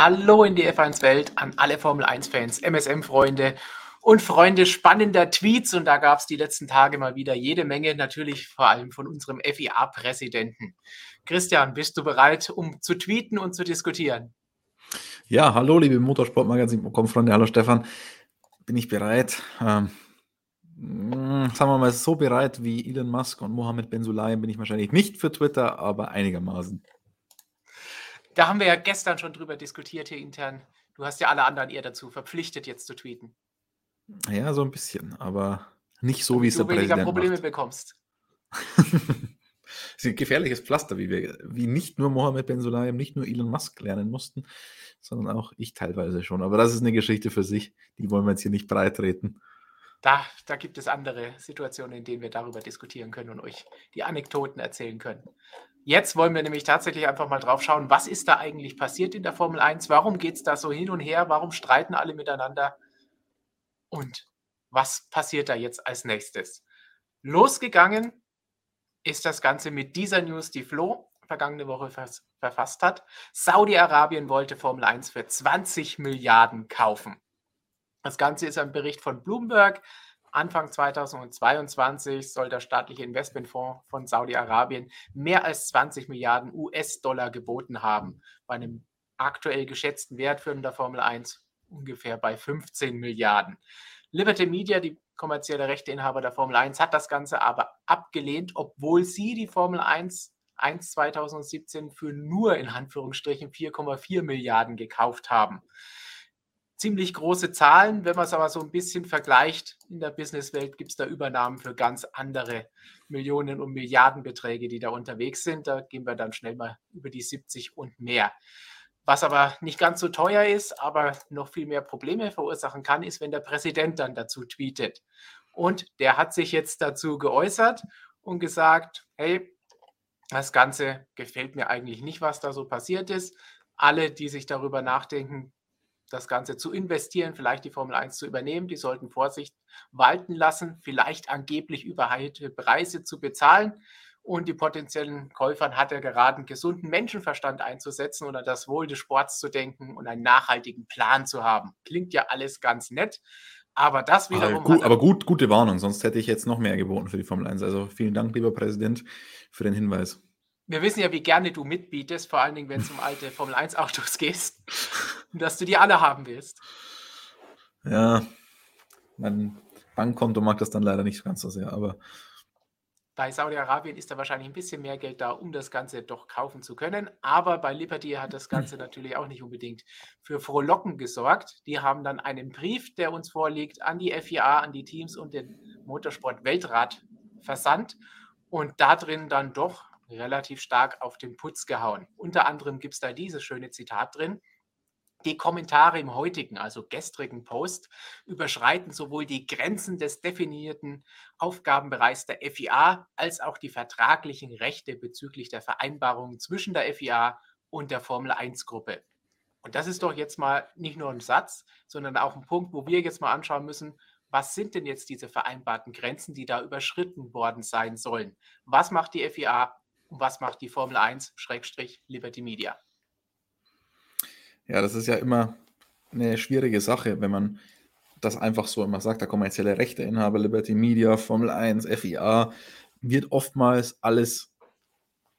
Hallo in die F1-Welt an alle Formel 1-Fans, MSM-Freunde und Freunde spannender Tweets. Und da gab es die letzten Tage mal wieder jede Menge, natürlich vor allem von unserem FIA-Präsidenten. Christian, bist du bereit, um zu tweeten und zu diskutieren? Ja, hallo, liebe Motorsportmagazin-Freunde, hallo Stefan. Bin ich bereit? Ähm, sagen wir mal, so bereit wie Elon Musk und Mohammed Ben Sulayem bin ich wahrscheinlich nicht für Twitter, aber einigermaßen. Da haben wir ja gestern schon drüber diskutiert hier intern. Du hast ja alle anderen eher dazu verpflichtet, jetzt zu tweeten. Ja, so ein bisschen, aber nicht so, wie es der du weniger Präsident Probleme macht. bekommst. Es ist ein gefährliches Pflaster, wie wir, wie nicht nur Mohammed Ben Sulayem, nicht nur Elon Musk lernen mussten, sondern auch ich teilweise schon. Aber das ist eine Geschichte für sich, die wollen wir jetzt hier nicht breitreten. Da, da gibt es andere Situationen, in denen wir darüber diskutieren können und euch die Anekdoten erzählen können. Jetzt wollen wir nämlich tatsächlich einfach mal drauf schauen, was ist da eigentlich passiert in der Formel 1? Warum geht es da so hin und her? Warum streiten alle miteinander? Und was passiert da jetzt als nächstes? Losgegangen ist das Ganze mit dieser News, die Flo vergangene Woche vers verfasst hat. Saudi-Arabien wollte Formel 1 für 20 Milliarden kaufen. Das Ganze ist ein Bericht von Bloomberg. Anfang 2022 soll der staatliche Investmentfonds von Saudi-Arabien mehr als 20 Milliarden US-Dollar geboten haben. Bei einem aktuell geschätzten Wert für der Formel 1 ungefähr bei 15 Milliarden. Liberty Media, die kommerzielle Rechteinhaber der Formel 1, hat das Ganze aber abgelehnt, obwohl sie die Formel 1 1 2017 für nur in Anführungsstrichen 4,4 Milliarden gekauft haben ziemlich große Zahlen. Wenn man es aber so ein bisschen vergleicht, in der Businesswelt gibt es da Übernahmen für ganz andere Millionen- und Milliardenbeträge, die da unterwegs sind. Da gehen wir dann schnell mal über die 70 und mehr. Was aber nicht ganz so teuer ist, aber noch viel mehr Probleme verursachen kann, ist, wenn der Präsident dann dazu tweetet. Und der hat sich jetzt dazu geäußert und gesagt, hey, das Ganze gefällt mir eigentlich nicht, was da so passiert ist. Alle, die sich darüber nachdenken, das Ganze zu investieren, vielleicht die Formel 1 zu übernehmen. Die sollten Vorsicht walten lassen, vielleicht angeblich überhöhte Preise zu bezahlen. Und die potenziellen Käufern hat er geraten, gesunden Menschenverstand einzusetzen oder das Wohl des Sports zu denken und einen nachhaltigen Plan zu haben. Klingt ja alles ganz nett. Aber das wiederum. Aber, gut, aber gut, gute Warnung, sonst hätte ich jetzt noch mehr geboten für die Formel 1. Also vielen Dank, lieber Präsident, für den Hinweis. Wir wissen ja, wie gerne du mitbietest, vor allen Dingen, wenn es um alte Formel 1 Autos dass du die alle haben willst. Ja, mein Bankkonto mag das dann leider nicht ganz so sehr, aber Bei Saudi-Arabien ist da wahrscheinlich ein bisschen mehr Geld da, um das Ganze doch kaufen zu können. Aber bei Liberty hat das Ganze natürlich auch nicht unbedingt für Frohlocken gesorgt. Die haben dann einen Brief, der uns vorliegt, an die FIA, an die Teams und den Motorsport-Weltrat versandt und da drin dann doch relativ stark auf den Putz gehauen. Unter anderem gibt es da dieses schöne Zitat drin. Die Kommentare im heutigen, also gestrigen Post überschreiten sowohl die Grenzen des definierten Aufgabenbereichs der FIA als auch die vertraglichen Rechte bezüglich der Vereinbarungen zwischen der FIA und der Formel 1-Gruppe. Und das ist doch jetzt mal nicht nur ein Satz, sondern auch ein Punkt, wo wir jetzt mal anschauen müssen, was sind denn jetzt diese vereinbarten Grenzen, die da überschritten worden sein sollen? Was macht die FIA? Und was macht die Formel 1 Schrägstrich Liberty Media? Ja, das ist ja immer eine schwierige Sache, wenn man das einfach so immer sagt, der kommerzielle Rechteinhaber, Liberty Media, Formel 1, FIA, wird oftmals alles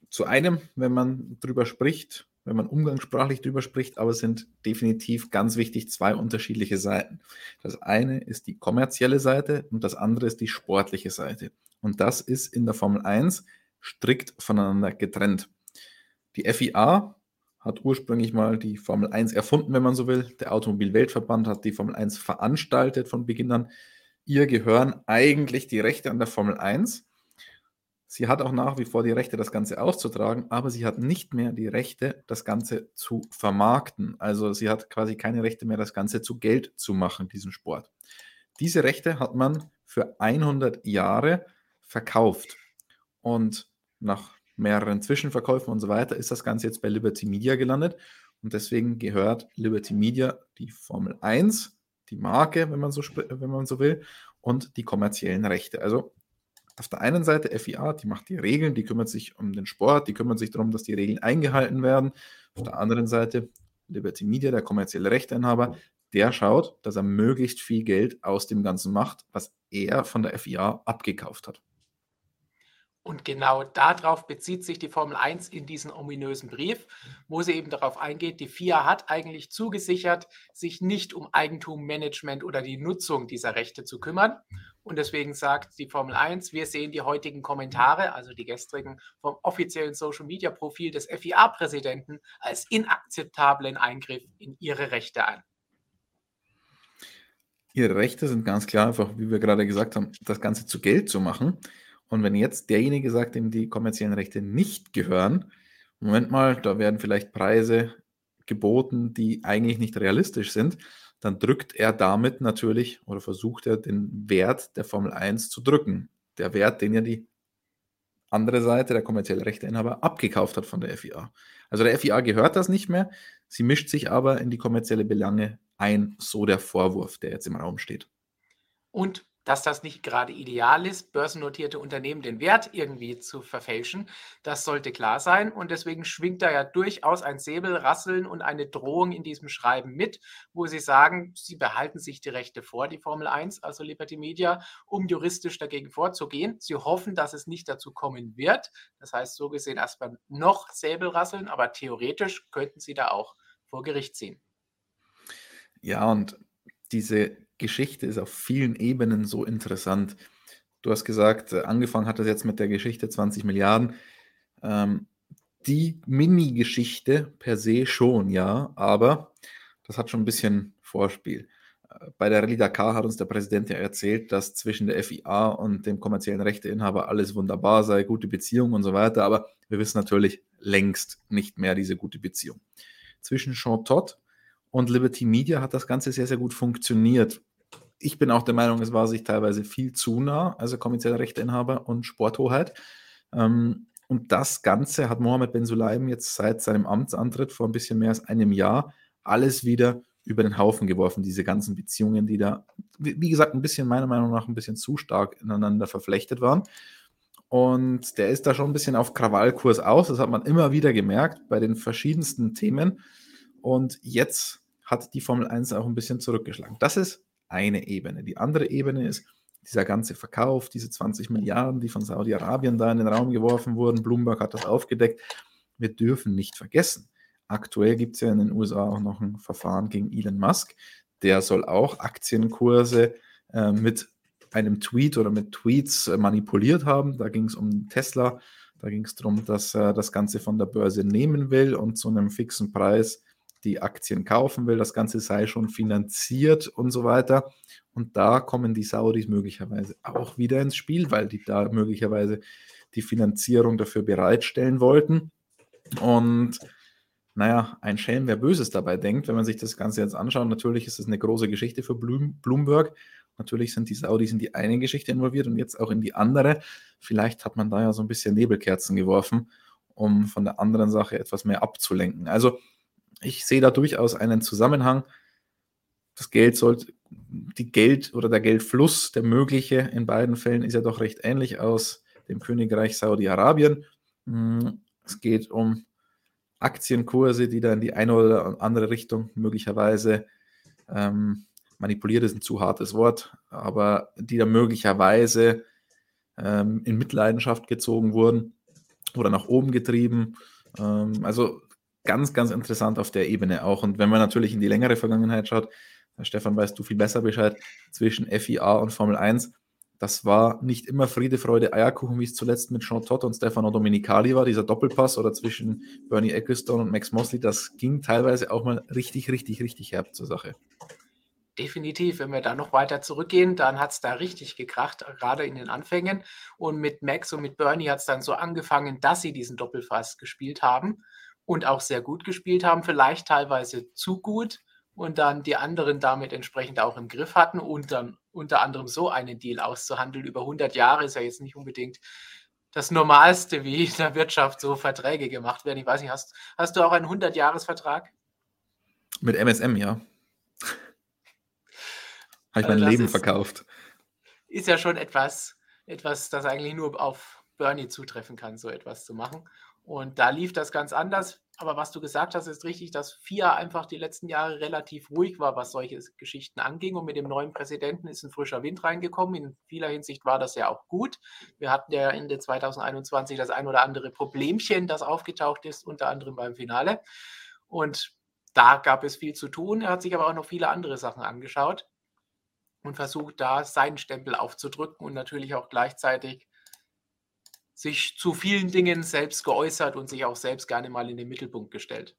zu einem, wenn man drüber spricht, wenn man umgangssprachlich drüber spricht, aber es sind definitiv ganz wichtig zwei unterschiedliche Seiten. Das eine ist die kommerzielle Seite und das andere ist die sportliche Seite. Und das ist in der Formel 1 strikt voneinander getrennt. Die FIA hat ursprünglich mal die Formel 1 erfunden, wenn man so will. Der Automobilweltverband hat die Formel 1 veranstaltet von Beginn an. Ihr gehören eigentlich die Rechte an der Formel 1. Sie hat auch nach wie vor die Rechte, das Ganze auszutragen, aber sie hat nicht mehr die Rechte, das Ganze zu vermarkten. Also sie hat quasi keine Rechte mehr, das Ganze zu Geld zu machen, diesen Sport. Diese Rechte hat man für 100 Jahre verkauft. Und nach mehreren Zwischenverkäufen und so weiter ist das Ganze jetzt bei Liberty Media gelandet. Und deswegen gehört Liberty Media die Formel 1, die Marke, wenn man so, wenn man so will, und die kommerziellen Rechte. Also auf der einen Seite FIA, die macht die Regeln, die kümmert sich um den Sport, die kümmert sich darum, dass die Regeln eingehalten werden. Auf der anderen Seite Liberty Media, der kommerzielle Rechteinhaber, der schaut, dass er möglichst viel Geld aus dem Ganzen macht, was er von der FIA abgekauft hat. Und genau darauf bezieht sich die Formel 1 in diesem ominösen Brief, wo sie eben darauf eingeht, die FIA hat eigentlich zugesichert, sich nicht um Eigentum, Management oder die Nutzung dieser Rechte zu kümmern. Und deswegen sagt die Formel 1, wir sehen die heutigen Kommentare, also die gestrigen vom offiziellen Social-Media-Profil des FIA-Präsidenten, als inakzeptablen Eingriff in ihre Rechte an. Ihre Rechte sind ganz klar einfach, wie wir gerade gesagt haben, das Ganze zu Geld zu machen. Und wenn jetzt derjenige sagt, dem die kommerziellen Rechte nicht gehören, Moment mal, da werden vielleicht Preise geboten, die eigentlich nicht realistisch sind, dann drückt er damit natürlich oder versucht er den Wert der Formel 1 zu drücken. Der Wert, den ja die andere Seite, der kommerzielle Rechteinhaber, abgekauft hat von der FIA. Also der FIA gehört das nicht mehr, sie mischt sich aber in die kommerzielle Belange ein, so der Vorwurf, der jetzt im Raum steht. Und dass das nicht gerade ideal ist, börsennotierte Unternehmen den Wert irgendwie zu verfälschen. Das sollte klar sein. Und deswegen schwingt da ja durchaus ein Säbelrasseln und eine Drohung in diesem Schreiben mit, wo sie sagen, sie behalten sich die Rechte vor, die Formel 1, also Liberty Media, um juristisch dagegen vorzugehen. Sie hoffen, dass es nicht dazu kommen wird. Das heißt, so gesehen erstmal noch Säbelrasseln, aber theoretisch könnten sie da auch vor Gericht ziehen. Ja, und diese Geschichte ist auf vielen Ebenen so interessant. Du hast gesagt, äh, angefangen hat das jetzt mit der Geschichte 20 Milliarden. Ähm, die Mini-Geschichte per se schon, ja, aber das hat schon ein bisschen Vorspiel. Äh, bei der Rallye Dakar hat uns der Präsident ja erzählt, dass zwischen der FIA und dem kommerziellen Rechteinhaber alles wunderbar sei, gute Beziehung und so weiter, aber wir wissen natürlich längst nicht mehr diese gute Beziehung. Zwischen Jean Todt und Liberty Media hat das Ganze sehr, sehr gut funktioniert ich bin auch der Meinung, es war sich teilweise viel zu nah, also kommerzieller Rechteinhaber und Sporthoheit. Ähm, und das Ganze hat Mohammed Ben Sulaim jetzt seit seinem Amtsantritt vor ein bisschen mehr als einem Jahr alles wieder über den Haufen geworfen, diese ganzen Beziehungen, die da, wie gesagt, ein bisschen meiner Meinung nach ein bisschen zu stark ineinander verflechtet waren. Und der ist da schon ein bisschen auf Krawallkurs aus. Das hat man immer wieder gemerkt bei den verschiedensten Themen. Und jetzt hat die Formel 1 auch ein bisschen zurückgeschlagen. Das ist eine Ebene. Die andere Ebene ist dieser ganze Verkauf, diese 20 Milliarden, die von Saudi-Arabien da in den Raum geworfen wurden. Bloomberg hat das aufgedeckt. Wir dürfen nicht vergessen, aktuell gibt es ja in den USA auch noch ein Verfahren gegen Elon Musk. Der soll auch Aktienkurse äh, mit einem Tweet oder mit Tweets äh, manipuliert haben. Da ging es um Tesla. Da ging es darum, dass er das Ganze von der Börse nehmen will und zu einem fixen Preis die Aktien kaufen will, das Ganze sei schon finanziert und so weiter. Und da kommen die Saudis möglicherweise auch wieder ins Spiel, weil die da möglicherweise die Finanzierung dafür bereitstellen wollten. Und naja, ein Schelm, wer Böses dabei denkt, wenn man sich das Ganze jetzt anschaut. Natürlich ist es eine große Geschichte für Bloomberg. Natürlich sind die Saudis in die eine Geschichte involviert und jetzt auch in die andere. Vielleicht hat man da ja so ein bisschen Nebelkerzen geworfen, um von der anderen Sache etwas mehr abzulenken. Also ich sehe da durchaus einen Zusammenhang. Das Geld sollte, die Geld oder der Geldfluss, der mögliche in beiden Fällen ist ja doch recht ähnlich aus dem Königreich Saudi-Arabien. Hm, es geht um Aktienkurse, die da in die eine oder andere Richtung möglicherweise ähm, manipuliert ist ein zu hartes Wort, aber die da möglicherweise ähm, in Mitleidenschaft gezogen wurden oder nach oben getrieben. Ähm, also ganz, ganz interessant auf der Ebene auch. Und wenn man natürlich in die längere Vergangenheit schaut, Stefan, weißt du viel besser Bescheid, zwischen FIA und Formel 1, das war nicht immer Friede, Freude, Eierkuchen, wie es zuletzt mit Jean Todt und Stefano Dominicali war, dieser Doppelpass oder zwischen Bernie Ecclestone und Max Mosley, das ging teilweise auch mal richtig, richtig, richtig herb zur Sache. Definitiv, wenn wir da noch weiter zurückgehen, dann hat es da richtig gekracht, gerade in den Anfängen. Und mit Max und mit Bernie hat es dann so angefangen, dass sie diesen Doppelpass gespielt haben und auch sehr gut gespielt haben, vielleicht teilweise zu gut und dann die anderen damit entsprechend auch im Griff hatten und dann unter anderem so einen Deal auszuhandeln. Über 100 Jahre ist ja jetzt nicht unbedingt das Normalste, wie in der Wirtschaft so Verträge gemacht werden. Ich weiß nicht, hast, hast du auch einen 100-Jahres-Vertrag? Mit MSM, ja. Habe ich mein also Leben ist, verkauft. Ist ja schon etwas, etwas, das eigentlich nur auf Bernie zutreffen kann, so etwas zu machen. Und da lief das ganz anders. Aber was du gesagt hast, ist richtig, dass FIA einfach die letzten Jahre relativ ruhig war, was solche Geschichten anging. Und mit dem neuen Präsidenten ist ein frischer Wind reingekommen. In vieler Hinsicht war das ja auch gut. Wir hatten ja Ende 2021 das ein oder andere Problemchen, das aufgetaucht ist, unter anderem beim Finale. Und da gab es viel zu tun. Er hat sich aber auch noch viele andere Sachen angeschaut und versucht da seinen Stempel aufzudrücken und natürlich auch gleichzeitig sich zu vielen Dingen selbst geäußert und sich auch selbst gerne mal in den Mittelpunkt gestellt.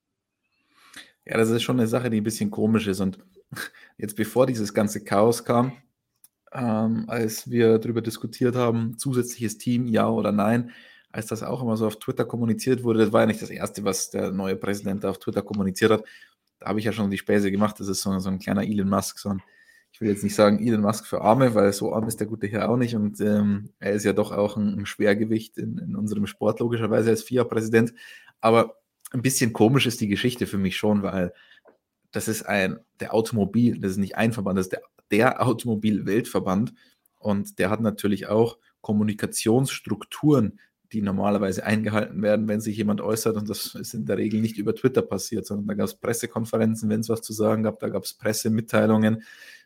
Ja, das ist schon eine Sache, die ein bisschen komisch ist. Und jetzt, bevor dieses ganze Chaos kam, ähm, als wir darüber diskutiert haben, zusätzliches Team, ja oder nein, als das auch immer so auf Twitter kommuniziert wurde, das war ja nicht das Erste, was der neue Präsident auf Twitter kommuniziert hat. Da habe ich ja schon die Späße gemacht. Das ist so, so ein kleiner Elon Musk, so ein will jetzt nicht sagen Elon Musk für Arme, weil so arm ist der gute Herr auch nicht und ähm, er ist ja doch auch ein, ein Schwergewicht in, in, unserem Sport, logischerweise als FIA-Präsident. Aber ein bisschen komisch ist die Geschichte für mich schon, weil das ist ein, der Automobil, das ist nicht ein Verband, das ist der, der Automobil-Weltverband und der hat natürlich auch Kommunikationsstrukturen, die normalerweise eingehalten werden, wenn sich jemand äußert. Und das ist in der Regel nicht über Twitter passiert, sondern da gab es Pressekonferenzen, wenn es was zu sagen gab, da gab es Pressemitteilungen,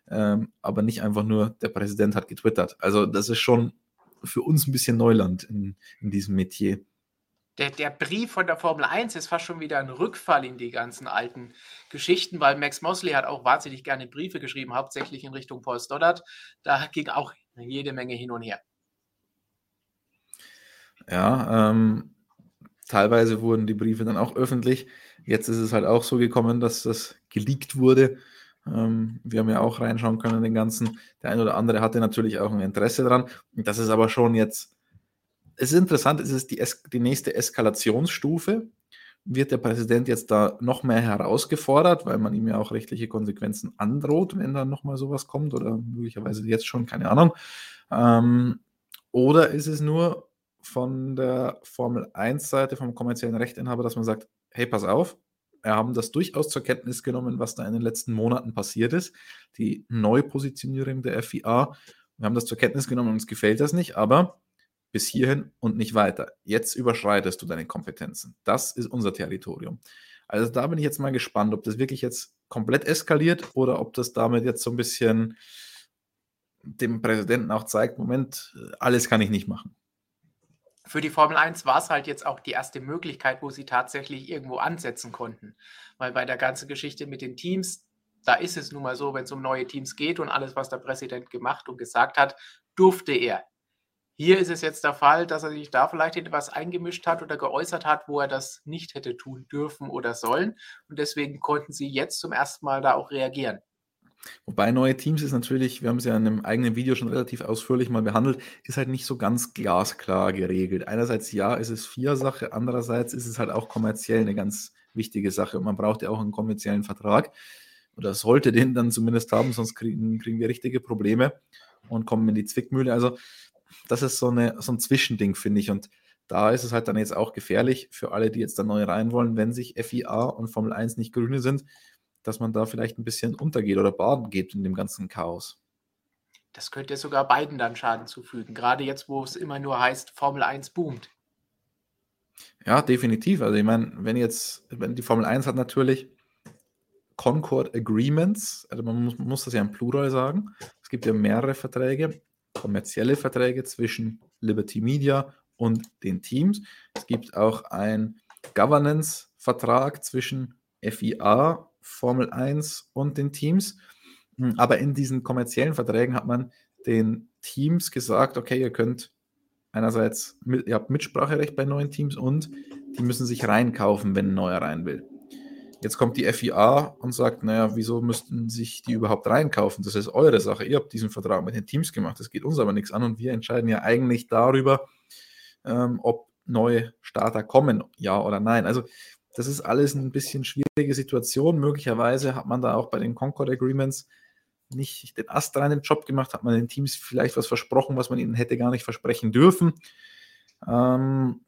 ähm, aber nicht einfach nur, der Präsident hat getwittert. Also das ist schon für uns ein bisschen Neuland in, in diesem Metier. Der, der, Brief von der Formel 1 ist fast schon wieder ein Rückfall in die ganzen alten Geschichten, weil Max Mosley hat auch wahnsinnig gerne Briefe geschrieben, hauptsächlich in Richtung Paul Stoddard. Da ging auch jede Menge hin und her. Ja, ähm, teilweise wurden die Briefe dann auch öffentlich. Jetzt ist es halt auch so gekommen, dass das geleakt wurde. Ähm, wir haben ja auch reinschauen können, den ganzen. Der eine oder andere hatte natürlich auch ein Interesse dran. Das ist aber schon jetzt, es ist interessant, es ist die, es die nächste Eskalationsstufe. Wird der Präsident jetzt da noch mehr herausgefordert, weil man ihm ja auch rechtliche Konsequenzen androht, wenn da nochmal sowas kommt oder möglicherweise jetzt schon, keine Ahnung. Ähm, oder ist es nur von der Formel 1-Seite, vom kommerziellen Rechtinhaber, dass man sagt, hey, pass auf, wir haben das durchaus zur Kenntnis genommen, was da in den letzten Monaten passiert ist. Die Neupositionierung der FIA. Wir haben das zur Kenntnis genommen, uns gefällt das nicht, aber bis hierhin und nicht weiter. Jetzt überschreitest du deine Kompetenzen. Das ist unser Territorium. Also da bin ich jetzt mal gespannt, ob das wirklich jetzt komplett eskaliert oder ob das damit jetzt so ein bisschen dem Präsidenten auch zeigt, Moment, alles kann ich nicht machen für die Formel 1 war es halt jetzt auch die erste Möglichkeit, wo sie tatsächlich irgendwo ansetzen konnten. Weil bei der ganzen Geschichte mit den Teams, da ist es nun mal so, wenn es um neue Teams geht und alles, was der Präsident gemacht und gesagt hat, durfte er. Hier ist es jetzt der Fall, dass er sich da vielleicht etwas eingemischt hat oder geäußert hat, wo er das nicht hätte tun dürfen oder sollen. Und deswegen konnten sie jetzt zum ersten Mal da auch reagieren. Wobei neue Teams ist natürlich, wir haben es ja in einem eigenen Video schon relativ ausführlich mal behandelt, ist halt nicht so ganz glasklar geregelt. Einerseits ja, ist es vier Sache, andererseits ist es halt auch kommerziell eine ganz wichtige Sache und man braucht ja auch einen kommerziellen Vertrag oder sollte den dann zumindest haben, sonst kriegen, kriegen wir richtige Probleme und kommen in die Zwickmühle. Also das ist so, eine, so ein Zwischending, finde ich. Und da ist es halt dann jetzt auch gefährlich für alle, die jetzt da neu rein wollen, wenn sich FIA und Formel 1 nicht grüne sind, dass man da vielleicht ein bisschen untergeht oder baden geht in dem ganzen Chaos. Das könnte sogar beiden dann Schaden zufügen, gerade jetzt, wo es immer nur heißt, Formel 1 boomt. Ja, definitiv. Also ich meine, wenn jetzt, wenn die Formel 1 hat natürlich Concord Agreements, also man muss, muss das ja im Plural sagen. Es gibt ja mehrere Verträge, kommerzielle Verträge zwischen Liberty Media und den Teams. Es gibt auch einen Governance-Vertrag zwischen FIA Formel 1 und den Teams. Hm, aber in diesen kommerziellen Verträgen hat man den Teams gesagt, okay, ihr könnt einerseits, ihr habt Mitspracherecht bei neuen Teams und die müssen sich reinkaufen, wenn ein neuer rein will. Jetzt kommt die FIA und sagt, naja, wieso müssten sich die überhaupt reinkaufen? Das ist eure Sache. Ihr habt diesen Vertrag mit den Teams gemacht. Das geht uns aber nichts an und wir entscheiden ja eigentlich darüber, ähm, ob neue Starter kommen, ja oder nein. Also das ist alles ein bisschen schwierige Situation. Möglicherweise hat man da auch bei den Concord Agreements nicht den Ast rein im Job gemacht, hat man den Teams vielleicht was versprochen, was man ihnen hätte gar nicht versprechen dürfen. Ähm,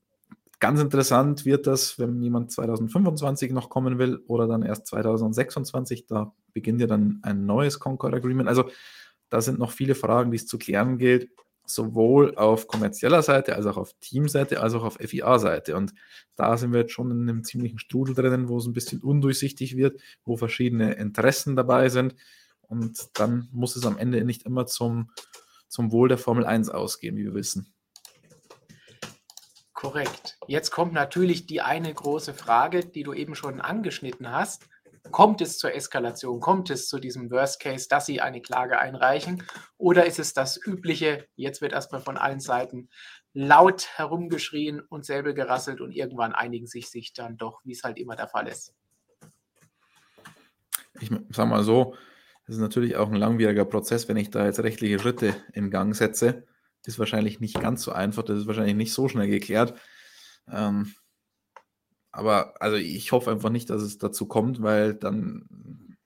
ganz interessant wird das, wenn jemand 2025 noch kommen will oder dann erst 2026. Da beginnt ja dann ein neues Concord Agreement. Also da sind noch viele Fragen, die es zu klären gilt. Sowohl auf kommerzieller Seite, als auch auf Teamseite, als auch auf FIA-Seite. Und da sind wir jetzt schon in einem ziemlichen Strudel drinnen, wo es ein bisschen undurchsichtig wird, wo verschiedene Interessen dabei sind. Und dann muss es am Ende nicht immer zum, zum Wohl der Formel 1 ausgehen, wie wir wissen. Korrekt. Jetzt kommt natürlich die eine große Frage, die du eben schon angeschnitten hast. Kommt es zur Eskalation? Kommt es zu diesem Worst Case, dass sie eine Klage einreichen? Oder ist es das übliche, jetzt wird erstmal von allen Seiten laut herumgeschrien und Säbel gerasselt und irgendwann einigen sich sich dann doch, wie es halt immer der Fall ist? Ich sage mal so, es ist natürlich auch ein langwieriger Prozess, wenn ich da jetzt rechtliche Schritte in Gang setze. Ist wahrscheinlich nicht ganz so einfach, das ist wahrscheinlich nicht so schnell geklärt. Ähm, aber also ich hoffe einfach nicht, dass es dazu kommt, weil dann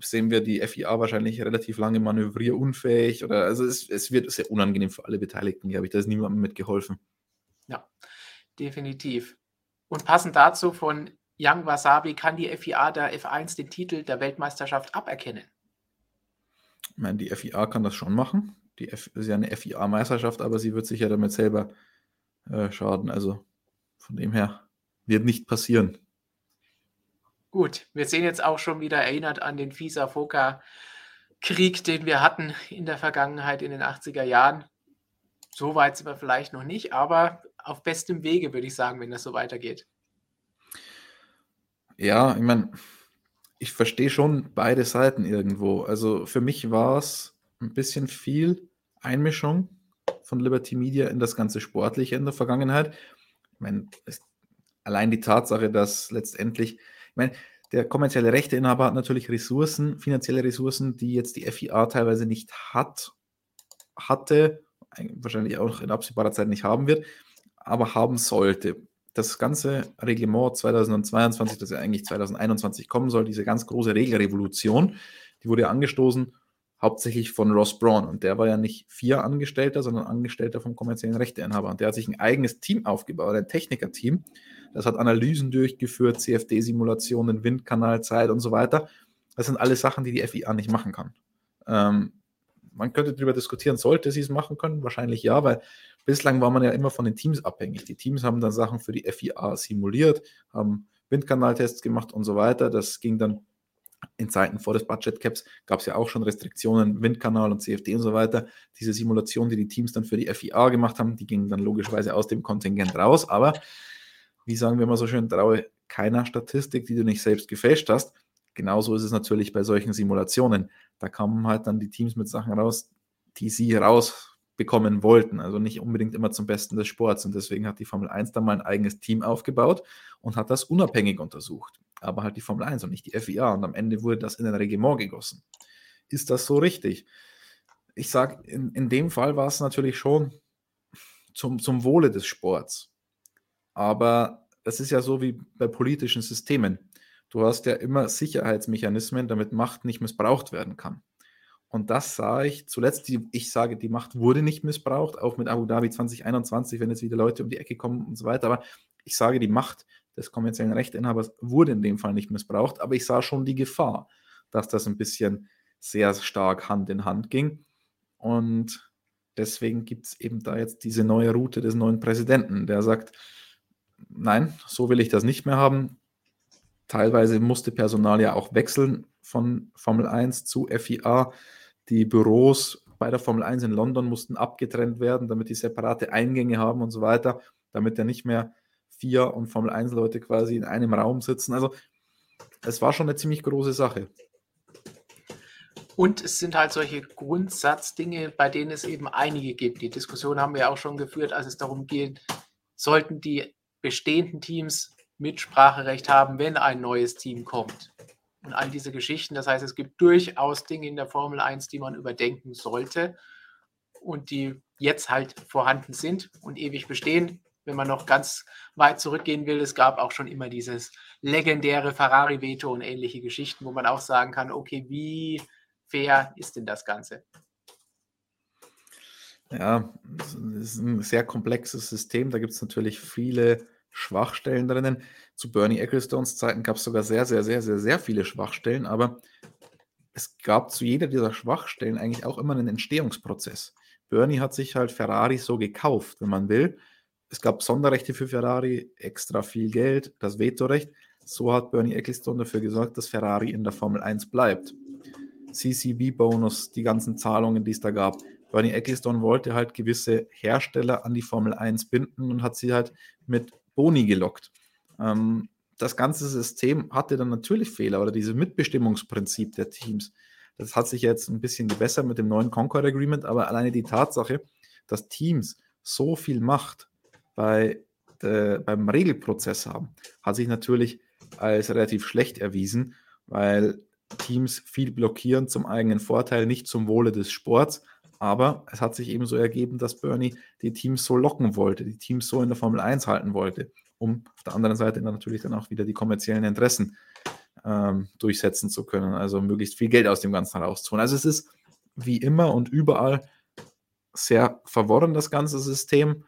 sehen wir die FIA wahrscheinlich relativ lange manövrierunfähig oder also es, es wird sehr unangenehm für alle Beteiligten, glaube ich. Da ist niemandem mitgeholfen. Ja, definitiv. Und passend dazu von Young Wasabi kann die FIA der F1 den Titel der Weltmeisterschaft aberkennen. Ich meine, die FIA kann das schon machen. Die F ist ja eine FIA-Meisterschaft, aber sie wird sich ja damit selber äh, schaden. Also von dem her wird nicht passieren. Gut, wir sehen jetzt auch schon wieder erinnert an den Fisa-Foka-Krieg, den wir hatten in der Vergangenheit in den 80er Jahren. So weit sind wir vielleicht noch nicht, aber auf bestem Wege, würde ich sagen, wenn das so weitergeht. Ja, ich meine, ich verstehe schon beide Seiten irgendwo. Also für mich war es ein bisschen viel Einmischung von Liberty Media in das ganze Sportliche in der Vergangenheit. Ich meine, es allein die Tatsache, dass letztendlich, ich meine, der kommerzielle Rechteinhaber hat natürlich Ressourcen, finanzielle Ressourcen, die jetzt die FIA teilweise nicht hat, hatte, wahrscheinlich auch in absehbarer Zeit nicht haben wird, aber haben sollte. Das ganze Reglement 2022, das ja eigentlich 2021 kommen soll, diese ganz große Regelrevolution, die wurde angestoßen hauptsächlich von Ross Braun. Und der war ja nicht vier Angestellter, sondern Angestellter vom kommerziellen Rechteinhaber. Und der hat sich ein eigenes Team aufgebaut, ein Technikerteam. Das hat Analysen durchgeführt, CFD-Simulationen, Windkanalzeit und so weiter. Das sind alles Sachen, die die FIA nicht machen kann. Ähm, man könnte darüber diskutieren, sollte sie es machen können? Wahrscheinlich ja, weil bislang war man ja immer von den Teams abhängig. Die Teams haben dann Sachen für die FIA simuliert, haben Windkanaltests gemacht und so weiter. Das ging dann in Zeiten vor des Budget Caps gab es ja auch schon Restriktionen, Windkanal und CFD und so weiter. Diese Simulation, die die Teams dann für die FIA gemacht haben, die gingen dann logischerweise aus dem Kontingent raus. Aber wie sagen wir mal so schön, traue keiner Statistik, die du nicht selbst gefälscht hast. Genauso ist es natürlich bei solchen Simulationen. Da kamen halt dann die Teams mit Sachen raus, die sie rausbekommen wollten. Also nicht unbedingt immer zum Besten des Sports. Und deswegen hat die Formel 1 dann mal ein eigenes Team aufgebaut und hat das unabhängig untersucht aber halt die Formel 1 und nicht die FIA. Und am Ende wurde das in ein Regiment gegossen. Ist das so richtig? Ich sage, in, in dem Fall war es natürlich schon zum, zum Wohle des Sports. Aber das ist ja so wie bei politischen Systemen. Du hast ja immer Sicherheitsmechanismen, damit Macht nicht missbraucht werden kann. Und das sah ich zuletzt, die, ich sage, die Macht wurde nicht missbraucht, auch mit Abu Dhabi 2021, wenn jetzt wieder Leute um die Ecke kommen und so weiter. Aber ich sage, die Macht des kommerziellen Rechteinhabers wurde in dem Fall nicht missbraucht, aber ich sah schon die Gefahr, dass das ein bisschen sehr stark Hand in Hand ging. Und deswegen gibt es eben da jetzt diese neue Route des neuen Präsidenten, der sagt, nein, so will ich das nicht mehr haben. Teilweise musste Personal ja auch wechseln von Formel 1 zu FIA. Die Büros bei der Formel 1 in London mussten abgetrennt werden, damit die separate Eingänge haben und so weiter, damit er nicht mehr vier und Formel 1 Leute quasi in einem Raum sitzen. Also es war schon eine ziemlich große Sache. Und es sind halt solche Grundsatzdinge, bei denen es eben einige gibt. Die Diskussion haben wir auch schon geführt, als es darum geht, sollten die bestehenden Teams Mitspracherecht haben, wenn ein neues Team kommt. Und all diese Geschichten. Das heißt, es gibt durchaus Dinge in der Formel 1, die man überdenken sollte und die jetzt halt vorhanden sind und ewig bestehen wenn man noch ganz weit zurückgehen will, es gab auch schon immer dieses legendäre Ferrari-Veto und ähnliche Geschichten, wo man auch sagen kann, okay, wie fair ist denn das Ganze? Ja, das ist ein sehr komplexes System. Da gibt es natürlich viele Schwachstellen drinnen. Zu Bernie Ecclestones Zeiten gab es sogar sehr, sehr, sehr, sehr, sehr viele Schwachstellen, aber es gab zu jeder dieser Schwachstellen eigentlich auch immer einen Entstehungsprozess. Bernie hat sich halt Ferrari so gekauft, wenn man will. Es gab Sonderrechte für Ferrari, extra viel Geld, das Vetorecht. So hat Bernie Ecclestone dafür gesorgt, dass Ferrari in der Formel 1 bleibt. CCB-Bonus, die ganzen Zahlungen, die es da gab. Bernie Ecclestone wollte halt gewisse Hersteller an die Formel 1 binden und hat sie halt mit Boni gelockt. Ähm, das ganze System hatte dann natürlich Fehler oder dieses Mitbestimmungsprinzip der Teams. Das hat sich jetzt ein bisschen gebessert mit dem neuen Concord Agreement, aber alleine die Tatsache, dass Teams so viel Macht bei, äh, beim Regelprozess haben, hat sich natürlich als relativ schlecht erwiesen, weil Teams viel blockieren zum eigenen Vorteil, nicht zum Wohle des Sports. Aber es hat sich eben so ergeben, dass Bernie die Teams so locken wollte, die Teams so in der Formel 1 halten wollte, um auf der anderen Seite dann natürlich dann auch wieder die kommerziellen Interessen ähm, durchsetzen zu können, also möglichst viel Geld aus dem Ganzen rauszuholen. Also es ist wie immer und überall sehr verworren, das ganze System.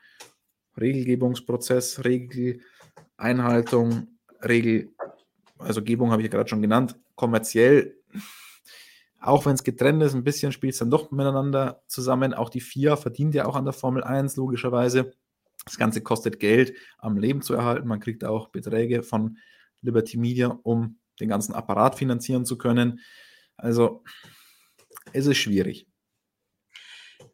Regelgebungsprozess, Regeleinhaltung, Regel, also Gebung habe ich ja gerade schon genannt, kommerziell, auch wenn es getrennt ist, ein bisschen spielt es dann doch miteinander zusammen. Auch die FIA verdient ja auch an der Formel 1, logischerweise. Das Ganze kostet Geld, am Leben zu erhalten. Man kriegt auch Beträge von Liberty Media, um den ganzen Apparat finanzieren zu können. Also es ist schwierig.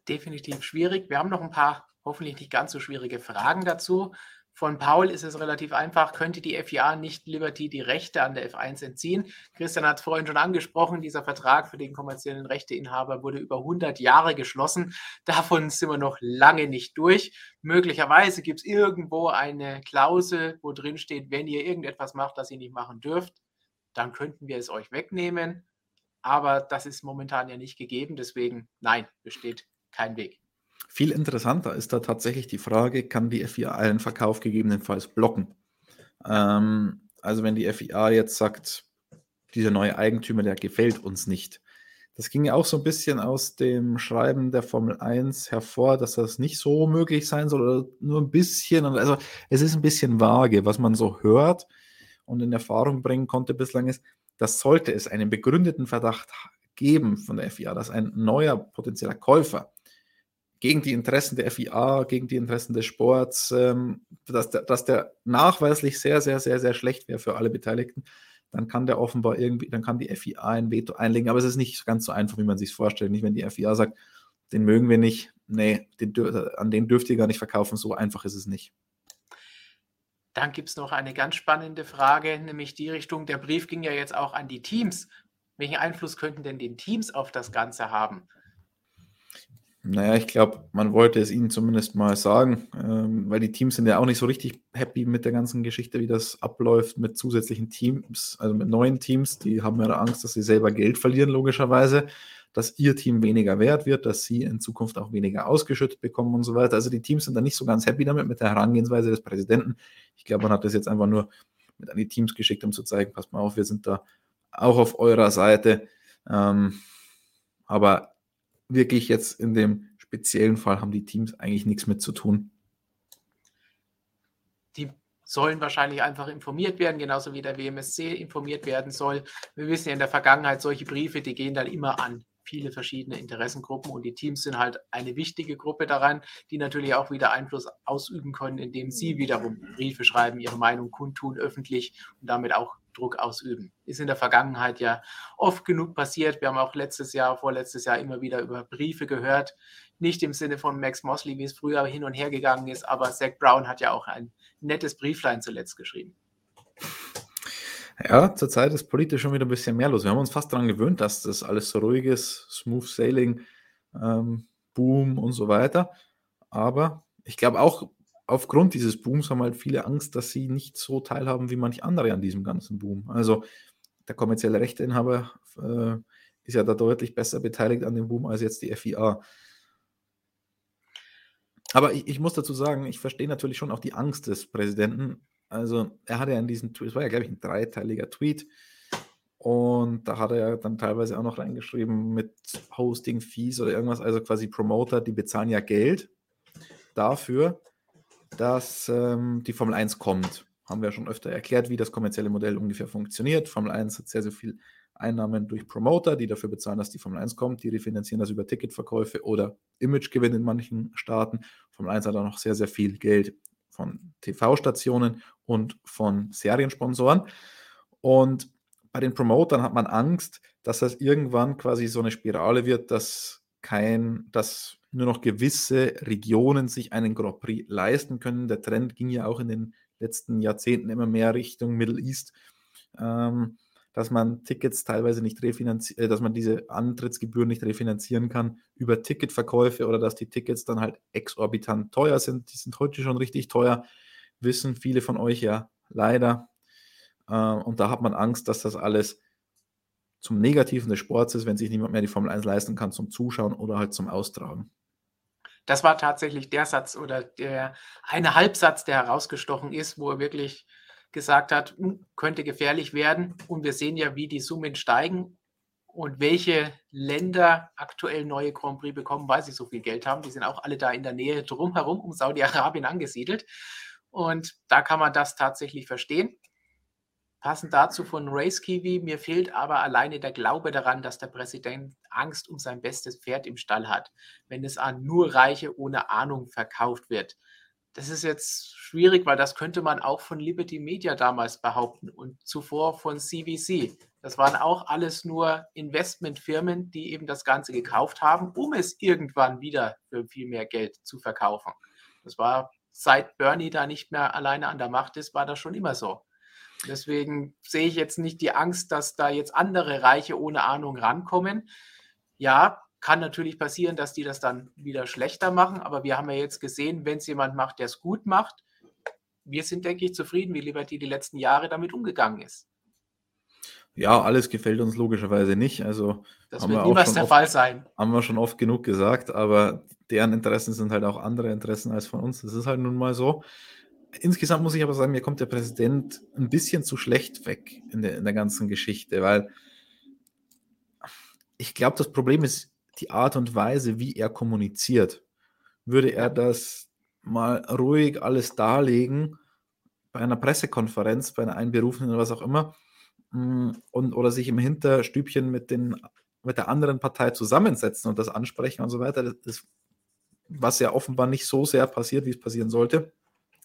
Definitiv schwierig. Wir haben noch ein paar hoffentlich nicht ganz so schwierige Fragen dazu. Von Paul ist es relativ einfach. Könnte die FIA nicht Liberty die Rechte an der F1 entziehen? Christian hat es vorhin schon angesprochen. Dieser Vertrag für den kommerziellen Rechteinhaber wurde über 100 Jahre geschlossen. Davon sind wir noch lange nicht durch. Möglicherweise gibt es irgendwo eine Klausel, wo drin steht, wenn ihr irgendetwas macht, das ihr nicht machen dürft, dann könnten wir es euch wegnehmen. Aber das ist momentan ja nicht gegeben. Deswegen, nein, besteht kein Weg. Viel interessanter ist da tatsächlich die Frage, kann die FIA einen Verkauf gegebenenfalls blocken? Ähm, also wenn die FIA jetzt sagt, dieser neue Eigentümer, der gefällt uns nicht. Das ging ja auch so ein bisschen aus dem Schreiben der Formel 1 hervor, dass das nicht so möglich sein soll oder nur ein bisschen. Also es ist ein bisschen vage, was man so hört und in Erfahrung bringen konnte bislang ist, dass sollte es einen begründeten Verdacht geben von der FIA, dass ein neuer potenzieller Käufer gegen die Interessen der FIA, gegen die Interessen des Sports, ähm, dass, der, dass der nachweislich sehr, sehr, sehr, sehr schlecht wäre für alle Beteiligten, dann kann der offenbar irgendwie, dann kann die FIA ein Veto einlegen. Aber es ist nicht ganz so einfach, wie man sich vorstellt. Nicht, wenn die FIA sagt, den mögen wir nicht, nee, den, an den dürft ihr gar nicht verkaufen. So einfach ist es nicht. Dann gibt es noch eine ganz spannende Frage, nämlich die Richtung, der Brief ging ja jetzt auch an die Teams. Welchen Einfluss könnten denn die Teams auf das Ganze haben? Naja, ich glaube, man wollte es ihnen zumindest mal sagen, ähm, weil die Teams sind ja auch nicht so richtig happy mit der ganzen Geschichte, wie das abläuft mit zusätzlichen Teams, also mit neuen Teams. Die haben ja Angst, dass sie selber Geld verlieren, logischerweise, dass ihr Team weniger wert wird, dass sie in Zukunft auch weniger ausgeschüttet bekommen und so weiter. Also die Teams sind da nicht so ganz happy damit, mit der Herangehensweise des Präsidenten. Ich glaube, man hat das jetzt einfach nur mit an die Teams geschickt, um zu zeigen, passt mal auf, wir sind da auch auf eurer Seite. Ähm, aber wirklich jetzt in dem speziellen Fall haben die Teams eigentlich nichts mit zu tun. Die sollen wahrscheinlich einfach informiert werden, genauso wie der WMSC informiert werden soll. Wir wissen ja in der Vergangenheit, solche Briefe, die gehen dann immer an viele verschiedene Interessengruppen und die Teams sind halt eine wichtige Gruppe daran, die natürlich auch wieder Einfluss ausüben können, indem sie wiederum Briefe schreiben, ihre Meinung kundtun öffentlich und damit auch Druck ausüben. Ist in der Vergangenheit ja oft genug passiert. Wir haben auch letztes Jahr, vorletztes Jahr immer wieder über Briefe gehört. Nicht im Sinne von Max Mosley, wie es früher hin und her gegangen ist, aber Zach Brown hat ja auch ein nettes Brieflein zuletzt geschrieben. Ja, zurzeit ist politisch schon wieder ein bisschen mehr los. Wir haben uns fast daran gewöhnt, dass das alles so ruhig ist, Smooth Sailing, ähm, Boom und so weiter. Aber ich glaube auch aufgrund dieses Booms haben halt viele Angst, dass sie nicht so teilhaben wie manche andere an diesem ganzen Boom. Also der kommerzielle Rechteinhaber äh, ist ja da deutlich besser beteiligt an dem Boom als jetzt die FIA. Aber ich, ich muss dazu sagen, ich verstehe natürlich schon auch die Angst des Präsidenten. Also er hatte ja in diesem Tweet, es war ja glaube ich ein dreiteiliger Tweet, und da hat er dann teilweise auch noch reingeschrieben mit Hosting-Fees oder irgendwas, also quasi Promoter, die bezahlen ja Geld dafür, dass ähm, die Formel 1 kommt. Haben wir schon öfter erklärt, wie das kommerzielle Modell ungefähr funktioniert. Formel 1 hat sehr, sehr viel Einnahmen durch Promoter, die dafür bezahlen, dass die Formel 1 kommt. Die refinanzieren das über Ticketverkäufe oder Imagegewinn in manchen Staaten. Formel 1 hat auch noch sehr, sehr viel Geld von TV-Stationen und von Seriensponsoren. Und bei den Promotern hat man Angst, dass das irgendwann quasi so eine Spirale wird, dass kein, dass nur noch gewisse Regionen sich einen Grand Prix leisten können. Der Trend ging ja auch in den letzten Jahrzehnten immer mehr Richtung Middle East, ähm, dass man Tickets teilweise nicht refinanziert, äh, dass man diese Antrittsgebühren nicht refinanzieren kann über Ticketverkäufe oder dass die Tickets dann halt exorbitant teuer sind. Die sind heute schon richtig teuer, wissen viele von euch ja leider. Äh, und da hat man Angst, dass das alles zum Negativen des Sports ist, wenn sich niemand mehr die Formel 1 leisten kann zum Zuschauen oder halt zum Austragen. Das war tatsächlich der Satz oder der eine Halbsatz, der herausgestochen ist, wo er wirklich gesagt hat, hm, könnte gefährlich werden. Und wir sehen ja, wie die Summen steigen und welche Länder aktuell neue Grand Prix bekommen, weil sie so viel Geld haben. Die sind auch alle da in der Nähe drumherum um Saudi-Arabien angesiedelt. Und da kann man das tatsächlich verstehen. Passend dazu von Race Kiwi, mir fehlt aber alleine der Glaube daran, dass der Präsident Angst um sein bestes Pferd im Stall hat, wenn es an nur Reiche ohne Ahnung verkauft wird. Das ist jetzt schwierig, weil das könnte man auch von Liberty Media damals behaupten und zuvor von CVC. Das waren auch alles nur Investmentfirmen, die eben das Ganze gekauft haben, um es irgendwann wieder für viel mehr Geld zu verkaufen. Das war seit Bernie da nicht mehr alleine an der Macht ist, war das schon immer so. Deswegen sehe ich jetzt nicht die Angst, dass da jetzt andere Reiche ohne Ahnung rankommen. Ja, kann natürlich passieren, dass die das dann wieder schlechter machen, aber wir haben ja jetzt gesehen, wenn es jemand macht, der es gut macht, wir sind, denke ich, zufrieden, wie Liberty die letzten Jahre damit umgegangen ist. Ja, alles gefällt uns logischerweise nicht. Also das wird niemals der oft, Fall sein. Haben wir schon oft genug gesagt, aber deren Interessen sind halt auch andere Interessen als von uns. Das ist halt nun mal so. Insgesamt muss ich aber sagen, mir kommt der Präsident ein bisschen zu schlecht weg in der, in der ganzen Geschichte, weil ich glaube, das Problem ist die Art und Weise, wie er kommuniziert. Würde er das mal ruhig alles darlegen bei einer Pressekonferenz, bei einer Einberufenen oder was auch immer, mm, und, oder sich im Hinterstübchen mit, den, mit der anderen Partei zusammensetzen und das ansprechen und so weiter, das, ist, was ja offenbar nicht so sehr passiert, wie es passieren sollte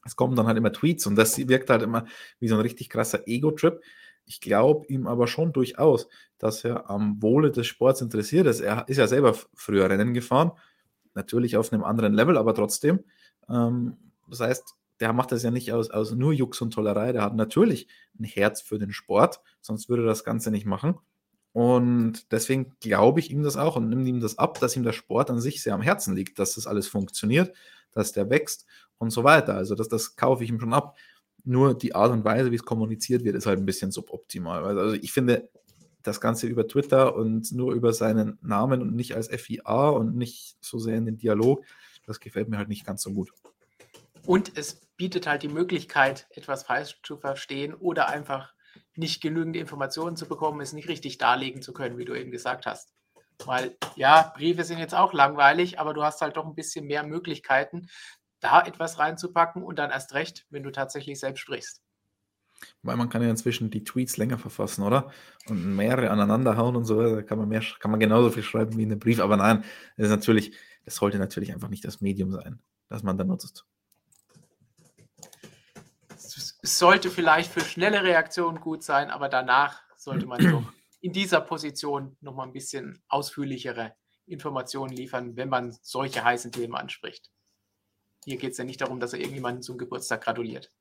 es kommen dann halt immer Tweets und das wirkt halt immer wie so ein richtig krasser Ego-Trip. Ich glaube ihm aber schon durchaus, dass er am Wohle des Sports interessiert ist. Er ist ja selber früher Rennen gefahren, natürlich auf einem anderen Level, aber trotzdem. Ähm, das heißt, der macht das ja nicht aus, aus nur Jux und Tollerei. Der hat natürlich ein Herz für den Sport, sonst würde er das Ganze nicht machen. Und deswegen glaube ich ihm das auch und nehme ihm das ab, dass ihm der Sport an sich sehr am Herzen liegt, dass das alles funktioniert, dass der wächst und so weiter. Also das, das kaufe ich ihm schon ab. Nur die Art und Weise, wie es kommuniziert wird, ist halt ein bisschen suboptimal. Also ich finde, das Ganze über Twitter und nur über seinen Namen und nicht als FIA und nicht so sehr in den Dialog, das gefällt mir halt nicht ganz so gut. Und es bietet halt die Möglichkeit, etwas falsch zu verstehen oder einfach nicht genügend Informationen zu bekommen, es nicht richtig darlegen zu können, wie du eben gesagt hast. Weil ja, Briefe sind jetzt auch langweilig, aber du hast halt doch ein bisschen mehr Möglichkeiten, da etwas reinzupacken und dann erst recht, wenn du tatsächlich selbst sprichst. Weil man kann ja inzwischen die Tweets länger verfassen, oder? Und mehrere aneinander hauen und so, da kann man mehr, kann man genauso viel schreiben wie in einem Brief. Aber nein, das ist natürlich, das sollte natürlich einfach nicht das Medium sein, das man da nutzt. Es sollte vielleicht für schnelle Reaktionen gut sein, aber danach sollte man doch in dieser Position nochmal ein bisschen ausführlichere Informationen liefern, wenn man solche heißen Themen anspricht. Hier geht es ja nicht darum, dass er irgendjemanden zum Geburtstag gratuliert.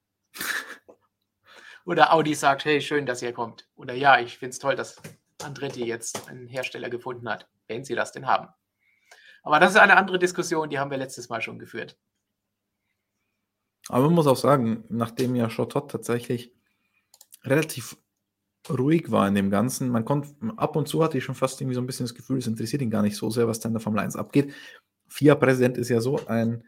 Oder Audi sagt, hey, schön, dass ihr kommt. Oder ja, ich finde es toll, dass Andretti jetzt einen Hersteller gefunden hat, wenn sie das denn haben. Aber das ist eine andere Diskussion, die haben wir letztes Mal schon geführt. Aber man muss auch sagen, nachdem ja Schottot tatsächlich relativ ruhig war in dem Ganzen, man konnte, ab und zu hatte ich schon fast irgendwie so ein bisschen das Gefühl, es interessiert ihn gar nicht so sehr, was da in der Formel 1 abgeht. FIA-Präsident ist ja so ein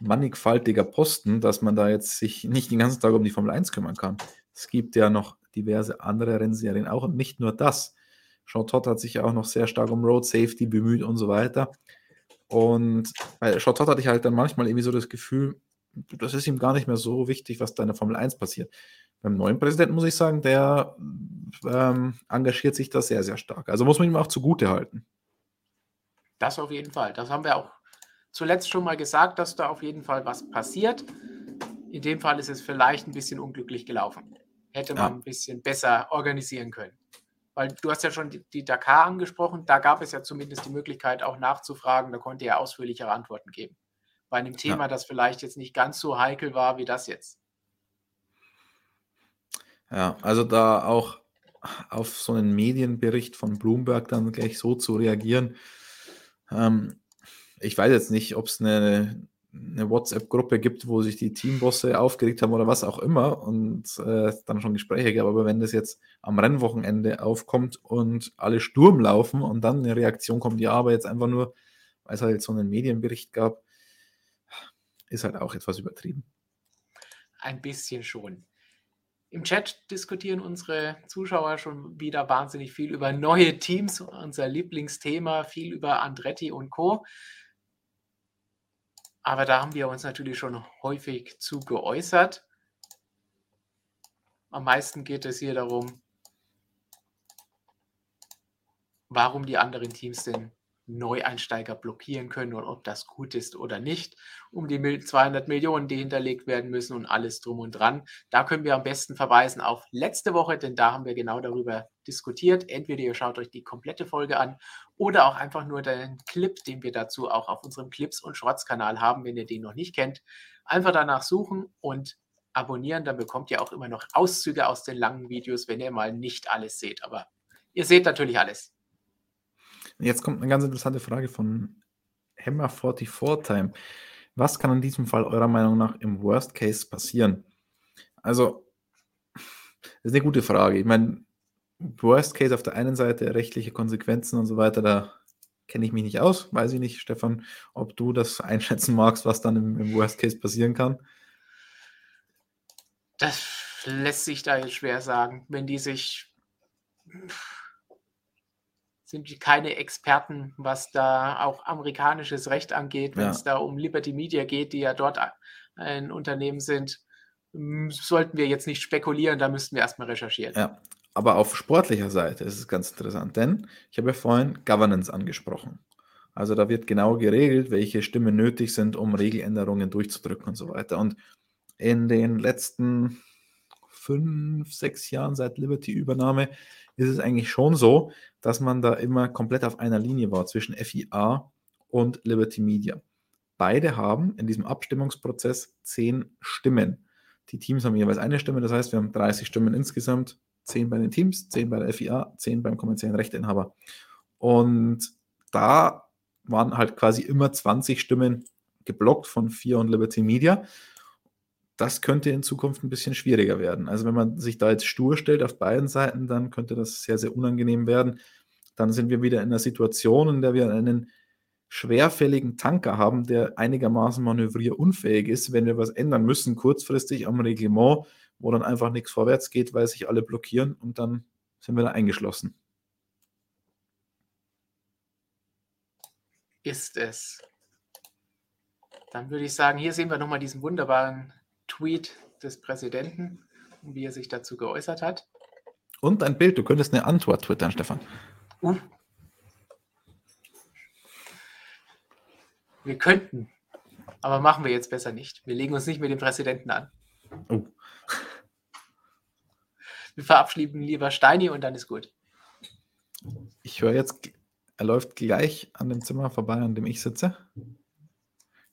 mannigfaltiger Posten, dass man da jetzt sich nicht den ganzen Tag um die Formel 1 kümmern kann. Es gibt ja noch diverse andere Rennserien auch und nicht nur das. Jean Todt hat sich ja auch noch sehr stark um Road Safety bemüht und so weiter. Und bei Jean Todt hatte ich halt dann manchmal irgendwie so das Gefühl, das ist ihm gar nicht mehr so wichtig, was da in der Formel 1 passiert. beim neuen Präsidenten muss ich sagen, der ähm, engagiert sich da sehr, sehr stark. Also muss man ihm auch zugute halten. Das auf jeden Fall. Das haben wir auch zuletzt schon mal gesagt, dass da auf jeden Fall was passiert. In dem Fall ist es vielleicht ein bisschen unglücklich gelaufen. Hätte man ja. ein bisschen besser organisieren können. Weil du hast ja schon die, die, Dakar angesprochen, da gab es ja zumindest die Möglichkeit auch nachzufragen, da konnte er ausführlichere Antworten geben. Bei einem Thema, ja. das vielleicht jetzt nicht ganz so heikel war wie das jetzt. Ja, also da auch auf so einen Medienbericht von Bloomberg dann gleich so zu reagieren. Ähm, ich weiß jetzt nicht, ob es eine, eine WhatsApp-Gruppe gibt, wo sich die Teambosse aufgeregt haben oder was auch immer und äh, dann schon Gespräche gab. Aber wenn das jetzt am Rennwochenende aufkommt und alle Sturm laufen und dann eine Reaktion kommt, ja, aber jetzt einfach nur, weil es halt so einen Medienbericht gab, ist halt auch etwas übertrieben. Ein bisschen schon. Im Chat diskutieren unsere Zuschauer schon wieder wahnsinnig viel über neue Teams, unser Lieblingsthema, viel über Andretti und Co. Aber da haben wir uns natürlich schon häufig zu geäußert. Am meisten geht es hier darum, warum die anderen Teams denn Neueinsteiger blockieren können und ob das gut ist oder nicht, um die 200 Millionen, die hinterlegt werden müssen und alles drum und dran. Da können wir am besten verweisen auf letzte Woche, denn da haben wir genau darüber diskutiert. Entweder ihr schaut euch die komplette Folge an oder auch einfach nur den Clip, den wir dazu auch auf unserem Clips- und Shorts-Kanal haben, wenn ihr den noch nicht kennt. Einfach danach suchen und abonnieren, dann bekommt ihr auch immer noch Auszüge aus den langen Videos, wenn ihr mal nicht alles seht. Aber ihr seht natürlich alles. Jetzt kommt eine ganz interessante Frage von Hammer44 Time. Was kann in diesem Fall eurer Meinung nach im Worst Case passieren? Also, das ist eine gute Frage. Ich meine, Worst Case auf der einen Seite, rechtliche Konsequenzen und so weiter, da kenne ich mich nicht aus. Weiß ich nicht, Stefan, ob du das einschätzen magst, was dann im, im Worst Case passieren kann. Das lässt sich da jetzt schwer sagen. Wenn die sich sind die keine Experten, was da auch amerikanisches Recht angeht, wenn ja. es da um Liberty Media geht, die ja dort ein Unternehmen sind. Sollten wir jetzt nicht spekulieren, da müssten wir erstmal recherchieren. Ja, aber auf sportlicher Seite ist es ganz interessant, denn ich habe ja vorhin Governance angesprochen. Also da wird genau geregelt, welche Stimmen nötig sind, um Regeländerungen durchzudrücken und so weiter. Und in den letzten fünf, sechs Jahren seit Liberty-Übernahme ist es eigentlich schon so, dass man da immer komplett auf einer Linie war zwischen FIA und Liberty Media. Beide haben in diesem Abstimmungsprozess zehn Stimmen. Die Teams haben jeweils eine Stimme, das heißt, wir haben 30 Stimmen insgesamt, zehn bei den Teams, zehn bei der FIA, zehn beim kommerziellen Rechteinhaber. Und da waren halt quasi immer 20 Stimmen geblockt von FIA und Liberty Media das könnte in Zukunft ein bisschen schwieriger werden. Also wenn man sich da jetzt stur stellt auf beiden Seiten, dann könnte das sehr, sehr unangenehm werden. Dann sind wir wieder in einer Situation, in der wir einen schwerfälligen Tanker haben, der einigermaßen manövrierunfähig ist, wenn wir was ändern müssen, kurzfristig am Reglement, wo dann einfach nichts vorwärts geht, weil sich alle blockieren und dann sind wir da eingeschlossen. Ist es. Dann würde ich sagen, hier sehen wir nochmal diesen wunderbaren Tweet des Präsidenten wie er sich dazu geäußert hat. Und ein Bild, du könntest eine Antwort twittern, Stefan. Uh. Wir könnten, aber machen wir jetzt besser nicht. Wir legen uns nicht mit dem Präsidenten an. Oh. Wir verabschieden lieber Steini und dann ist gut. Ich höre jetzt, er läuft gleich an dem Zimmer vorbei, an dem ich sitze.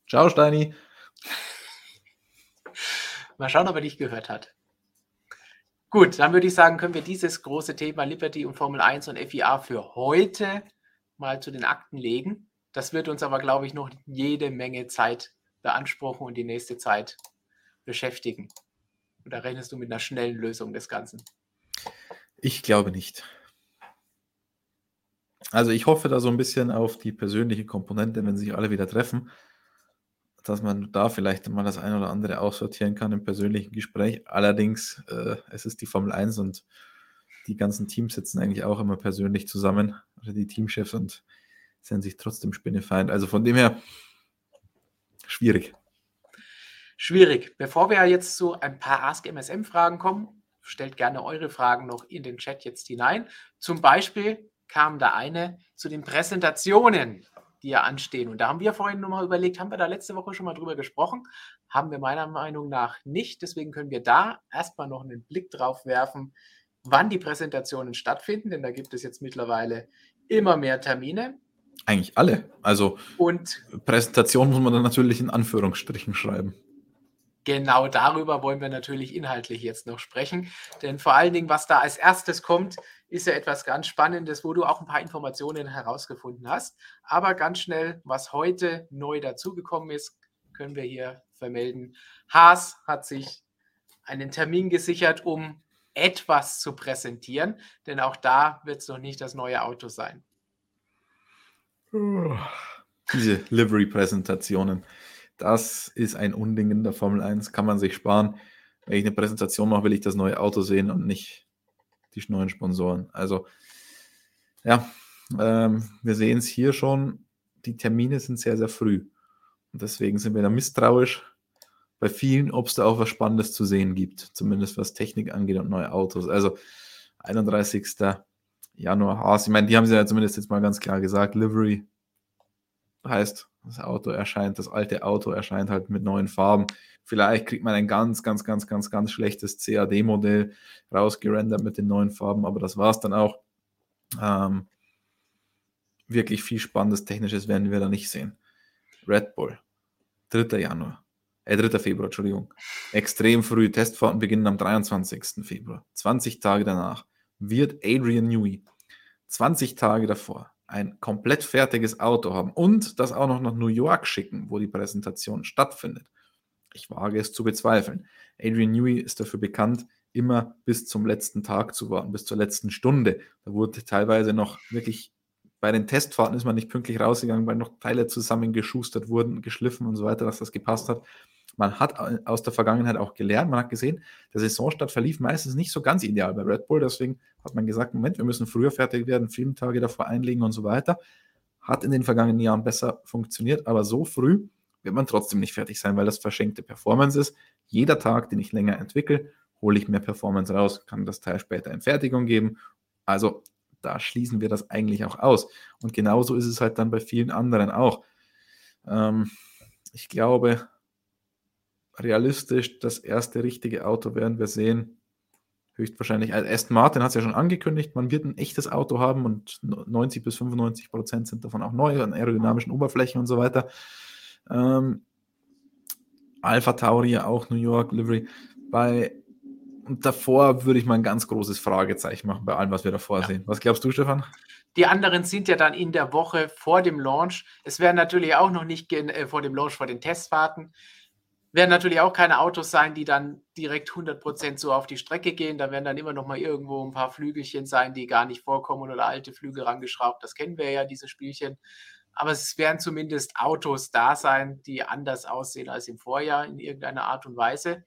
Ciao, Steini. Mal schauen, ob er dich gehört hat. Gut, dann würde ich sagen, können wir dieses große Thema Liberty und Formel 1 und FIA für heute mal zu den Akten legen. Das wird uns aber, glaube ich, noch jede Menge Zeit beanspruchen und die nächste Zeit beschäftigen. Oder rechnest du mit einer schnellen Lösung des Ganzen? Ich glaube nicht. Also ich hoffe da so ein bisschen auf die persönliche Komponente, wenn sich alle wieder treffen dass man da vielleicht mal das eine oder andere aussortieren kann im persönlichen Gespräch. Allerdings, äh, es ist die Formel 1 und die ganzen Teams sitzen eigentlich auch immer persönlich zusammen, also die Teamchefs und sind sich trotzdem Spinnefeind. Also von dem her schwierig. Schwierig. Bevor wir jetzt zu ein paar Ask MSM-Fragen kommen, stellt gerne eure Fragen noch in den Chat jetzt hinein. Zum Beispiel kam da eine zu den Präsentationen, die ja anstehen. Und da haben wir vorhin nochmal überlegt, haben wir da letzte Woche schon mal drüber gesprochen? Haben wir meiner Meinung nach nicht. Deswegen können wir da erstmal noch einen Blick drauf werfen, wann die Präsentationen stattfinden, denn da gibt es jetzt mittlerweile immer mehr Termine. Eigentlich alle. Also und Präsentation muss man dann natürlich in Anführungsstrichen schreiben. Genau darüber wollen wir natürlich inhaltlich jetzt noch sprechen. Denn vor allen Dingen, was da als erstes kommt, ist ja etwas ganz Spannendes, wo du auch ein paar Informationen herausgefunden hast. Aber ganz schnell, was heute neu dazugekommen ist, können wir hier vermelden. Haas hat sich einen Termin gesichert, um etwas zu präsentieren, denn auch da wird es noch nicht das neue Auto sein. Diese Livery-Präsentationen, das ist ein Unding in der Formel 1, kann man sich sparen. Wenn ich eine Präsentation mache, will ich das neue Auto sehen und nicht die neuen Sponsoren. Also, ja, ähm, wir sehen es hier schon, die Termine sind sehr, sehr früh. Und deswegen sind wir da misstrauisch bei vielen, ob es da auch was Spannendes zu sehen gibt. Zumindest was Technik angeht und neue Autos. Also 31. Januar Haas. Ich meine, die haben sie ja zumindest jetzt mal ganz klar gesagt. Livery heißt, das Auto erscheint, das alte Auto erscheint halt mit neuen Farben. Vielleicht kriegt man ein ganz, ganz, ganz, ganz, ganz schlechtes CAD-Modell rausgerendert mit den neuen Farben, aber das war es dann auch. Ähm, wirklich viel Spannendes Technisches werden wir da nicht sehen. Red Bull, 3. Januar, äh, 3. Februar, Entschuldigung. Extrem früh, Testfahrten beginnen am 23. Februar. 20 Tage danach wird Adrian Newey 20 Tage davor ein komplett fertiges Auto haben und das auch noch nach New York schicken, wo die Präsentation stattfindet. Ich wage es zu bezweifeln. Adrian Newey ist dafür bekannt, immer bis zum letzten Tag zu warten, bis zur letzten Stunde. Da wurde teilweise noch wirklich bei den Testfahrten ist man nicht pünktlich rausgegangen, weil noch Teile zusammengeschustert wurden, geschliffen und so weiter, dass das gepasst hat. Man hat aus der Vergangenheit auch gelernt, man hat gesehen, der Saisonstart verlief meistens nicht so ganz ideal bei Red Bull, deswegen hat man gesagt, Moment, wir müssen früher fertig werden, Filmtage davor einlegen und so weiter. Hat in den vergangenen Jahren besser funktioniert, aber so früh wird man trotzdem nicht fertig sein, weil das verschenkte Performance ist. Jeder Tag, den ich länger entwickle, hole ich mehr Performance raus, kann das Teil später in Fertigung geben. Also da schließen wir das eigentlich auch aus. Und genauso ist es halt dann bei vielen anderen auch. Ähm, ich glaube, realistisch, das erste richtige Auto werden wir sehen. Höchstwahrscheinlich. Also Aston Martin hat es ja schon angekündigt, man wird ein echtes Auto haben und 90 bis 95 Prozent sind davon auch neu an aerodynamischen Oberflächen und so weiter. Ähm, Alpha Tauri auch New York Livery. Bei und davor würde ich mal ein ganz großes Fragezeichen machen bei allem, was wir davor ja. sehen. Was glaubst du, Stefan? Die anderen sind ja dann in der Woche vor dem Launch. Es werden natürlich auch noch nicht äh, vor dem Launch, vor den Testfahrten, werden natürlich auch keine Autos sein, die dann direkt 100% so auf die Strecke gehen. Da werden dann immer noch mal irgendwo ein paar Flügelchen sein, die gar nicht vorkommen oder alte Flügel rangeschraubt. Das kennen wir ja, diese Spielchen. Aber es werden zumindest Autos da sein, die anders aussehen als im Vorjahr in irgendeiner Art und Weise.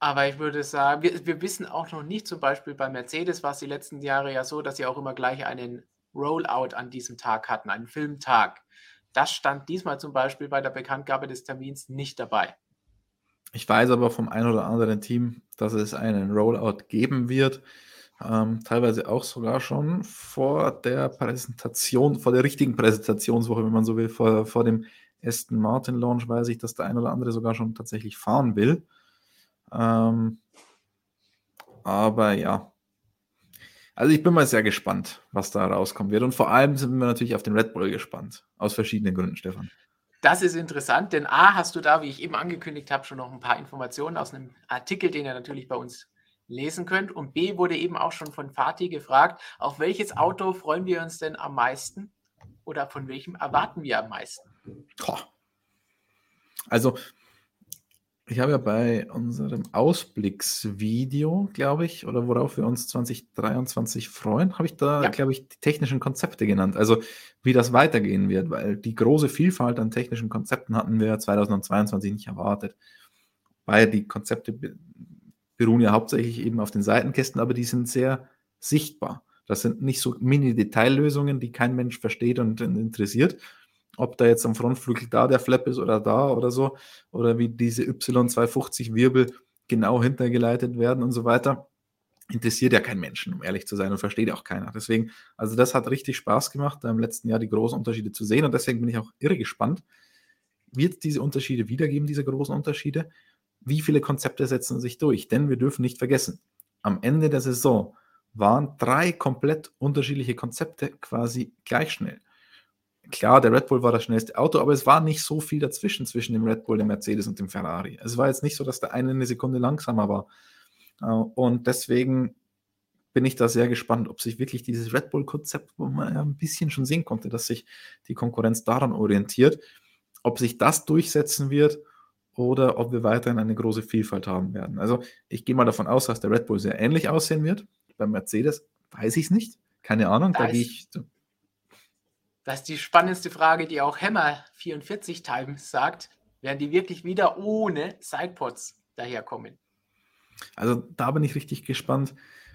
Aber ich würde sagen, wir, wir wissen auch noch nicht, zum Beispiel bei Mercedes war es die letzten Jahre ja so, dass sie auch immer gleich einen Rollout an diesem Tag hatten, einen Filmtag. Das stand diesmal zum Beispiel bei der Bekanntgabe des Termins nicht dabei. Ich weiß aber vom einen oder anderen Team, dass es einen Rollout geben wird. Ähm, teilweise auch sogar schon vor der Präsentation, vor der richtigen Präsentationswoche, wenn man so will, vor, vor dem Aston Martin Launch weiß ich, dass der ein oder andere sogar schon tatsächlich fahren will. Ähm, aber ja. Also ich bin mal sehr gespannt, was da rauskommen wird. Und vor allem sind wir natürlich auf den Red Bull gespannt. Aus verschiedenen Gründen, Stefan. Das ist interessant, denn A, hast du da, wie ich eben angekündigt habe, schon noch ein paar Informationen aus einem Artikel, den ihr natürlich bei uns lesen könnt. Und B, wurde eben auch schon von Fatih gefragt, auf welches Auto freuen wir uns denn am meisten? Oder von welchem erwarten wir am meisten? Also ich habe ja bei unserem Ausblicksvideo, glaube ich, oder worauf wir uns 2023 freuen, habe ich da, ja. glaube ich, die technischen Konzepte genannt. Also wie das weitergehen wird, weil die große Vielfalt an technischen Konzepten hatten wir 2022 nicht erwartet. Weil die Konzepte beruhen ja hauptsächlich eben auf den Seitenkästen, aber die sind sehr sichtbar. Das sind nicht so Mini-Detaillösungen, die kein Mensch versteht und interessiert, ob da jetzt am Frontflügel da der Flap ist oder da oder so, oder wie diese Y250 Wirbel, genau hintergeleitet werden und so weiter. Interessiert ja kein Menschen, um ehrlich zu sein, und versteht auch keiner. Deswegen, also das hat richtig Spaß gemacht, da im letzten Jahr die großen Unterschiede zu sehen. Und deswegen bin ich auch irre gespannt. Wird es diese Unterschiede wiedergeben, diese großen Unterschiede? Wie viele Konzepte setzen sich durch? Denn wir dürfen nicht vergessen, am Ende der Saison waren drei komplett unterschiedliche Konzepte quasi gleich schnell. Klar, der Red Bull war das schnellste Auto, aber es war nicht so viel dazwischen, zwischen dem Red Bull, dem Mercedes und dem Ferrari. Es war jetzt nicht so, dass der eine eine Sekunde langsamer war. Äh, und deswegen bin ich da sehr gespannt, ob sich wirklich dieses Red Bull-Konzept, wo man ja ein bisschen schon sehen konnte, dass sich die Konkurrenz daran orientiert, ob sich das durchsetzen wird oder ob wir weiterhin eine große Vielfalt haben werden. Also ich gehe mal davon aus, dass der Red Bull sehr ähnlich aussehen wird. Beim Mercedes weiß ich es nicht. Keine Ahnung, da, da gehe ich. Das ist die spannendste Frage, die auch Hammer 44 Times sagt. Werden die wirklich wieder ohne Sidepods daherkommen? Also da bin ich richtig gespannt.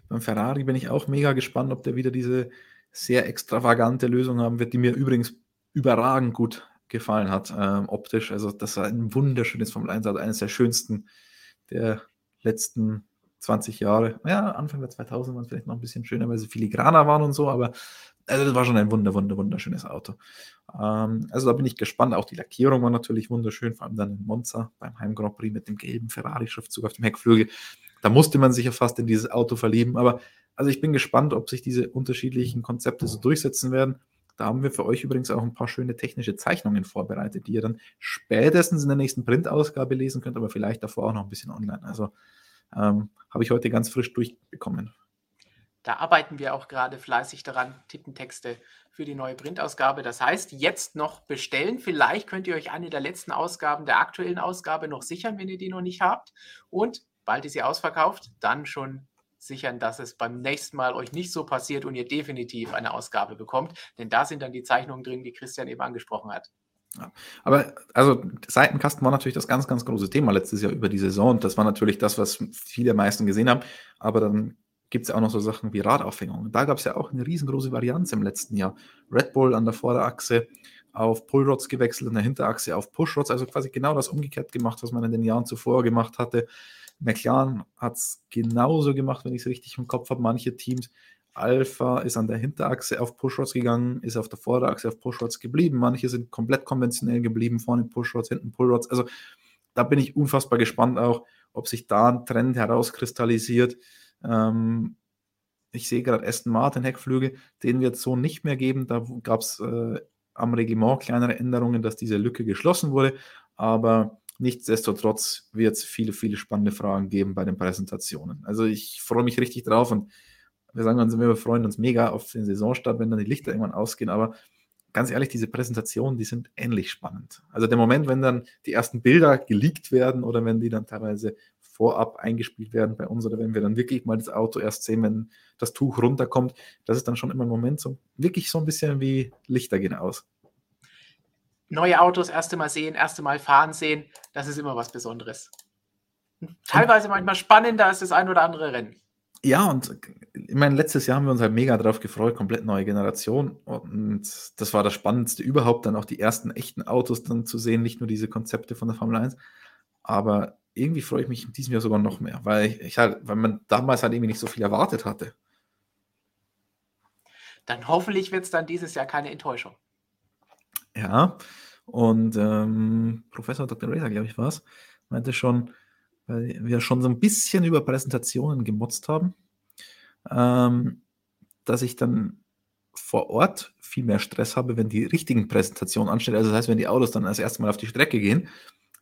Beim Ferrari bin ich auch mega gespannt, ob der wieder diese sehr extravagante Lösung haben wird, die mir übrigens überragend gut gefallen hat, ähm, optisch. Also das war ein wunderschönes Formel 1, also eines der schönsten der letzten 20 Jahre. Ja, Anfang der 2000 waren es vielleicht noch ein bisschen schöner, weil sie filigraner waren und so, aber also das war schon ein wunder, wunder, wunderschönes Auto. Ähm, also da bin ich gespannt. Auch die Lackierung war natürlich wunderschön, vor allem dann in Monza beim Heim Grand Prix mit dem gelben Ferrari-Schriftzug auf dem Heckflügel. Da musste man sich ja fast in dieses Auto verlieben. Aber also ich bin gespannt, ob sich diese unterschiedlichen Konzepte so durchsetzen werden. Da haben wir für euch übrigens auch ein paar schöne technische Zeichnungen vorbereitet, die ihr dann spätestens in der nächsten Printausgabe lesen könnt, aber vielleicht davor auch noch ein bisschen online. Also ähm, habe ich heute ganz frisch durchbekommen. Da arbeiten wir auch gerade fleißig daran, tippen Texte für die neue Printausgabe. Das heißt, jetzt noch bestellen. Vielleicht könnt ihr euch eine der letzten Ausgaben der aktuellen Ausgabe noch sichern, wenn ihr die noch nicht habt. Und bald ist sie ausverkauft, dann schon sichern, dass es beim nächsten Mal euch nicht so passiert und ihr definitiv eine Ausgabe bekommt. Denn da sind dann die Zeichnungen drin, die Christian eben angesprochen hat. Ja. Aber also Seitenkasten war natürlich das ganz, ganz große Thema letztes Jahr über die Saison. Das war natürlich das, was viele am meisten gesehen haben. Aber dann gibt es ja auch noch so Sachen wie Radaufhängung. Da gab es ja auch eine riesengroße Varianz im letzten Jahr. Red Bull an der Vorderachse auf Pullrods gewechselt, an der Hinterachse auf Pushrods, also quasi genau das umgekehrt gemacht, was man in den Jahren zuvor gemacht hatte. McLaren hat es genauso gemacht, wenn ich es richtig im Kopf habe. Manche Teams, Alpha ist an der Hinterachse auf Pushrods gegangen, ist auf der Vorderachse auf Pushrods geblieben. Manche sind komplett konventionell geblieben, vorne Pushrods, hinten Pullrods. Also da bin ich unfassbar gespannt auch, ob sich da ein Trend herauskristallisiert ähm, ich sehe gerade Aston Martin Heckflügel, den wird es so nicht mehr geben. Da gab es äh, am Regiment kleinere Änderungen, dass diese Lücke geschlossen wurde. Aber nichtsdestotrotz wird es viele, viele spannende Fragen geben bei den Präsentationen. Also ich freue mich richtig drauf und wir sagen uns immer, wir freuen uns mega auf den Saisonstart, wenn dann die Lichter irgendwann ausgehen. Aber ganz ehrlich, diese Präsentationen, die sind ähnlich spannend. Also der Moment, wenn dann die ersten Bilder geleakt werden oder wenn die dann teilweise vorab eingespielt werden bei uns oder wenn wir dann wirklich mal das Auto erst sehen, wenn das Tuch runterkommt, das ist dann schon immer ein Moment so wirklich so ein bisschen wie Lichter gehen aus. Neue Autos erste Mal sehen, erste Mal fahren sehen, das ist immer was Besonderes. Teilweise manchmal spannender als das ein oder andere Rennen. Ja, und ich meine, letztes Jahr haben wir uns halt mega drauf gefreut, komplett neue Generation. Und das war das Spannendste überhaupt, dann auch die ersten echten Autos dann zu sehen, nicht nur diese Konzepte von der Formel 1. Aber irgendwie freue ich mich in diesem Jahr sogar noch mehr, weil ich, ich halt, weil man damals halt irgendwie nicht so viel erwartet hatte. Dann hoffentlich wird es dann dieses Jahr keine Enttäuschung. Ja, und ähm, Professor Dr. Razer, glaube ich, war es, meinte schon, weil wir schon so ein bisschen über Präsentationen gemotzt haben, ähm, dass ich dann vor Ort viel mehr Stress habe, wenn die richtigen Präsentationen anstehen. Also das heißt, wenn die Autos dann das erste Mal auf die Strecke gehen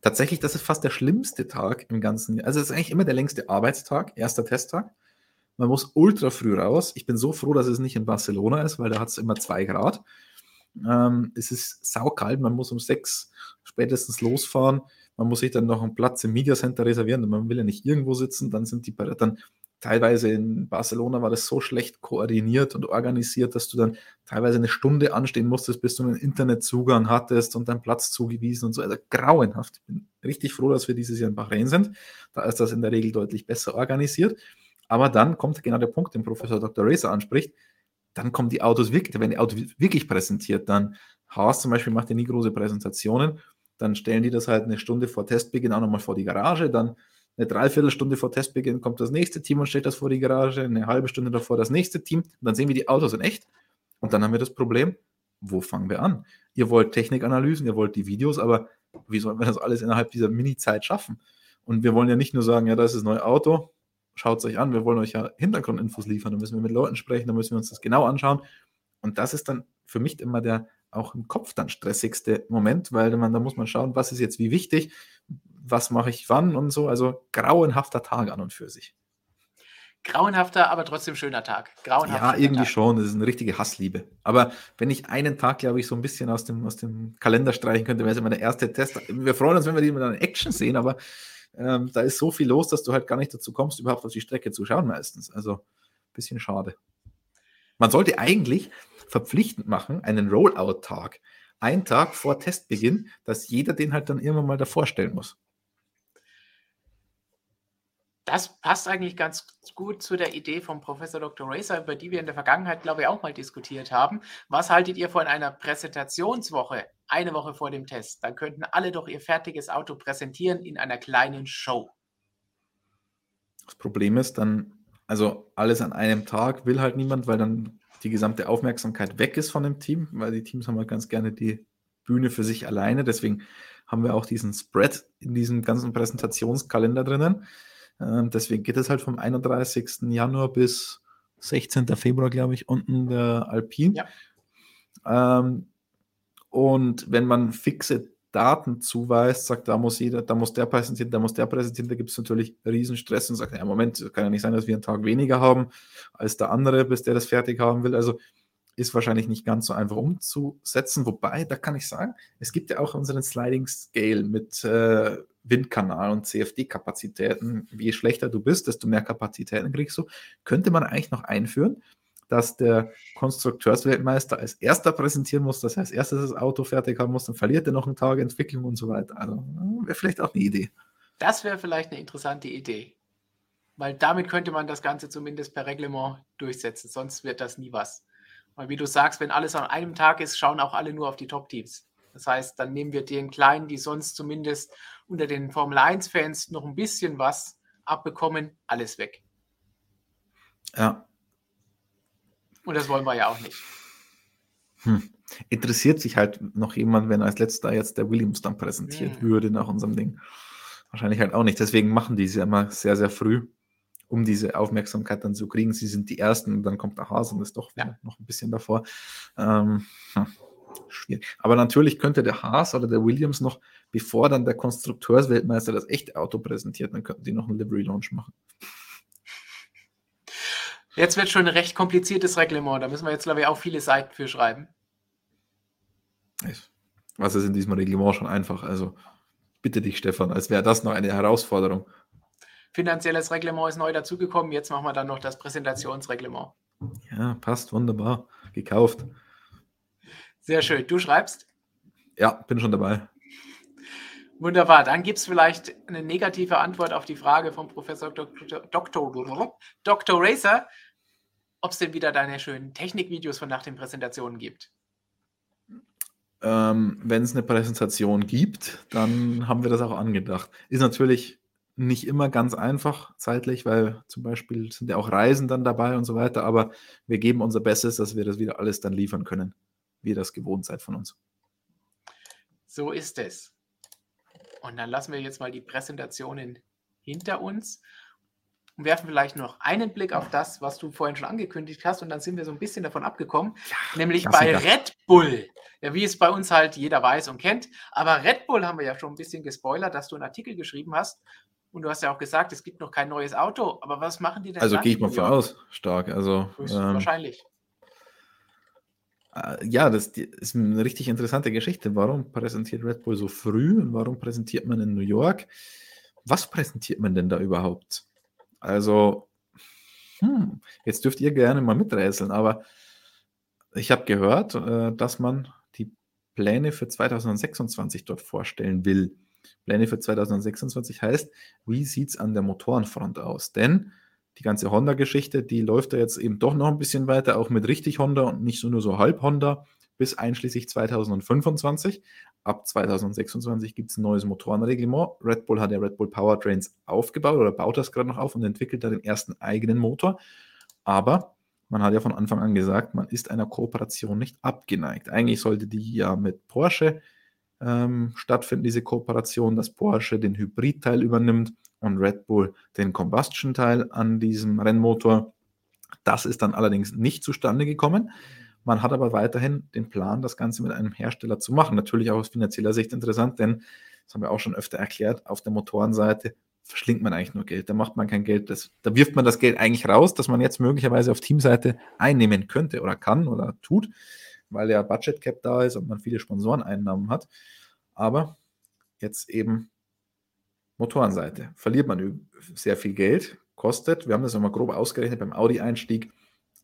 Tatsächlich, das ist fast der schlimmste Tag im ganzen Jahr. Also es ist eigentlich immer der längste Arbeitstag, erster Testtag. Man muss ultra früh raus. Ich bin so froh, dass es nicht in Barcelona ist, weil da hat es immer zwei Grad. Ähm, es ist saukalt, man muss um sechs spätestens losfahren. Man muss sich dann noch einen Platz im Media Center reservieren. Man will ja nicht irgendwo sitzen. Dann sind die dann teilweise in Barcelona war das so schlecht koordiniert und organisiert, dass du dann teilweise eine Stunde anstehen musstest, bis du einen Internetzugang hattest und deinen Platz zugewiesen und so. Also grauenhaft. Ich bin richtig froh, dass wir dieses Jahr in Bahrain sind. Da ist das in der Regel deutlich besser organisiert. Aber dann kommt genau der Punkt, den Professor Dr. Racer anspricht. Dann kommen die Autos wirklich, wenn die Autos wirklich präsentiert, dann Haas zum Beispiel macht ja nie große Präsentationen. Dann stellen die das halt eine Stunde vor Testbeginn auch nochmal vor die Garage. Dann eine Dreiviertelstunde vor Testbeginn kommt das nächste Team und stellt das vor die Garage, eine halbe Stunde davor das nächste Team. Und dann sehen wir die Autos in echt. Und dann haben wir das Problem, wo fangen wir an? Ihr wollt Technikanalysen, ihr wollt die Videos, aber wie sollen wir das alles innerhalb dieser Mini-Zeit schaffen? Und wir wollen ja nicht nur sagen, ja, das ist ein neues Auto, schaut es euch an, wir wollen euch ja Hintergrundinfos liefern, da müssen wir mit Leuten sprechen, da müssen wir uns das genau anschauen. Und das ist dann für mich immer der auch im Kopf dann stressigste Moment, weil man, da muss man schauen, was ist jetzt wie wichtig, was mache ich wann und so. Also grauenhafter Tag an und für sich. Grauenhafter, aber trotzdem schöner Tag. Grauenhafter ja, irgendwie Tag. schon. Das ist eine richtige Hassliebe. Aber wenn ich einen Tag, glaube ich, so ein bisschen aus dem, aus dem Kalender streichen könnte, wäre es immer der erste Test. Wir freuen uns, wenn wir die dann in Action sehen, aber ähm, da ist so viel los, dass du halt gar nicht dazu kommst, überhaupt auf die Strecke zu schauen meistens. Also ein bisschen schade. Man sollte eigentlich verpflichtend machen, einen Rollout-Tag. Ein Tag vor Testbeginn, dass jeder den halt dann irgendwann mal davor stellen muss das passt eigentlich ganz gut zu der Idee von Professor Dr. Racer, über die wir in der Vergangenheit, glaube ich, auch mal diskutiert haben. Was haltet ihr von einer Präsentationswoche, eine Woche vor dem Test? Dann könnten alle doch ihr fertiges Auto präsentieren in einer kleinen Show. Das Problem ist dann, also alles an einem Tag will halt niemand, weil dann die gesamte Aufmerksamkeit weg ist von dem Team, weil die Teams haben halt ganz gerne die Bühne für sich alleine. Deswegen haben wir auch diesen Spread in diesem ganzen Präsentationskalender drinnen. Ähm, deswegen geht es halt vom 31. Januar bis 16. Februar, glaube ich, unten der Alpin. Ja. Ähm, und wenn man fixe Daten zuweist, sagt, da muss jeder, da muss der präsentieren, da muss der präsentieren, da gibt es natürlich Riesenstress und sagt, ja, Moment, kann ja nicht sein, dass wir einen Tag weniger haben als der andere, bis der das fertig haben will. Also ist wahrscheinlich nicht ganz so einfach umzusetzen. Wobei, da kann ich sagen, es gibt ja auch unseren Sliding Scale mit äh, Windkanal und CFD-Kapazitäten. Je schlechter du bist, desto mehr Kapazitäten kriegst du. Könnte man eigentlich noch einführen, dass der Konstrukteursweltmeister als erster präsentieren muss, dass er als erstes das Auto fertig haben muss, dann verliert er noch einen Tag Entwicklung und so weiter. Also wäre vielleicht auch eine Idee. Das wäre vielleicht eine interessante Idee. Weil damit könnte man das Ganze zumindest per Reglement durchsetzen, sonst wird das nie was. Weil wie du sagst, wenn alles an einem Tag ist, schauen auch alle nur auf die Top-Teams. Das heißt, dann nehmen wir den Kleinen, die sonst zumindest unter den Formel 1-Fans noch ein bisschen was abbekommen, alles weg. Ja. Und das wollen wir ja auch nicht. Hm. Interessiert sich halt noch jemand, wenn als letzter jetzt der Williams dann präsentiert hm. würde nach unserem Ding? Wahrscheinlich halt auch nicht. Deswegen machen die es ja immer sehr, sehr früh, um diese Aufmerksamkeit dann zu kriegen. Sie sind die Ersten und dann kommt der Hase und ist doch ja. noch ein bisschen davor. Ähm, hm schwierig. Aber natürlich könnte der Haas oder der Williams noch, bevor dann der Konstrukteursweltmeister das echte Auto präsentiert, dann könnten die noch einen Livery Launch machen. Jetzt wird schon ein recht kompliziertes Reglement. Da müssen wir jetzt, glaube ich, auch viele Seiten für schreiben. Was ist in diesem Reglement schon einfach? Also bitte dich, Stefan, als wäre das noch eine Herausforderung. Finanzielles Reglement ist neu dazugekommen. Jetzt machen wir dann noch das Präsentationsreglement. Ja, passt wunderbar. Gekauft. Sehr schön. Du schreibst? Ja, bin schon dabei. Wunderbar. Dann gibt es vielleicht eine negative Antwort auf die Frage von Professor Dr. Dr. Dr. Racer, ob es denn wieder deine schönen Technikvideos von nach den Präsentationen gibt. Ähm, Wenn es eine Präsentation gibt, dann haben wir das auch angedacht. Ist natürlich nicht immer ganz einfach zeitlich, weil zum Beispiel sind ja auch Reisen dann dabei und so weiter, aber wir geben unser Bestes, dass wir das wieder alles dann liefern können wie ihr das gewohnt seid von uns. So ist es. Und dann lassen wir jetzt mal die Präsentationen hinter uns und werfen vielleicht noch einen Blick auf das, was du vorhin schon angekündigt hast. Und dann sind wir so ein bisschen davon abgekommen, ja, nämlich bei Red Bull. Ja, wie es bei uns halt jeder weiß und kennt. Aber Red Bull haben wir ja schon ein bisschen gespoilert, dass du einen Artikel geschrieben hast. Und du hast ja auch gesagt, es gibt noch kein neues Auto. Aber was machen die denn? Also gehe ich mal voraus, stark. Also ähm, wahrscheinlich. Äh, ja, das ist eine richtig interessante Geschichte. Warum präsentiert Red Bull so früh und warum präsentiert man in New York? Was präsentiert man denn da überhaupt? Also, hm, jetzt dürft ihr gerne mal miträtseln, aber ich habe gehört, äh, dass man die Pläne für 2026 dort vorstellen will. Pläne für 2026 heißt, wie sieht es an der Motorenfront aus? Denn die ganze Honda-Geschichte, die läuft da jetzt eben doch noch ein bisschen weiter, auch mit richtig Honda und nicht nur so halb Honda, bis einschließlich 2025. ab 2026 gibt es ein neues Motorenreglement. Red Bull hat ja Red Bull Powertrains aufgebaut oder baut das gerade noch auf und entwickelt da den ersten eigenen Motor. Aber man hat ja von Anfang an gesagt, man ist einer Kooperation nicht abgeneigt. Eigentlich sollte die ja mit Porsche ähm, stattfinden, diese Kooperation, dass Porsche den Hybridteil übernimmt und Red Bull den Combustion-Teil an diesem Rennmotor. Das ist dann allerdings nicht zustande gekommen. Man hat aber weiterhin den Plan, das Ganze mit einem Hersteller zu machen. Natürlich auch aus finanzieller Sicht interessant, denn, das haben wir auch schon öfter erklärt, auf der Motorenseite verschlingt man eigentlich nur Geld. Da macht man kein Geld. Das, da wirft man das Geld eigentlich raus, das man jetzt möglicherweise auf Teamseite einnehmen könnte oder kann oder tut, weil ja Budget Cap da ist und man viele Sponsoreneinnahmen hat. Aber jetzt eben Motorenseite. Verliert man sehr viel Geld, kostet, wir haben das nochmal grob ausgerechnet beim Audi-Einstieg,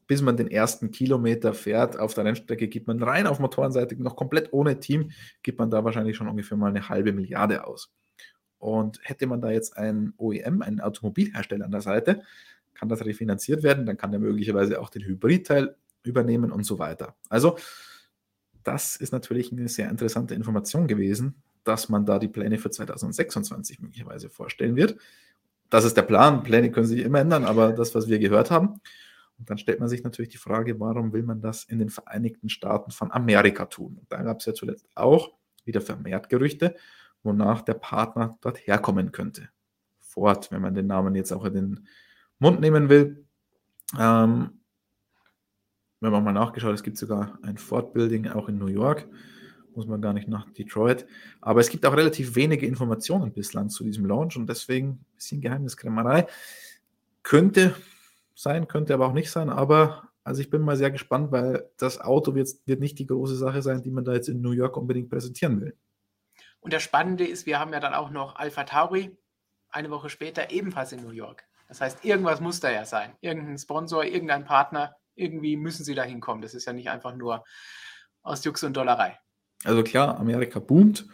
bis man den ersten Kilometer fährt auf der Rennstrecke, gibt man rein auf Motorenseite, noch komplett ohne Team, gibt man da wahrscheinlich schon ungefähr mal eine halbe Milliarde aus. Und hätte man da jetzt einen OEM, einen Automobilhersteller an der Seite, kann das refinanziert werden, dann kann er möglicherweise auch den Hybridteil übernehmen und so weiter. Also, das ist natürlich eine sehr interessante Information gewesen, dass man da die Pläne für 2026 möglicherweise vorstellen wird. Das ist der Plan. Pläne können sich immer ändern, aber das, was wir gehört haben. Und dann stellt man sich natürlich die Frage, warum will man das in den Vereinigten Staaten von Amerika tun? Und da gab es ja zuletzt auch wieder vermehrt Gerüchte, wonach der Partner dort herkommen könnte. Ford, wenn man den Namen jetzt auch in den Mund nehmen will. Ähm, wir haben mal nachgeschaut, es gibt sogar ein Ford-Building auch in New York. Muss man gar nicht nach Detroit. Aber es gibt auch relativ wenige Informationen bislang zu diesem Launch und deswegen ein bisschen Geheimniskrämerei. Könnte sein, könnte aber auch nicht sein. Aber also ich bin mal sehr gespannt, weil das Auto wird, wird nicht die große Sache sein, die man da jetzt in New York unbedingt präsentieren will. Und das Spannende ist, wir haben ja dann auch noch Alpha Tauri eine Woche später ebenfalls in New York. Das heißt, irgendwas muss da ja sein. Irgendein Sponsor, irgendein Partner, irgendwie müssen sie da hinkommen. Das ist ja nicht einfach nur aus Jux und Dollerei. Also klar, Amerika boomt.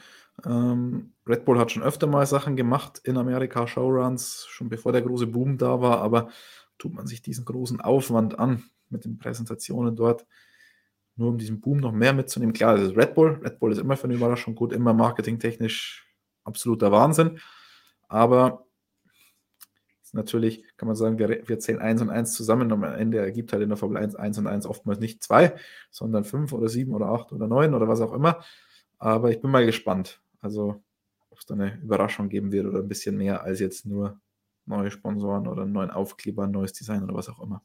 Ähm, Red Bull hat schon öfter mal Sachen gemacht in Amerika, Showruns, schon bevor der große Boom da war, aber tut man sich diesen großen Aufwand an mit den Präsentationen dort, nur um diesen Boom noch mehr mitzunehmen. Klar, das ist Red Bull. Red Bull ist immer für eine Überraschung gut, immer marketingtechnisch absoluter Wahnsinn. Aber natürlich kann man sagen, wir, wir zählen 1 und 1 zusammen und am Ende ergibt halt in der Formel 1 1 und 1 oftmals nicht 2, sondern 5 oder 7 oder 8 oder 9 oder was auch immer. Aber ich bin mal gespannt. Also, ob es da eine Überraschung geben wird oder ein bisschen mehr als jetzt nur neue Sponsoren oder einen neuen Aufkleber, ein neues Design oder was auch immer.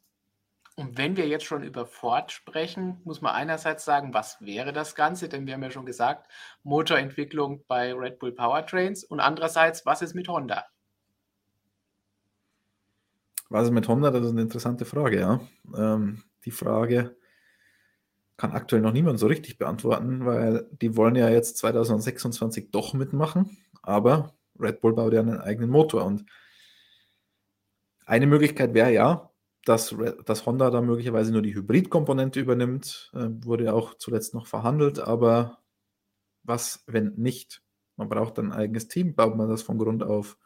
Und wenn wir jetzt schon über Ford sprechen, muss man einerseits sagen, was wäre das Ganze? Denn wir haben ja schon gesagt, Motorentwicklung bei Red Bull Powertrains. Und andererseits, was ist mit Honda? Was ist mit Honda? Das ist eine interessante Frage, ja. Ähm, die Frage kann aktuell noch niemand so richtig beantworten, weil die wollen ja jetzt 2026 doch mitmachen, aber Red Bull baut ja einen eigenen Motor und eine Möglichkeit wäre ja, dass, dass Honda da möglicherweise nur die Hybridkomponente übernimmt. Äh, wurde auch zuletzt noch verhandelt, aber was, wenn nicht? Man braucht ein eigenes Team. Baut man das von Grund auf,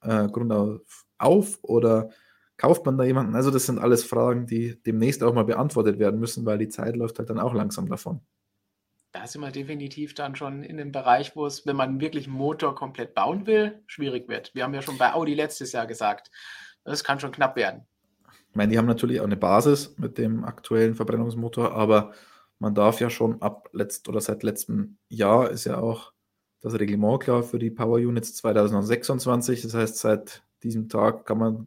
äh, Grund auf, auf oder kauft man da jemanden? Also, das sind alles Fragen, die demnächst auch mal beantwortet werden müssen, weil die Zeit läuft halt dann auch langsam davon. Da sind wir definitiv dann schon in dem Bereich, wo es, wenn man wirklich einen Motor komplett bauen will, schwierig wird. Wir haben ja schon bei Audi letztes Jahr gesagt, das kann schon knapp werden. Ich meine, die haben natürlich auch eine Basis mit dem aktuellen Verbrennungsmotor, aber man darf ja schon ab letzt oder seit letztem Jahr ist ja auch das Reglement klar für die Power Units 2026. Das heißt, seit diesem Tag kann man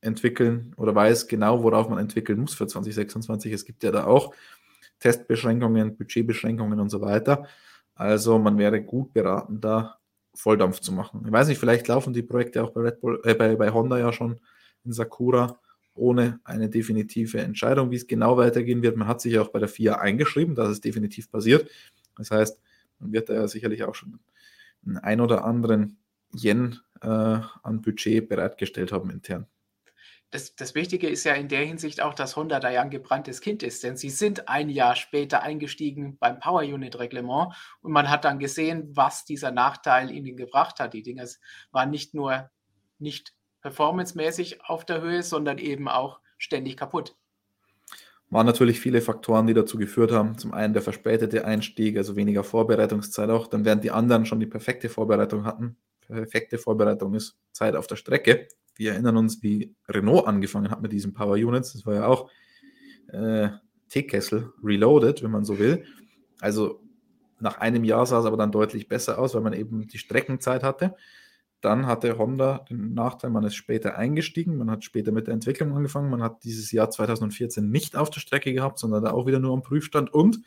entwickeln oder weiß genau, worauf man entwickeln muss für 2026. Es gibt ja da auch Testbeschränkungen, Budgetbeschränkungen und so weiter. Also man wäre gut beraten, da Volldampf zu machen. Ich weiß nicht, vielleicht laufen die Projekte auch bei, Red Bull, äh, bei, bei Honda ja schon in Sakura ohne eine definitive Entscheidung, wie es genau weitergehen wird. Man hat sich ja auch bei der FIA eingeschrieben, dass es definitiv passiert. Das heißt, man wird da ja sicherlich auch schon einen ein oder anderen Yen äh, an Budget bereitgestellt haben intern. Das, das, Wichtige ist ja in der Hinsicht auch, dass Honda da ja ein gebranntes Kind ist, denn sie sind ein Jahr später eingestiegen beim Power Unit Reglement und man hat dann gesehen, was dieser Nachteil ihnen gebracht hat. Die Dinge waren nicht nur nicht performancemäßig auf der Höhe, sondern eben auch ständig kaputt. waren natürlich viele Faktoren, die dazu geführt haben. Zum einen der verspätete Einstieg, also weniger Vorbereitungszeit auch. Dann während die anderen schon die perfekte Vorbereitung hatten. Perfekte Vorbereitung ist Zeit auf der Strecke. Wir erinnern uns, wie Renault angefangen hat mit diesen Power Units. Das war ja auch äh, Teekessel reloaded, wenn man so will. Also nach einem Jahr sah es aber dann deutlich besser aus, weil man eben die Streckenzeit hatte. Dann hatte Honda den Nachteil, man ist später eingestiegen, man hat später mit der Entwicklung angefangen, man hat dieses Jahr 2014 nicht auf der Strecke gehabt, sondern da auch wieder nur am Prüfstand und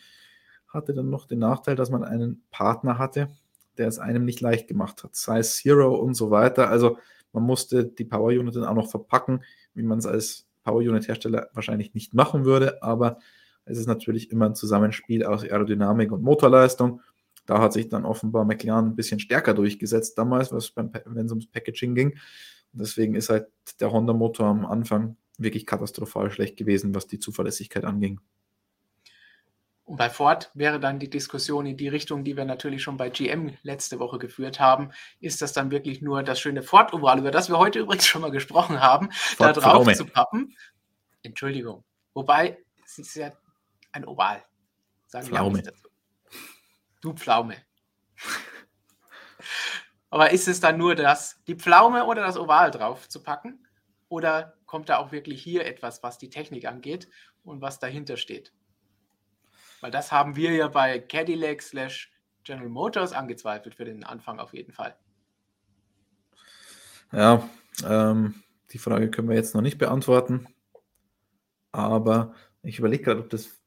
hatte dann noch den Nachteil, dass man einen Partner hatte, der es einem nicht leicht gemacht hat, sei es Zero und so weiter. Also man musste die Power Unit dann auch noch verpacken, wie man es als Power Unit Hersteller wahrscheinlich nicht machen würde, aber es ist natürlich immer ein Zusammenspiel aus Aerodynamik und Motorleistung da hat sich dann offenbar McLaren ein bisschen stärker durchgesetzt damals, wenn es ums Packaging ging. Und deswegen ist halt der Honda-Motor am Anfang wirklich katastrophal schlecht gewesen, was die Zuverlässigkeit anging. Und bei Ford wäre dann die Diskussion in die Richtung, die wir natürlich schon bei GM letzte Woche geführt haben. Ist das dann wirklich nur das schöne Ford-Oval, über das wir heute übrigens schon mal gesprochen haben, Ford da drauf Pflaume. zu pappen? Entschuldigung. Wobei, es ist ja ein Oval. Sagen Pflaume. wir dazu. Du Pflaume. Aber ist es dann nur das, die Pflaume oder das Oval drauf zu packen? Oder kommt da auch wirklich hier etwas, was die Technik angeht und was dahinter steht? Weil das haben wir ja bei Cadillac slash General Motors angezweifelt für den Anfang auf jeden Fall. Ja, ähm, die Frage können wir jetzt noch nicht beantworten. Aber ich überlege gerade, ob das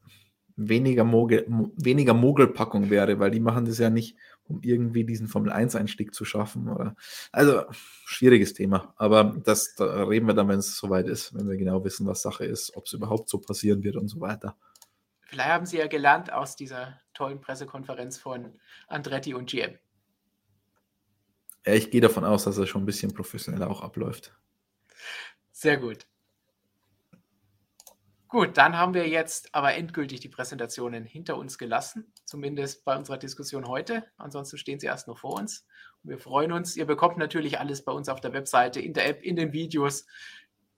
weniger, Mogel, weniger Mogelpackung wäre, weil die machen das ja nicht, um irgendwie diesen Formel-1-Einstieg zu schaffen. Oder, also schwieriges Thema, aber das da reden wir dann, wenn es soweit ist, wenn wir genau wissen, was Sache ist, ob es überhaupt so passieren wird und so weiter. Vielleicht haben Sie ja gelernt aus dieser tollen Pressekonferenz von Andretti und GM. Ja, ich gehe davon aus, dass es schon ein bisschen professioneller auch abläuft. Sehr gut. Gut, dann haben wir jetzt aber endgültig die Präsentationen hinter uns gelassen, zumindest bei unserer Diskussion heute. Ansonsten stehen sie erst noch vor uns. Und wir freuen uns. Ihr bekommt natürlich alles bei uns auf der Webseite, in der App, in den Videos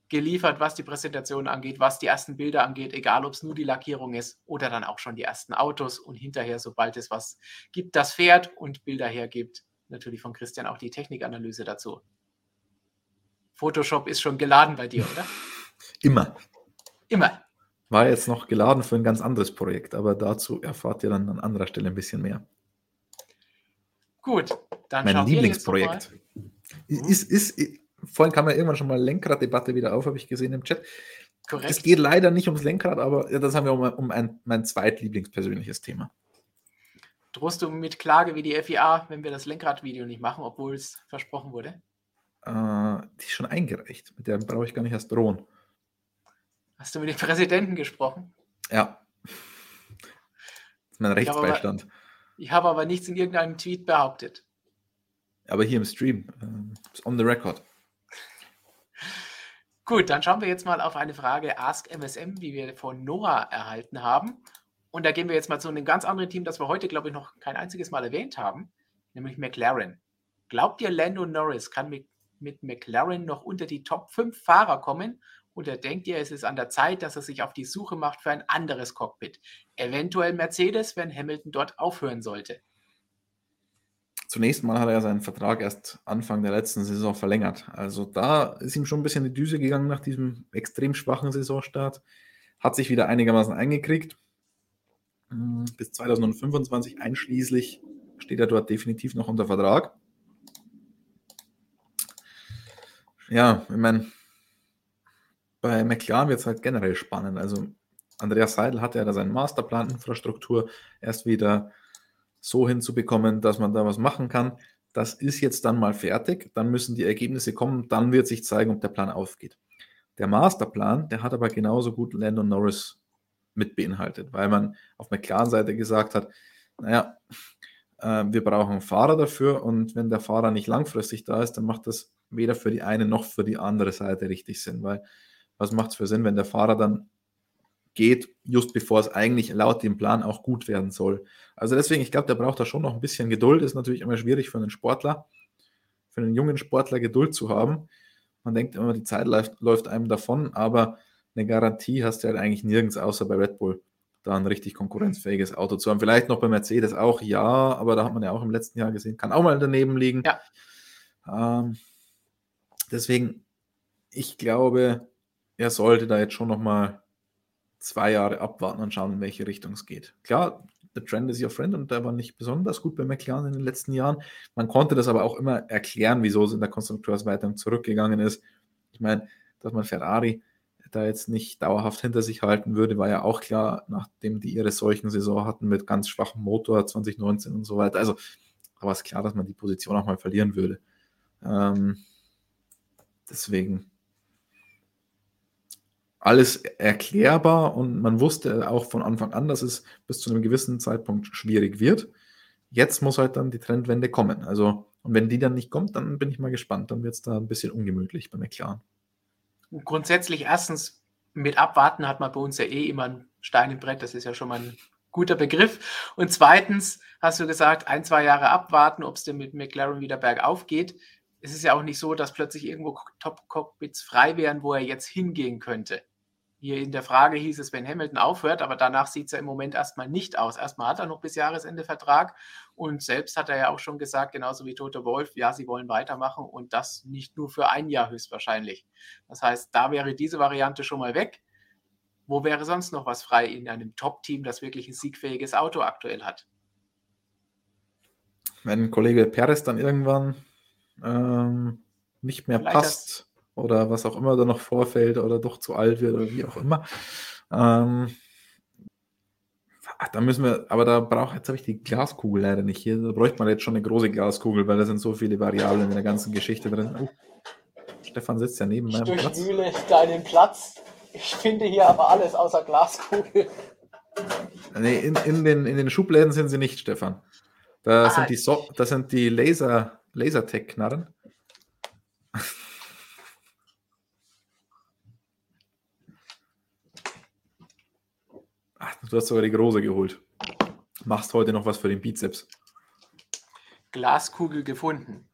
geliefert, was die Präsentation angeht, was die ersten Bilder angeht, egal ob es nur die Lackierung ist oder dann auch schon die ersten Autos und hinterher, sobald es was gibt, das fährt und Bilder hergibt, natürlich von Christian auch die Technikanalyse dazu. Photoshop ist schon geladen bei dir, oder? Immer. Immer. War jetzt noch geladen für ein ganz anderes Projekt, aber dazu erfahrt ihr dann an anderer Stelle ein bisschen mehr. Gut, dann Mein Lieblingsprojekt. Ist, ist, vorhin kam ja irgendwann schon mal Lenkraddebatte wieder auf, habe ich gesehen im Chat. Korrekt. Es geht leider nicht ums Lenkrad, aber das haben wir um, um ein, mein zweitlieblingspersönliches Thema. Drohst du mit Klage wie die FIA, wenn wir das Lenkradvideo nicht machen, obwohl es versprochen wurde? Äh, die ist schon eingereicht. Mit der brauche ich gar nicht erst drohen. Hast du mit dem Präsidenten gesprochen? Ja. Das ist mein Rechtsbeistand. Ich habe aber, hab aber nichts in irgendeinem Tweet behauptet. Aber hier im Stream. Äh, on the record. Gut, dann schauen wir jetzt mal auf eine Frage Ask MSM, die wir von Noah erhalten haben. Und da gehen wir jetzt mal zu einem ganz anderen Team, das wir heute, glaube ich, noch kein einziges Mal erwähnt haben, nämlich McLaren. Glaubt ihr, Lando Norris kann mit, mit McLaren noch unter die Top 5 Fahrer kommen oder denkt ihr, es ist an der Zeit, dass er sich auf die Suche macht für ein anderes Cockpit? Eventuell Mercedes, wenn Hamilton dort aufhören sollte. Zunächst mal hat er seinen Vertrag erst Anfang der letzten Saison verlängert. Also da ist ihm schon ein bisschen die Düse gegangen nach diesem extrem schwachen Saisonstart. Hat sich wieder einigermaßen eingekriegt. Hm, bis 2025 einschließlich steht er dort definitiv noch unter Vertrag. Ja, ich meine, bei McLaren wird es halt generell spannend. Also Andreas Seidel hatte ja da seinen Masterplan Infrastruktur erst wieder so hinzubekommen, dass man da was machen kann. Das ist jetzt dann mal fertig, dann müssen die Ergebnisse kommen, dann wird sich zeigen, ob der Plan aufgeht. Der Masterplan, der hat aber genauso gut Landon Norris mit beinhaltet, weil man auf McLaren-Seite gesagt hat, naja, äh, wir brauchen einen Fahrer dafür und wenn der Fahrer nicht langfristig da ist, dann macht das weder für die eine noch für die andere Seite richtig Sinn, weil was macht es für Sinn, wenn der Fahrer dann geht, just bevor es eigentlich laut dem Plan auch gut werden soll. Also deswegen, ich glaube, der braucht da schon noch ein bisschen Geduld. Ist natürlich immer schwierig für einen Sportler, für einen jungen Sportler Geduld zu haben. Man denkt immer, die Zeit läuft, läuft einem davon, aber eine Garantie hast du halt eigentlich nirgends außer bei Red Bull, da ein richtig konkurrenzfähiges Auto zu haben. Vielleicht noch bei Mercedes auch, ja, aber da hat man ja auch im letzten Jahr gesehen, kann auch mal daneben liegen. Ja. Ähm, deswegen, ich glaube, er sollte da jetzt schon noch mal zwei Jahre abwarten und schauen, in welche Richtung es geht. Klar, the trend is your friend und der war nicht besonders gut bei McLaren in den letzten Jahren. Man konnte das aber auch immer erklären, wieso es in der Konstrukteurswertung zurückgegangen ist. Ich meine, dass man Ferrari da jetzt nicht dauerhaft hinter sich halten würde, war ja auch klar, nachdem die ihre solchen Saison hatten mit ganz schwachem Motor 2019 und so weiter. Also war es klar, dass man die Position auch mal verlieren würde. Ähm, deswegen alles erklärbar und man wusste auch von Anfang an, dass es bis zu einem gewissen Zeitpunkt schwierig wird. Jetzt muss halt dann die Trendwende kommen. Also, und wenn die dann nicht kommt, dann bin ich mal gespannt. Dann wird es da ein bisschen ungemütlich bei McLaren. Grundsätzlich erstens mit Abwarten hat man bei uns ja eh immer ein Stein im Brett. Das ist ja schon mal ein guter Begriff. Und zweitens hast du gesagt, ein, zwei Jahre abwarten, ob es denn mit McLaren wieder bergauf geht. Es ist ja auch nicht so, dass plötzlich irgendwo Top-Cockpits frei wären, wo er jetzt hingehen könnte. Hier in der Frage hieß es, wenn Hamilton aufhört, aber danach sieht es ja im Moment erstmal nicht aus. Erstmal hat er noch bis Jahresende Vertrag und selbst hat er ja auch schon gesagt, genauso wie Tote Wolf, ja, sie wollen weitermachen und das nicht nur für ein Jahr höchstwahrscheinlich. Das heißt, da wäre diese Variante schon mal weg. Wo wäre sonst noch was frei in einem Top-Team, das wirklich ein siegfähiges Auto aktuell hat? Wenn Kollege Perez dann irgendwann ähm, nicht mehr Vielleicht passt oder was auch immer da noch vorfällt oder doch zu alt wird oder wie auch immer. Ähm, da müssen wir, aber da braucht, jetzt habe ich die Glaskugel leider nicht hier. Da bräuchte man jetzt schon eine große Glaskugel, weil da sind so viele Variablen in der ganzen Geschichte drin. Oh, Stefan sitzt ja neben meinem ich Platz. Ich deinen Platz. Ich finde hier aber alles außer Glaskugel. Nee, in, in, den, in den Schubläden sind sie nicht, Stefan. Da ah, sind die, so das sind die Laser, Lasertech-Knarren. Du hast sogar die große geholt. Machst heute noch was für den Bizeps. Glaskugel gefunden.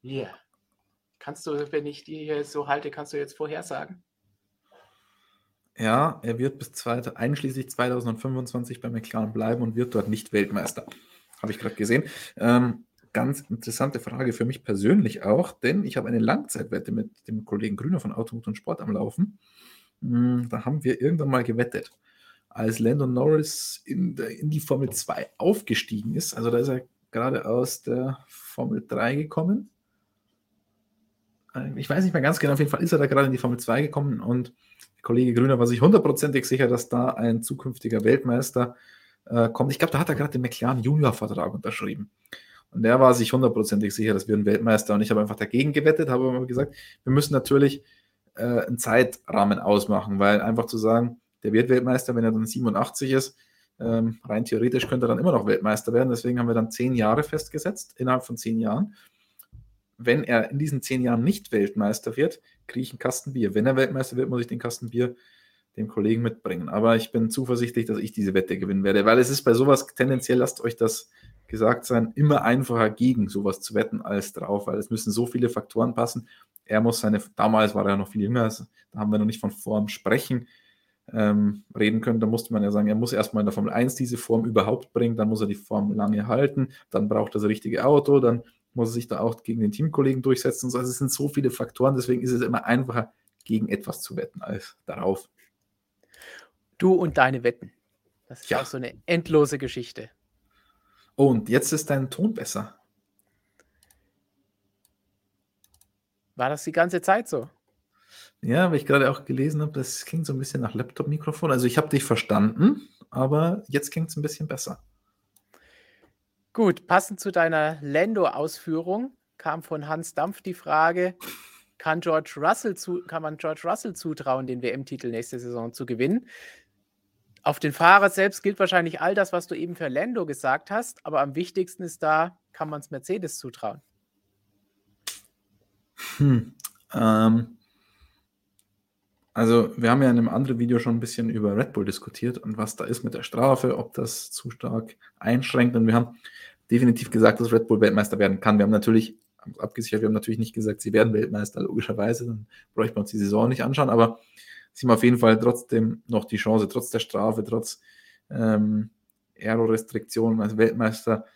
Hier. Yeah. Kannst du, wenn ich die hier so halte, kannst du jetzt vorhersagen? Ja, er wird bis zweite, einschließlich 2025 bei McLaren bleiben und wird dort nicht Weltmeister. Habe ich gerade gesehen. Ähm, ganz interessante Frage für mich persönlich auch, denn ich habe eine Langzeitwette mit dem Kollegen Grüner von Automotor und Sport am Laufen. Hm, da haben wir irgendwann mal gewettet, als Landon Norris in, der, in die Formel 2 aufgestiegen ist. Also da ist er gerade aus der Formel 3 gekommen. Ähm, ich weiß nicht mehr ganz genau, auf jeden Fall ist er da gerade in die Formel 2 gekommen und der Kollege Grüner war sich hundertprozentig sicher, dass da ein zukünftiger Weltmeister äh, kommt. Ich glaube, da hat er gerade den McLaren Junior-Vertrag unterschrieben. Und der war sich hundertprozentig sicher, dass wir ein Weltmeister und ich habe einfach dagegen gewettet, habe aber gesagt, wir müssen natürlich äh, einen Zeitrahmen ausmachen, weil einfach zu sagen, der wird Weltmeister, wenn er dann 87 ist, ähm, rein theoretisch könnte er dann immer noch Weltmeister werden. Deswegen haben wir dann zehn Jahre festgesetzt, innerhalb von zehn Jahren. Wenn er in diesen zehn Jahren nicht Weltmeister wird, kriege ich einen Kasten Bier. Wenn er Weltmeister wird, muss ich den Kasten Bier dem Kollegen mitbringen. Aber ich bin zuversichtlich, dass ich diese Wette gewinnen werde, weil es ist bei sowas tendenziell, lasst euch das gesagt sein, immer einfacher gegen sowas zu wetten als drauf, weil es müssen so viele Faktoren passen er muss seine, damals war er noch viel jünger, da haben wir noch nicht von Form sprechen ähm, reden können. Da musste man ja sagen, er muss erstmal in der Formel 1 diese Form überhaupt bringen, dann muss er die Form lange halten, dann braucht er das richtige Auto, dann muss er sich da auch gegen den Teamkollegen durchsetzen. Also es sind so viele Faktoren, deswegen ist es immer einfacher, gegen etwas zu wetten als darauf. Du und deine Wetten. Das ist ja auch so eine endlose Geschichte. und jetzt ist dein Ton besser. War das die ganze Zeit so? Ja, weil ich gerade auch gelesen habe, das klingt so ein bisschen nach Laptop-Mikrofon. Also ich habe dich verstanden, aber jetzt klingt es ein bisschen besser. Gut, passend zu deiner Lando-Ausführung kam von Hans Dampf die Frage, kann, George Russell zu, kann man George Russell zutrauen, den WM-Titel nächste Saison zu gewinnen? Auf den Fahrer selbst gilt wahrscheinlich all das, was du eben für Lando gesagt hast, aber am wichtigsten ist da, kann man es Mercedes zutrauen? Hm, ähm, also, wir haben ja in einem anderen Video schon ein bisschen über Red Bull diskutiert und was da ist mit der Strafe, ob das zu stark einschränkt. Und wir haben definitiv gesagt, dass Red Bull Weltmeister werden kann. Wir haben natürlich abgesichert. Wir haben natürlich nicht gesagt, sie werden Weltmeister, logischerweise, dann bräuchte man uns die Saison nicht anschauen, aber sie haben auf jeden Fall trotzdem noch die Chance, trotz der Strafe, trotz ähm, Aero-Restriktionen als Weltmeister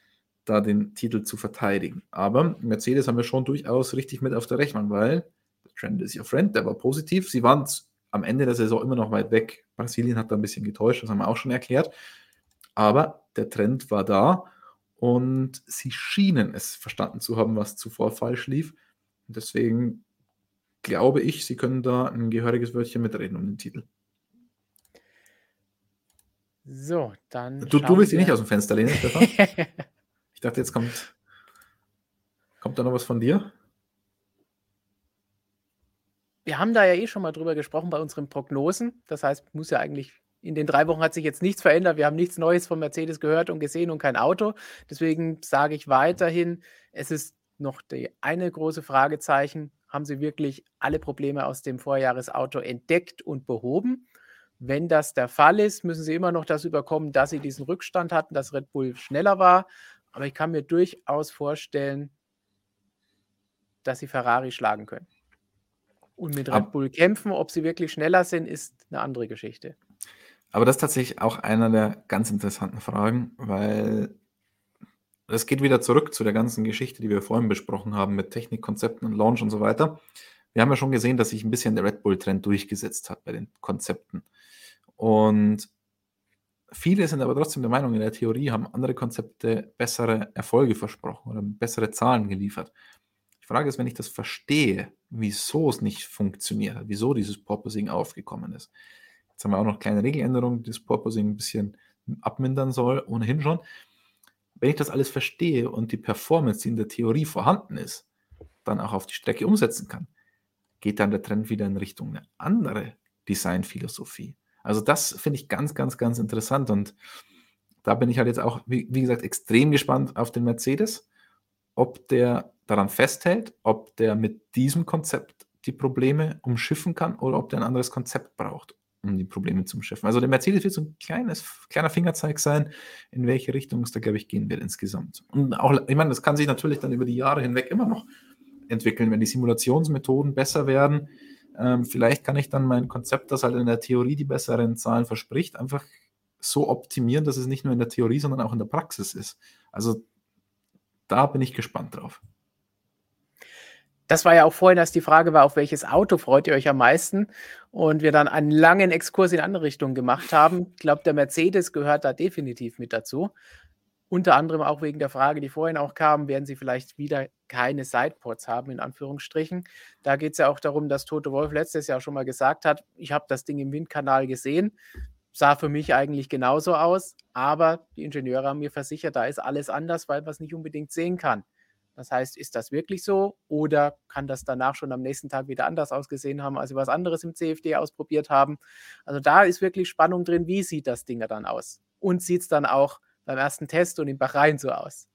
da den Titel zu verteidigen. Aber Mercedes haben wir schon durchaus richtig mit auf der Rechnung, weil der Trend ist your friend, der war positiv. Sie waren am Ende der Saison immer noch weit weg. Brasilien hat da ein bisschen getäuscht, das haben wir auch schon erklärt. Aber der Trend war da und sie schienen es verstanden zu haben, was zuvor falsch lief. Und deswegen glaube ich, sie können da ein gehöriges Wörtchen mitreden um den Titel. So, dann. Du, du willst ihn nicht aus dem Fenster lehnen, Stefan? ich dachte, jetzt kommt. Kommt da noch was von dir? Wir haben da ja eh schon mal drüber gesprochen bei unseren Prognosen. Das heißt, muss ja eigentlich in den drei Wochen hat sich jetzt nichts verändert. Wir haben nichts Neues von Mercedes gehört und gesehen und kein Auto. Deswegen sage ich weiterhin, es ist noch die eine große Fragezeichen. Haben sie wirklich alle Probleme aus dem Vorjahresauto entdeckt und behoben? Wenn das der Fall ist, müssen sie immer noch das überkommen, dass sie diesen Rückstand hatten, dass Red Bull schneller war. Aber ich kann mir durchaus vorstellen, dass sie Ferrari schlagen können. Und mit Red Bull kämpfen, ob sie wirklich schneller sind, ist eine andere Geschichte. Aber das ist tatsächlich auch einer der ganz interessanten Fragen, weil es geht wieder zurück zu der ganzen Geschichte, die wir vorhin besprochen haben mit Technikkonzepten und Launch und so weiter. Wir haben ja schon gesehen, dass sich ein bisschen der Red Bull-Trend durchgesetzt hat bei den Konzepten. Und viele sind aber trotzdem der Meinung, in der Theorie haben andere Konzepte bessere Erfolge versprochen oder bessere Zahlen geliefert. Die Frage ist, wenn ich das verstehe, wieso es nicht funktioniert, wieso dieses Porpoising aufgekommen ist. Jetzt haben wir auch noch kleine Regeländerungen, die das Porpoising ein bisschen abmindern soll, ohnehin schon. Wenn ich das alles verstehe und die Performance, die in der Theorie vorhanden ist, dann auch auf die Strecke umsetzen kann, geht dann der Trend wieder in Richtung eine andere Designphilosophie. Also das finde ich ganz, ganz, ganz interessant und da bin ich halt jetzt auch, wie, wie, gesagt, extrem gespannt auf den Mercedes, ob der daran festhält, ob der mit diesem Konzept die Probleme umschiffen kann oder ob der ein anderes Konzept braucht, um die Probleme zu umschiffen. Also der Mercedes wird so ein kleines, kleiner Fingerzeig sein, in welche Richtung es da, glaube ich, gehen wird insgesamt. Und auch, ich meine, das kann sich natürlich dann über die Jahre hinweg immer noch entwickeln, wenn die Simulationsmethoden besser werden ähm, vielleicht kann ich dann mein Konzept, das halt in der Theorie die besseren Zahlen verspricht, einfach so optimieren, dass es nicht nur in der Theorie, sondern auch in der Praxis ist. Also da bin ich gespannt drauf. Das war ja auch vorhin, dass die Frage war, auf welches Auto freut ihr euch am meisten? Und wir dann einen langen Exkurs in andere Richtungen gemacht haben. Ich glaube, der Mercedes gehört da definitiv mit dazu. Unter anderem auch wegen der Frage, die vorhin auch kam, werden sie vielleicht wieder keine Sidepods haben, in Anführungsstrichen. Da geht es ja auch darum, dass Toto Wolf letztes Jahr schon mal gesagt hat, ich habe das Ding im Windkanal gesehen, sah für mich eigentlich genauso aus, aber die Ingenieure haben mir versichert, da ist alles anders, weil man es nicht unbedingt sehen kann. Das heißt, ist das wirklich so oder kann das danach schon am nächsten Tag wieder anders ausgesehen haben, als sie was anderes im CFD ausprobiert haben? Also da ist wirklich Spannung drin, wie sieht das Ding dann aus? Und sieht es dann auch beim ersten Test und in Bahrain so aus.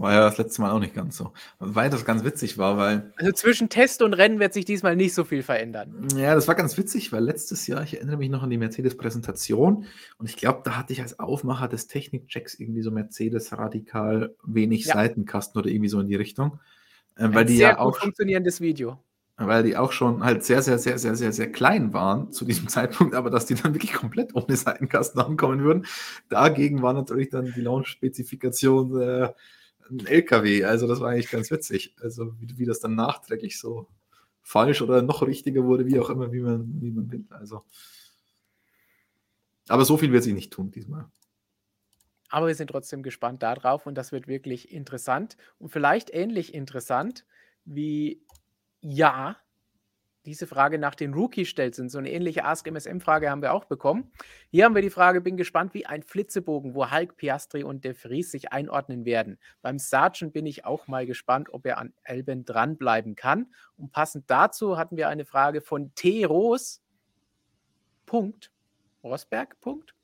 War ja das letzte Mal auch nicht ganz so. Weil das ganz witzig war, weil. Also zwischen Test und Rennen wird sich diesmal nicht so viel verändern. Ja, das war ganz witzig, weil letztes Jahr, ich erinnere mich noch an die Mercedes-Präsentation und ich glaube, da hatte ich als Aufmacher des Technikchecks irgendwie so Mercedes radikal wenig ja. Seitenkasten oder irgendwie so in die Richtung. Äh, weil Ein die sehr ja auch. funktionierendes Video weil die auch schon halt sehr, sehr, sehr, sehr, sehr, sehr klein waren zu diesem Zeitpunkt, aber dass die dann wirklich komplett ohne Seitenkasten ankommen würden. Dagegen war natürlich dann die Launch-Spezifikation äh, ein LKW. Also das war eigentlich ganz witzig. Also wie, wie, das dann nachträglich so falsch oder noch richtiger wurde, wie auch immer, wie man, wie man will. Also. Aber so viel wird sie nicht tun diesmal. Aber wir sind trotzdem gespannt darauf und das wird wirklich interessant und vielleicht ähnlich interessant wie ja, diese Frage nach den Rookies stellt sind. So eine ähnliche Ask MSM-Frage haben wir auch bekommen. Hier haben wir die Frage, bin gespannt wie ein Flitzebogen, wo Hulk, Piastri und De Vries sich einordnen werden. Beim Sargent bin ich auch mal gespannt, ob er an Elben dranbleiben kann. Und passend dazu hatten wir eine Frage von T. Ros. Punkt. Rosberg. Punkt.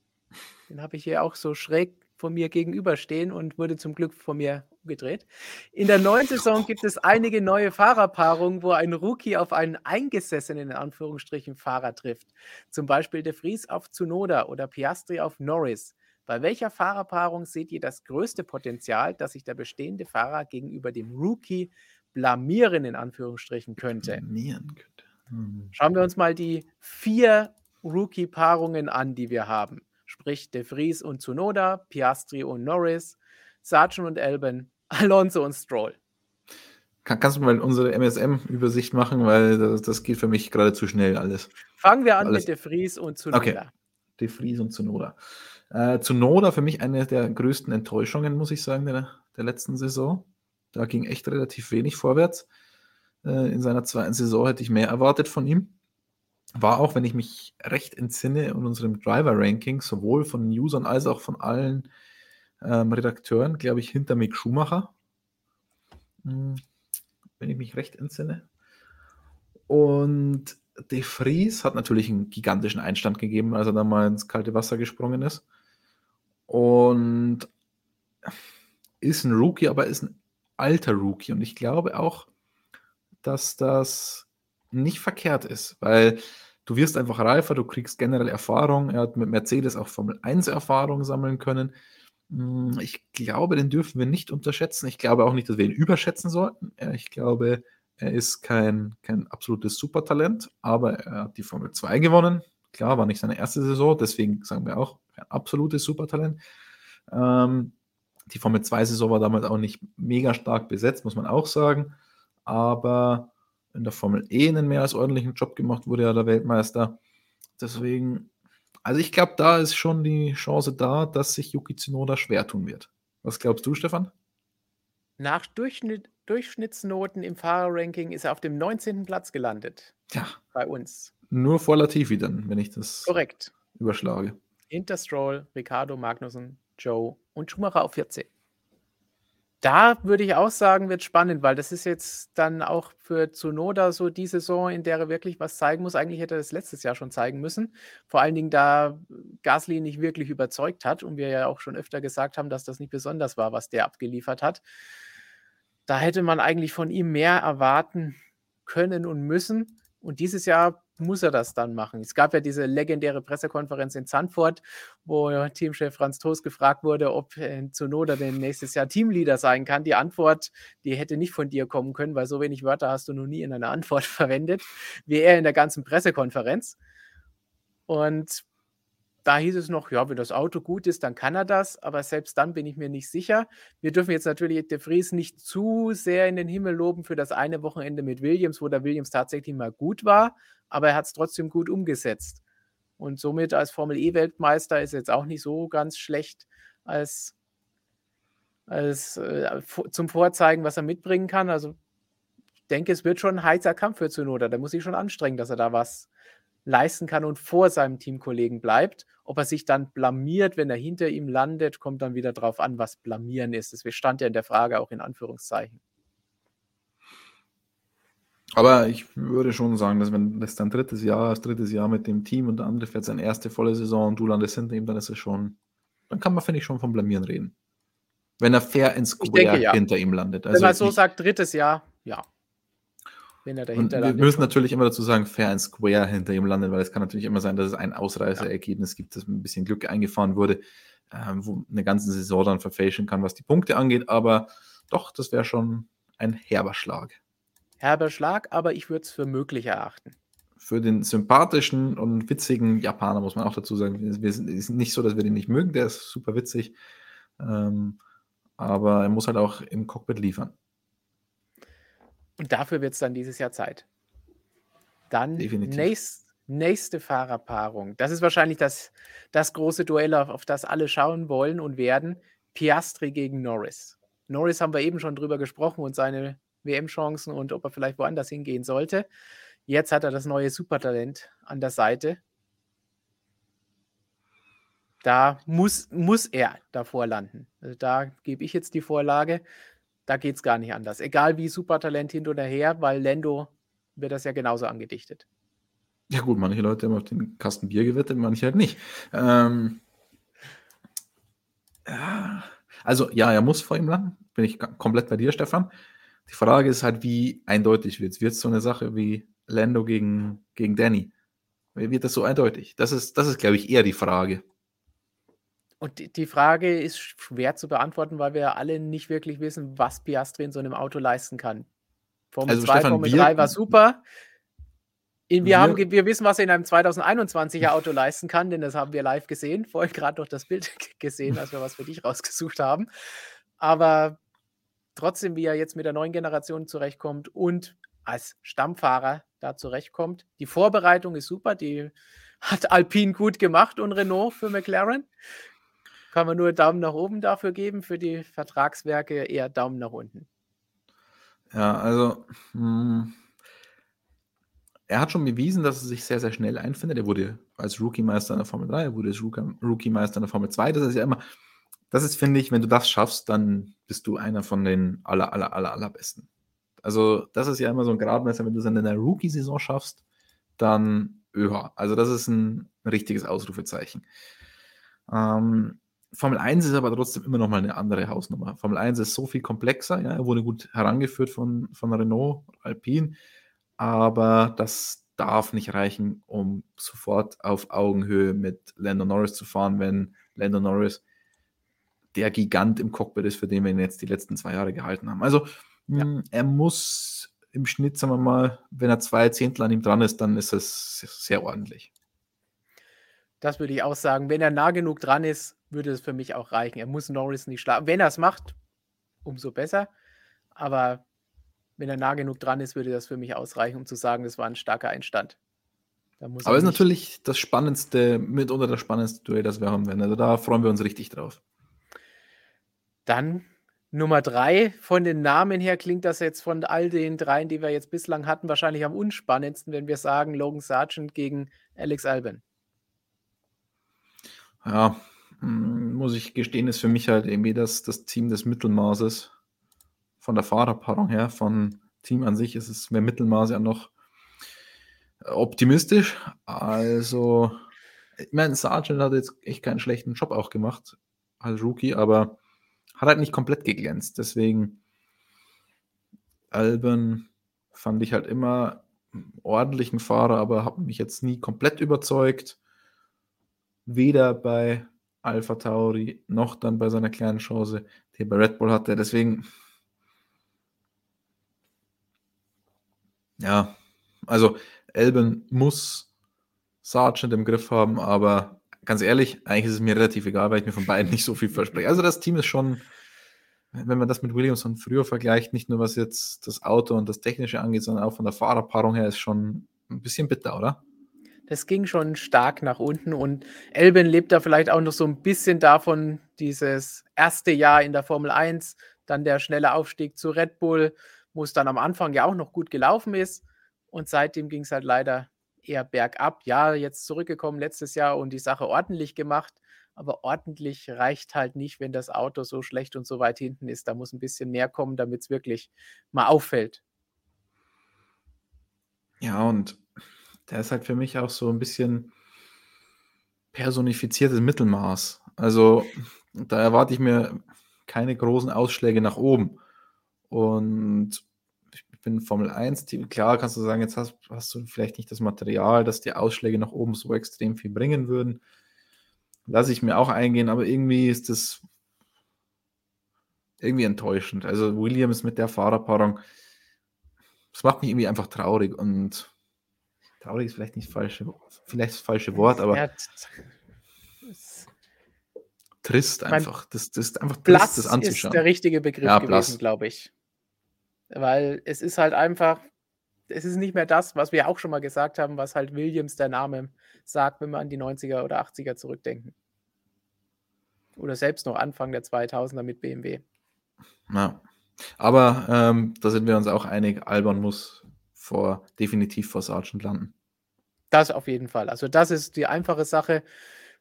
Den habe ich hier auch so schräg von mir gegenüberstehen und wurde zum Glück von mir umgedreht. In der neuen Saison gibt es einige neue Fahrerpaarungen, wo ein Rookie auf einen eingesessenen, in Anführungsstrichen, Fahrer trifft. Zum Beispiel De Vries auf Tsunoda oder Piastri auf Norris. Bei welcher Fahrerpaarung seht ihr das größte Potenzial, dass sich der bestehende Fahrer gegenüber dem Rookie blamieren, in Anführungsstrichen, könnte? Blamieren könnte. Hm. Schauen wir uns mal die vier Rookie-Paarungen an, die wir haben. Sprich De Vries und Tsunoda, Piastri und Norris, Sargent und Elben, Alonso und Stroll. Kann, kannst du mal unsere MSM-Übersicht machen, weil das, das, geht für mich gerade zu schnell alles. Fangen wir an alles. mit De Vries und Tsunoda. Okay. De Vries und Tsunoda. Äh, Tsunoda für mich eine der größten Enttäuschungen, muss ich sagen, der, der letzten Saison. Da ging echt relativ wenig vorwärts. Äh, in seiner zweiten Saison hätte ich mehr erwartet von ihm. War auch, wenn ich mich recht entsinne, in unserem Driver-Ranking, sowohl von den Usern als auch von allen ähm, Redakteuren, glaube ich, hinter Mick Schumacher. Hm, wenn ich mich recht entsinne. Und De Vries hat natürlich einen gigantischen Einstand gegeben, als er dann mal ins kalte Wasser gesprungen ist. Und ist ein Rookie, aber ist ein alter Rookie. Und ich glaube auch, dass das nicht verkehrt ist, weil du wirst einfach reifer, du kriegst generell Erfahrung. Er hat mit Mercedes auch Formel 1 Erfahrung sammeln können. Hm, ich glaube, den dürfen wir nicht unterschätzen. Ich glaube auch nicht, dass wir ihn überschätzen sollten. Ich glaube, er ist kein, kein absolutes Supertalent, aber er hat die Formel 2 gewonnen. Klar, war nicht seine erste Saison, deswegen sagen wir auch, kein absolutes Supertalent. Ähm, die Formel 2-Saison war damals auch nicht mega stark besetzt, muss man auch sagen. Aber in der Formel E einen mehr als ordentlichen Job gemacht, wurde er der Weltmeister. Deswegen, also ich glaube, da ist schon die Chance da, dass sich Yuki Tsunoda schwer tun wird. Was glaubst du, Stefan? Nach Durchschnitt, Durchschnittsnoten im Fahrerranking ist er auf dem 19. Platz gelandet. Ja. Bei uns. Nur vor Latifi dann, wenn ich das Korrekt. überschlage. Interstroll, Ricardo Magnussen, Joe und Schumacher auf 14. Da würde ich auch sagen, wird spannend, weil das ist jetzt dann auch für Tsunoda so die Saison, in der er wirklich was zeigen muss. Eigentlich hätte er das letztes Jahr schon zeigen müssen. Vor allen Dingen, da Gasly nicht wirklich überzeugt hat und wir ja auch schon öfter gesagt haben, dass das nicht besonders war, was der abgeliefert hat. Da hätte man eigentlich von ihm mehr erwarten können und müssen. Und dieses Jahr muss er das dann machen. Es gab ja diese legendäre Pressekonferenz in Zandvoort, wo Teamchef Franz Toast gefragt wurde, ob äh, Zunoda denn nächstes Jahr Teamleader sein kann. Die Antwort, die hätte nicht von dir kommen können, weil so wenig Wörter hast du noch nie in einer Antwort verwendet, wie er in der ganzen Pressekonferenz. Und da hieß es noch, ja, wenn das Auto gut ist, dann kann er das, aber selbst dann bin ich mir nicht sicher. Wir dürfen jetzt natürlich De Vries nicht zu sehr in den Himmel loben für das eine Wochenende mit Williams, wo der Williams tatsächlich mal gut war, aber er hat es trotzdem gut umgesetzt. Und somit als Formel E-Weltmeister ist jetzt auch nicht so ganz schlecht als, als äh, zum Vorzeigen, was er mitbringen kann. Also ich denke, es wird schon ein heißer Kampf für Zunoda. Da muss ich schon anstrengen, dass er da was leisten kann und vor seinem Teamkollegen bleibt. Ob er sich dann blamiert, wenn er hinter ihm landet, kommt dann wieder darauf an, was blamieren ist. Das stand ja in der Frage auch in Anführungszeichen. Aber ich würde schon sagen, dass wenn das dein drittes Jahr, das drittes Jahr mit dem Team und der andere fährt seine erste volle Saison und du landest hinter ihm, dann ist es schon, dann kann man, finde ich, schon vom Blamieren reden. Wenn er fair ins Square denke, ja. hinter ihm landet. Also wenn man so sagt, drittes Jahr, ja wenn er dahinter landet. Wir müssen natürlich immer dazu sagen, fair and square hinter ihm landet, weil es kann natürlich immer sein, dass es ein Ausreißerergebnis ja. gibt, das mit ein bisschen Glück eingefahren wurde, ähm, wo eine ganze Saison dann verfälschen kann, was die Punkte angeht. Aber doch, das wäre schon ein herber Schlag. Herber Schlag, aber ich würde es für möglich erachten. Für den sympathischen und witzigen Japaner muss man auch dazu sagen, es ist nicht so, dass wir den nicht mögen, der ist super witzig. Ähm, aber er muss halt auch im Cockpit liefern. Und dafür wird es dann dieses Jahr Zeit. Dann nächst, nächste Fahrerpaarung. Das ist wahrscheinlich das, das große Duell, auf, auf das alle schauen wollen und werden. Piastri gegen Norris. Norris haben wir eben schon drüber gesprochen und seine WM-Chancen und ob er vielleicht woanders hingehen sollte. Jetzt hat er das neue Supertalent an der Seite. Da muss, muss er davor landen. Also da gebe ich jetzt die Vorlage. Da geht es gar nicht anders. Egal wie Supertalent hin oder her, weil Lando wird das ja genauso angedichtet. Ja, gut, manche Leute haben auf den Kasten Bier gewettet, manche halt nicht. Ähm, ja, also, ja, er muss vor ihm landen. Bin ich komplett bei dir, Stefan. Die Frage ist halt, wie eindeutig wird es? Wird es so eine Sache wie Lando gegen, gegen Danny? Wird das so eindeutig? Das ist, das ist, glaube ich, eher die Frage. Und die, Frage ist schwer zu beantworten, weil wir ja alle nicht wirklich wissen, was Piastri in so einem Auto leisten kann. Formel Also 2, Stefan, Formel wir- 3 war super. In, wir, Wir- haben, wir wissen, was er in einem 2021er Auto leisten kann, denn das haben wir live gesehen. Vorhin gerade noch das Bild gesehen, als wir was für dich rausgesucht haben. Aber trotzdem, wie er jetzt mit der neuen Generation zurechtkommt und als Stammfahrer da zurechtkommt. Die Vorbereitung ist super, die hat Alpine gut gemacht und Renault für McLaren. Kann man nur Daumen nach oben dafür geben, für die Vertragswerke eher Daumen nach unten. Ja, also mh, er hat schon bewiesen, dass er sich sehr, sehr schnell einfindet. Er wurde als Rookie-Meister in der Formel 3, er wurde als Rookie- Rookie-Meister in der Formel 2. Das ist ja immer, das ist, finde ich, wenn du das schaffst, dann bist du einer von den aller, aller, aller, allerbesten. Also, das ist ja immer so ein Gradmesser, wenn du es in der Rookie-Saison schaffst, dann, ja, also das ist ein richtiges Ausrufezeichen. Ähm, Formel 1 ist aber trotzdem immer noch mal eine andere Hausnummer. Formel 1 ist so viel komplexer, ja, er wurde gut herangeführt von, von Renault, Alpine, aber das darf nicht reichen, um sofort auf Augenhöhe mit Lando Norris zu fahren, wenn Lando Norris der Gigant im Cockpit ist, für den wir ihn jetzt die letzten zwei Jahre gehalten haben. Also Ja. mh, er muss im Schnitt, sagen wir mal, wenn er zwei Zehntel an ihm dran ist, dann ist es sehr ordentlich. Das würde ich auch sagen. Wenn er nah genug dran ist, würde es für mich auch reichen. Er muss Norris nicht schlagen. Wenn er es macht, umso besser. Aber wenn er nah genug dran ist, würde das für mich ausreichen, um zu sagen, das war ein starker Einstand. Aber er es ist natürlich das spannendste, mitunter das spannendste Duell, das wir haben werden. Also da freuen wir uns richtig drauf. Dann Nummer drei. Von den Namen her klingt das jetzt von all den dreien, die wir jetzt bislang hatten, wahrscheinlich am unspannendsten, wenn wir sagen Logan Sargent gegen Alex Albon. Ja, muss ich gestehen, ist für mich halt irgendwie das, das Team des Mittelmaßes. Von der Fahrerpaarung her, von Team an sich ist es mehr Mittelmaß ja noch äh, optimistisch. Also, ich meine, Sargent hat jetzt echt keinen schlechten Job auch gemacht als Rookie, aber hat halt nicht komplett geglänzt. Deswegen, Alben fand ich halt immer ordentlichen Fahrer, aber hat mich jetzt nie komplett überzeugt weder bei Alpha Tauri noch dann bei seiner kleinen Chance, die er bei Red Bull hatte. Deswegen, ja, also Elben muss Sargent im Griff haben, aber ganz ehrlich, eigentlich ist es mir relativ egal, weil ich mir von beiden nicht so viel verspreche. Also das Team ist schon, wenn man das mit Williams von früher vergleicht, nicht nur was jetzt das Auto und das Technische angeht, sondern auch von der Fahrerpaarung her, ist schon ein bisschen bitter, oder? Das ging schon stark nach unten und Elben lebt da vielleicht auch noch so ein bisschen davon, dieses erste Jahr in der Formel 1, dann der schnelle Aufstieg zu Red Bull, wo es dann am Anfang ja auch noch gut gelaufen ist und seitdem ging es halt leider eher bergab. Ja, jetzt zurückgekommen letztes Jahr und die Sache ordentlich gemacht, aber ordentlich reicht halt nicht, wenn das Auto so schlecht und so weit hinten ist. Da muss ein bisschen mehr kommen, damit es wirklich mal auffällt. Ja, und der ist halt für mich auch so ein bisschen personifiziertes Mittelmaß. Also da erwarte ich mir keine großen Ausschläge nach oben. Und ich bin Formel 1, Team. klar kannst du sagen, jetzt hast, hast du vielleicht nicht das Material, dass die Ausschläge nach oben so extrem viel bringen würden. Lasse ich mir auch eingehen, aber irgendwie ist das irgendwie enttäuschend. Also Williams mit der Fahrerpaarung, das macht mich irgendwie einfach traurig und traurig ist vielleicht nicht falsche, vielleicht das falsche Wort, aber Ja, trist einfach. Das, das ist einfach trist, das ist anzuschauen. der richtige Begriff Ja, gewesen, glaube ich. Weil es ist halt einfach, es ist nicht mehr das, was wir auch schon mal gesagt haben, was halt Williams der Name sagt, wenn wir an die 90er oder 80er zurückdenken. Oder selbst noch Anfang der 2000er mit BMW. Ja. Aber ähm, da sind wir uns auch einig, Albon muss vor, definitiv vor Sargent landen. Das auf jeden Fall. Also das ist die einfache Sache.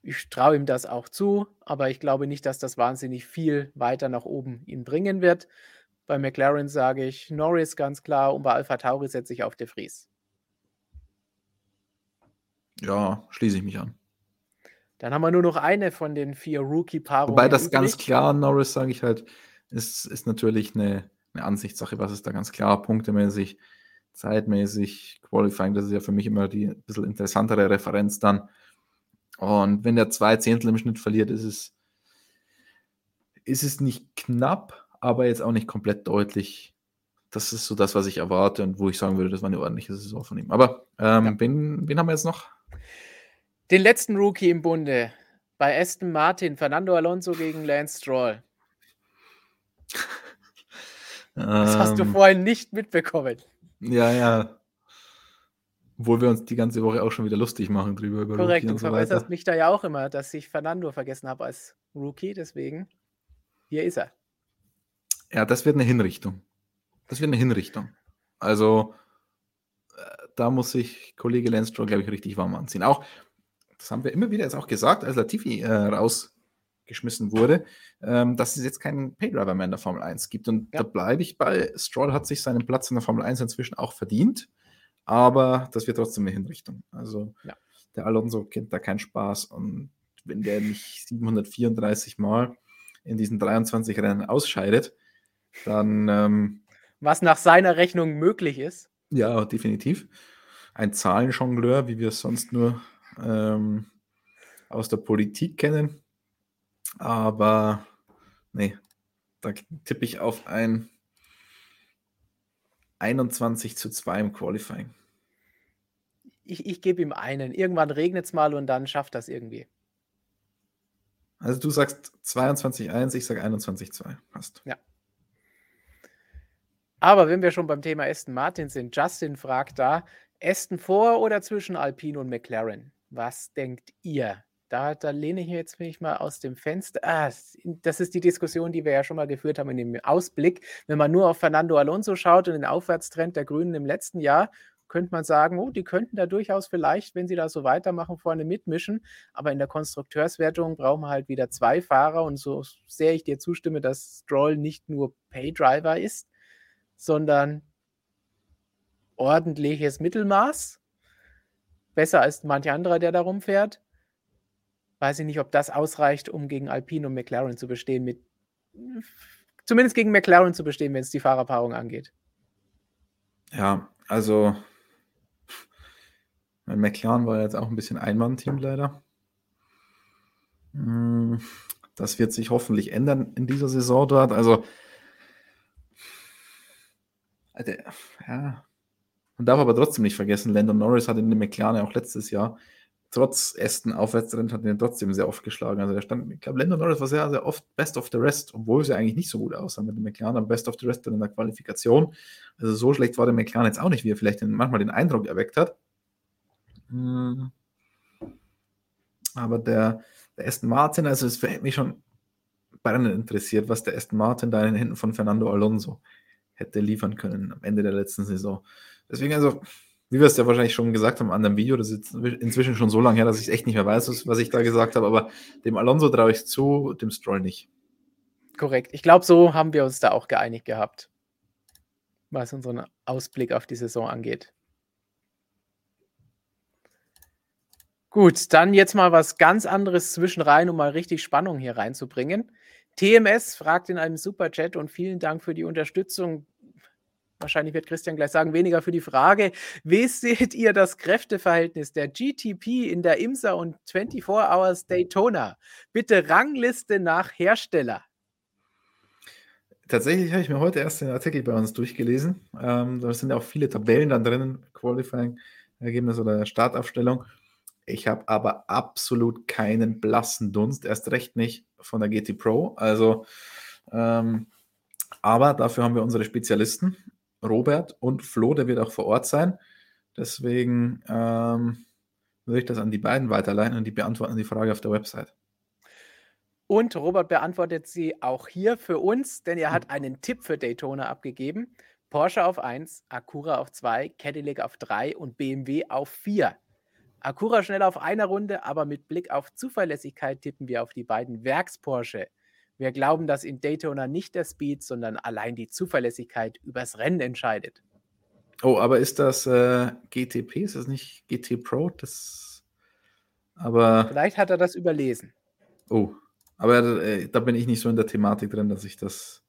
Ich traue ihm das auch zu, aber ich glaube nicht, dass das wahnsinnig viel weiter nach oben ihn bringen wird. Bei McLaren sage ich Norris ganz klar und bei Alpha Tauri setze ich auf De Vries. Ja, schließe ich mich an. Dann haben wir nur noch eine von den vier Rookie-Paarungen. Wobei das ganz übrig. klar, Norris, sage ich halt, ist, ist natürlich eine, eine Ansichtssache, was ist da ganz klar, punktemäßig, zeitmäßig, Qualifying, das ist ja für mich immer die ein bisschen interessantere Referenz dann. Und wenn der zwei Zehntel im Schnitt verliert, ist es ist es nicht knapp, aber jetzt auch nicht komplett deutlich. Das ist so das, was ich erwarte und wo ich sagen würde, das war eine ordentliche Saison von ihm. Aber ähm, ja. wen, wen haben wir jetzt noch? Den letzten Rookie im Bunde bei Aston Martin, Fernando Alonso gegen Lance Stroll. Das hast du ähm. vorhin nicht mitbekommen. Ja, ja. Obwohl wir uns die ganze Woche auch schon wieder lustig machen drüber. Über Korrekt, du so verbesserst mich da ja auch immer, dass ich Fernando vergessen habe als Rookie, deswegen hier ist er. Ja, das wird eine Hinrichtung. Das wird eine Hinrichtung. Also, äh, da muss sich Kollege Lenstroll, glaube ich, richtig warm anziehen. Auch, das haben wir immer wieder jetzt auch gesagt, als Latifi äh, rausgeschmissen wurde, ähm, dass es jetzt keinen Paydriver mehr in der Formel 1 gibt. Und ja. da bleibe ich bei. Stroll hat sich seinen Platz in der Formel 1 inzwischen auch verdient, aber das wird trotzdem eine Hinrichtung. Also, ja. der Alonso kennt da keinen Spaß und wenn der nicht 734 Mal in diesen 23 Rennen ausscheidet, dann. Ähm, Was nach seiner Rechnung möglich ist. Ja, definitiv. Ein Zahlenjongleur, wie wir es sonst nur ähm, aus der Politik kennen. Aber nee, da tippe ich auf ein 21 zu 2 im Qualifying. Ich, ich gebe ihm einen. Irgendwann regnet es mal und dann schafft das irgendwie. Also du sagst 22-1, ich sage 21-2. Passt. Ja. Aber wenn wir schon beim Thema Aston Martin sind, Justin fragt da, Aston vor oder zwischen Alpine und McLaren? Was denkt ihr? Da, da lehne ich jetzt mich mal aus dem Fenster. Ah, das ist die Diskussion, die wir ja schon mal geführt haben in dem Ausblick. Wenn man nur auf Fernando Alonso schaut und den Aufwärtstrend der Grünen im letzten Jahr, könnte man sagen, oh, die könnten da durchaus vielleicht, wenn sie da so weitermachen, vorne mitmischen. Aber in der Konstrukteurswertung brauchen wir halt wieder zwei Fahrer. Und so sehr ich dir zustimme, dass Stroll nicht nur Paydriver ist, sondern ordentliches Mittelmaß. Besser als manch anderer, der da rumfährt. Weiß ich nicht, ob das ausreicht, um gegen Alpine und McLaren zu bestehen. Mit, zumindest gegen McLaren zu bestehen, wenn es die Fahrerpaarung angeht. Ja, also mein McLaren war jetzt auch ein bisschen Einmann-Team leider. Hm, das wird sich hoffentlich ändern in dieser Saison dort. Also, ja, man darf aber trotzdem nicht vergessen, Landon Norris hat in dem McLaren auch letztes Jahr trotz Aston Aufwärtstrend hat ihn trotzdem sehr oft geschlagen. Also der stand, ich glaube, Landon Norris war sehr, sehr oft Best of the Rest, obwohl es ja eigentlich nicht so gut aussah mit dem McLaren, aber Best of the Rest in der Qualifikation. Also so schlecht war der McLaren jetzt auch nicht, wie er vielleicht manchmal den Eindruck erweckt hat. Hm. Aber der, der Aston Martin, also es hätte mich schon brennend interessiert, was der Aston Martin da in den Händen von Fernando Alonso hätte liefern können am Ende der letzten Saison. Deswegen, also, wie wir es ja wahrscheinlich schon gesagt haben an dem Video, das ist inzwischen schon so lange her, dass ich echt nicht mehr weiß, was ich da gesagt habe, aber dem Alonso traue ich zu, dem Stroll nicht. Korrekt. Ich glaube, so haben wir uns da auch geeinigt gehabt, was unseren Ausblick auf die Saison angeht. Gut, dann jetzt mal was ganz anderes zwischenrein, um mal richtig Spannung hier reinzubringen. TMS fragt in einem Superchat und vielen Dank für die Unterstützung. Wahrscheinlich wird Christian gleich sagen, weniger für die Frage. Wie seht ihr das Kräfteverhältnis der GTP in der IMSA und 24 Hours Daytona? Bitte Rangliste nach Hersteller. Tatsächlich habe ich mir heute erst den Artikel bei uns durchgelesen. Ähm, da sind ja auch viele Tabellen dann drinnen, Qualifying-Ergebnis oder Startaufstellung. Ich habe aber absolut keinen blassen Dunst, erst recht nicht von der GT Pro. Also, ähm, aber dafür haben wir unsere Spezialisten, Robert und Flo, der wird auch vor Ort sein. Deswegen ähm, würde ich das an die beiden weiterleiten und die beantworten die Frage auf der Website. Und Robert beantwortet sie auch hier für uns, denn er hat hm. einen Tipp für Daytona abgegeben. Porsche auf 1, Acura auf 2, Cadillac auf 3 und BMW auf 4. Acura schnell auf einer Runde, aber mit Blick auf Zuverlässigkeit tippen wir auf die beiden Werks-Porsche. Wir glauben, dass in Daytona nicht der Speed, sondern allein die Zuverlässigkeit übers Rennen entscheidet. Oh, aber ist das äh, GTP? Ist das nicht GT Pro? Das. Aber. Vielleicht hat er das überlesen. Oh, aber äh, da bin ich nicht so in der Thematik drin, dass ich das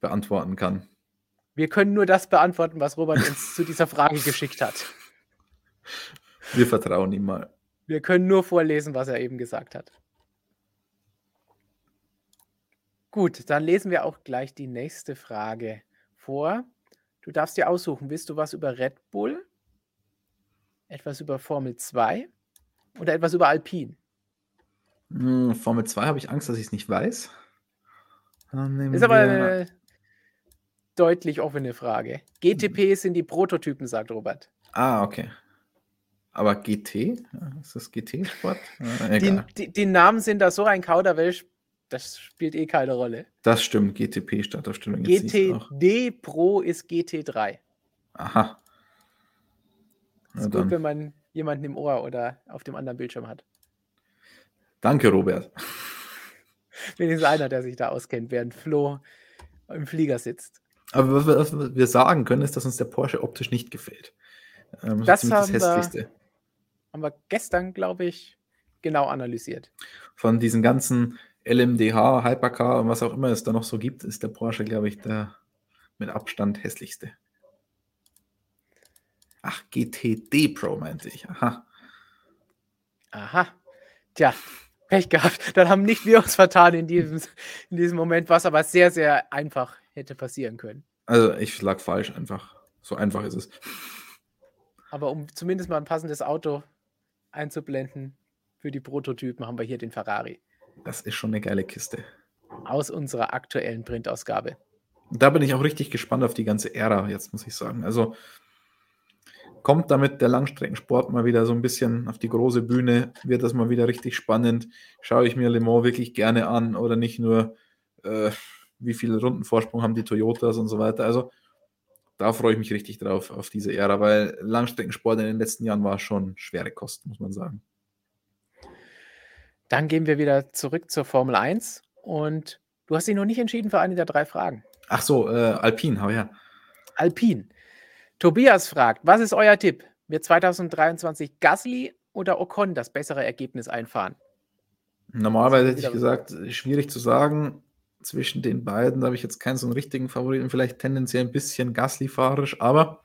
beantworten kann. Wir können nur das beantworten, was Robert uns zu dieser Frage geschickt hat. Wir vertrauen ihm mal. Wir können nur vorlesen, was er eben gesagt hat. Gut, dann lesen wir auch gleich die nächste Frage vor. Du darfst dir aussuchen, willst du was über Red Bull, etwas über Formel 2 oder etwas über Alpine? Hm, Formel 2 habe ich Angst, dass ich es nicht weiß. Ist aber eine deutlich offene Frage. GTP sind die Prototypen, sagt Robert. Ah, okay. Aber GT? Ist das GT-Sport? Äh, die, die, die, Namen sind da so ein Kauderwelsch, das spielt eh keine Rolle. Das stimmt, GTP Startaufstellung. GTD Pro ist GT3. Aha. ist gut, dann. wenn man jemanden im Ohr oder auf dem anderen Bildschirm hat. Danke, Robert. Wenigstens einer, der sich da auskennt, während Flo im Flieger sitzt. Aber was wir sagen können, ist, dass uns der Porsche optisch nicht gefällt. Ähm, das, das haben, wir, haben wir gestern, glaube ich, genau analysiert. Von diesen ganzen LMDH, Hypercar und was auch immer es da noch so gibt, ist der Porsche, glaube ich, der mit Abstand hässlichste. Ach, GTD Pro meinte ich. Aha. Aha. Tja, Pech gehabt. Dann haben nicht wir uns vertan in diesem, in diesem Moment, was aber sehr, sehr einfach hätte passieren können. Also ich lag falsch einfach. So einfach ist es. Aber um zumindest mal ein passendes Auto einzublenden für die Prototypen, haben wir hier den Ferrari. Das ist schon eine geile Kiste. Aus unserer aktuellen Printausgabe. Da bin ich auch richtig gespannt auf die ganze Ära, jetzt muss ich sagen. Also kommt damit der Langstreckensport mal wieder so ein bisschen auf die große Bühne, wird das mal wieder richtig spannend. Schaue ich mir Le Mans wirklich gerne an oder nicht nur, äh, wie viele Rundenvorsprung haben die Toyotas und so weiter. Also da freue ich mich richtig drauf, auf diese Ära, weil Langstreckensport in den letzten Jahren war schon schwere Kost, muss man sagen. Dann gehen wir wieder zurück zur Formel 1 und du hast dich noch nicht entschieden für eine der drei Fragen. Ach so, äh, Alpine, hau ja. Alpine. Tobias fragt, was ist euer Tipp? Wird 2023 Gasly oder Ocon das bessere Ergebnis einfahren? Normalerweise hätte ich gesagt, schwierig zu sagen zwischen den beiden. Habe ich jetzt keinen so einen richtigen Favoriten, vielleicht tendenziell ein bisschen Gasly-fahrisch, aber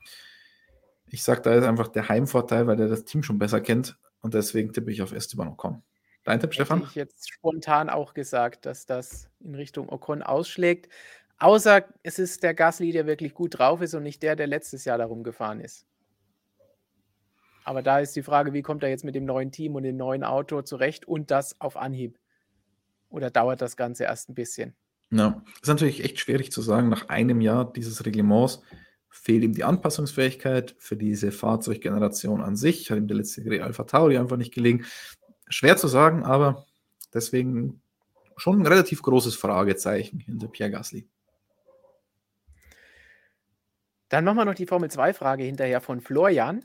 ich sage, da ist einfach der Heimvorteil, weil der das Team schon besser kennt und deswegen tippe ich auf Esteban Ocon. Dein Tipp, Stefan? Hätte ich jetzt spontan auch gesagt, dass das in Richtung Ocon ausschlägt. Außer es ist der Gasly, der wirklich gut drauf ist und nicht der, der letztes Jahr darum gefahren ist. Aber da ist die Frage, wie kommt er jetzt mit dem neuen Team und dem neuen Auto zurecht und das auf Anhieb? Oder dauert das Ganze erst ein bisschen? Ja, ist natürlich echt schwierig zu sagen. Nach einem Jahr dieses Reglements fehlt ihm die Anpassungsfähigkeit für diese Fahrzeuggeneration an sich. Hat ihm der letzte Alpha Tauri einfach nicht gelegen. Schwer zu sagen, aber deswegen schon ein relativ großes Fragezeichen hinter Pierre Gasly. Dann machen wir noch die Formel 2-Frage hinterher von Florian.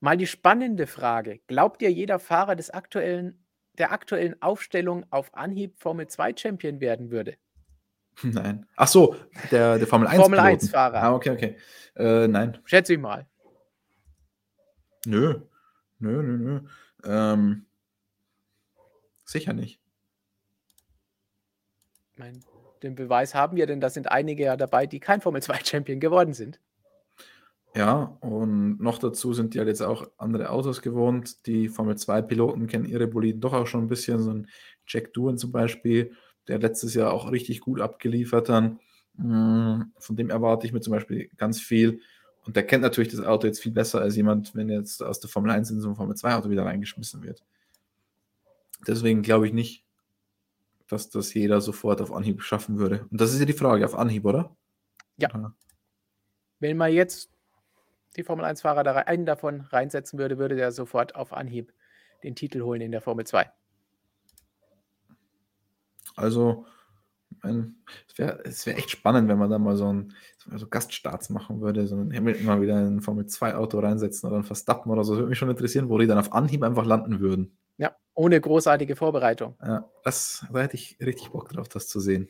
Mal die spannende Frage. Glaubt ihr, jeder Fahrer des aktuellen, der aktuellen Aufstellung auf Anhieb Formel 2 Champion werden würde? Nein. Ach so, der, der Formel 1 Formel 1 Fahrer. Ah, okay, okay. Äh, nein. Schätze ich mal. Nö. Nö, nö, nö. Ähm, sicher nicht. Ich meine, den Beweis haben wir, denn da sind einige ja dabei, die kein Formel 2 Champion geworden sind. Ja, und noch dazu sind die halt jetzt auch andere Autos gewohnt. Die Formel 2 Piloten kennen ihre Boliden doch auch schon ein bisschen. So ein Jack Doohan zum Beispiel der letztes Jahr auch richtig gut abgeliefert hat. Mm, von dem erwarte ich mir zum Beispiel ganz viel. Und der kennt natürlich das Auto jetzt viel besser als jemand, wenn jetzt aus der Formel 1 in so ein Formel 2 Auto wieder reingeschmissen wird. Deswegen glaube ich nicht, dass das jeder sofort auf Anhieb schaffen würde. Und das ist ja die Frage, auf Anhieb, oder? Ja. ja. Wenn man jetzt die Formel 1-Fahrer da einen davon reinsetzen würde, würde der sofort auf Anhieb den Titel holen in der Formel 2. Also, es wäre wär echt spannend, wenn man da mal so, ein, so Gaststarts machen würde, so einen Hamilton mal wieder in ein Formel 2 Auto reinsetzen oder ein Verstappen oder so. Das würde mich schon interessieren, wo die dann auf Anhieb einfach landen würden. Ja, ohne großartige Vorbereitung. Ja, das, da hätte ich richtig Bock drauf, das zu sehen.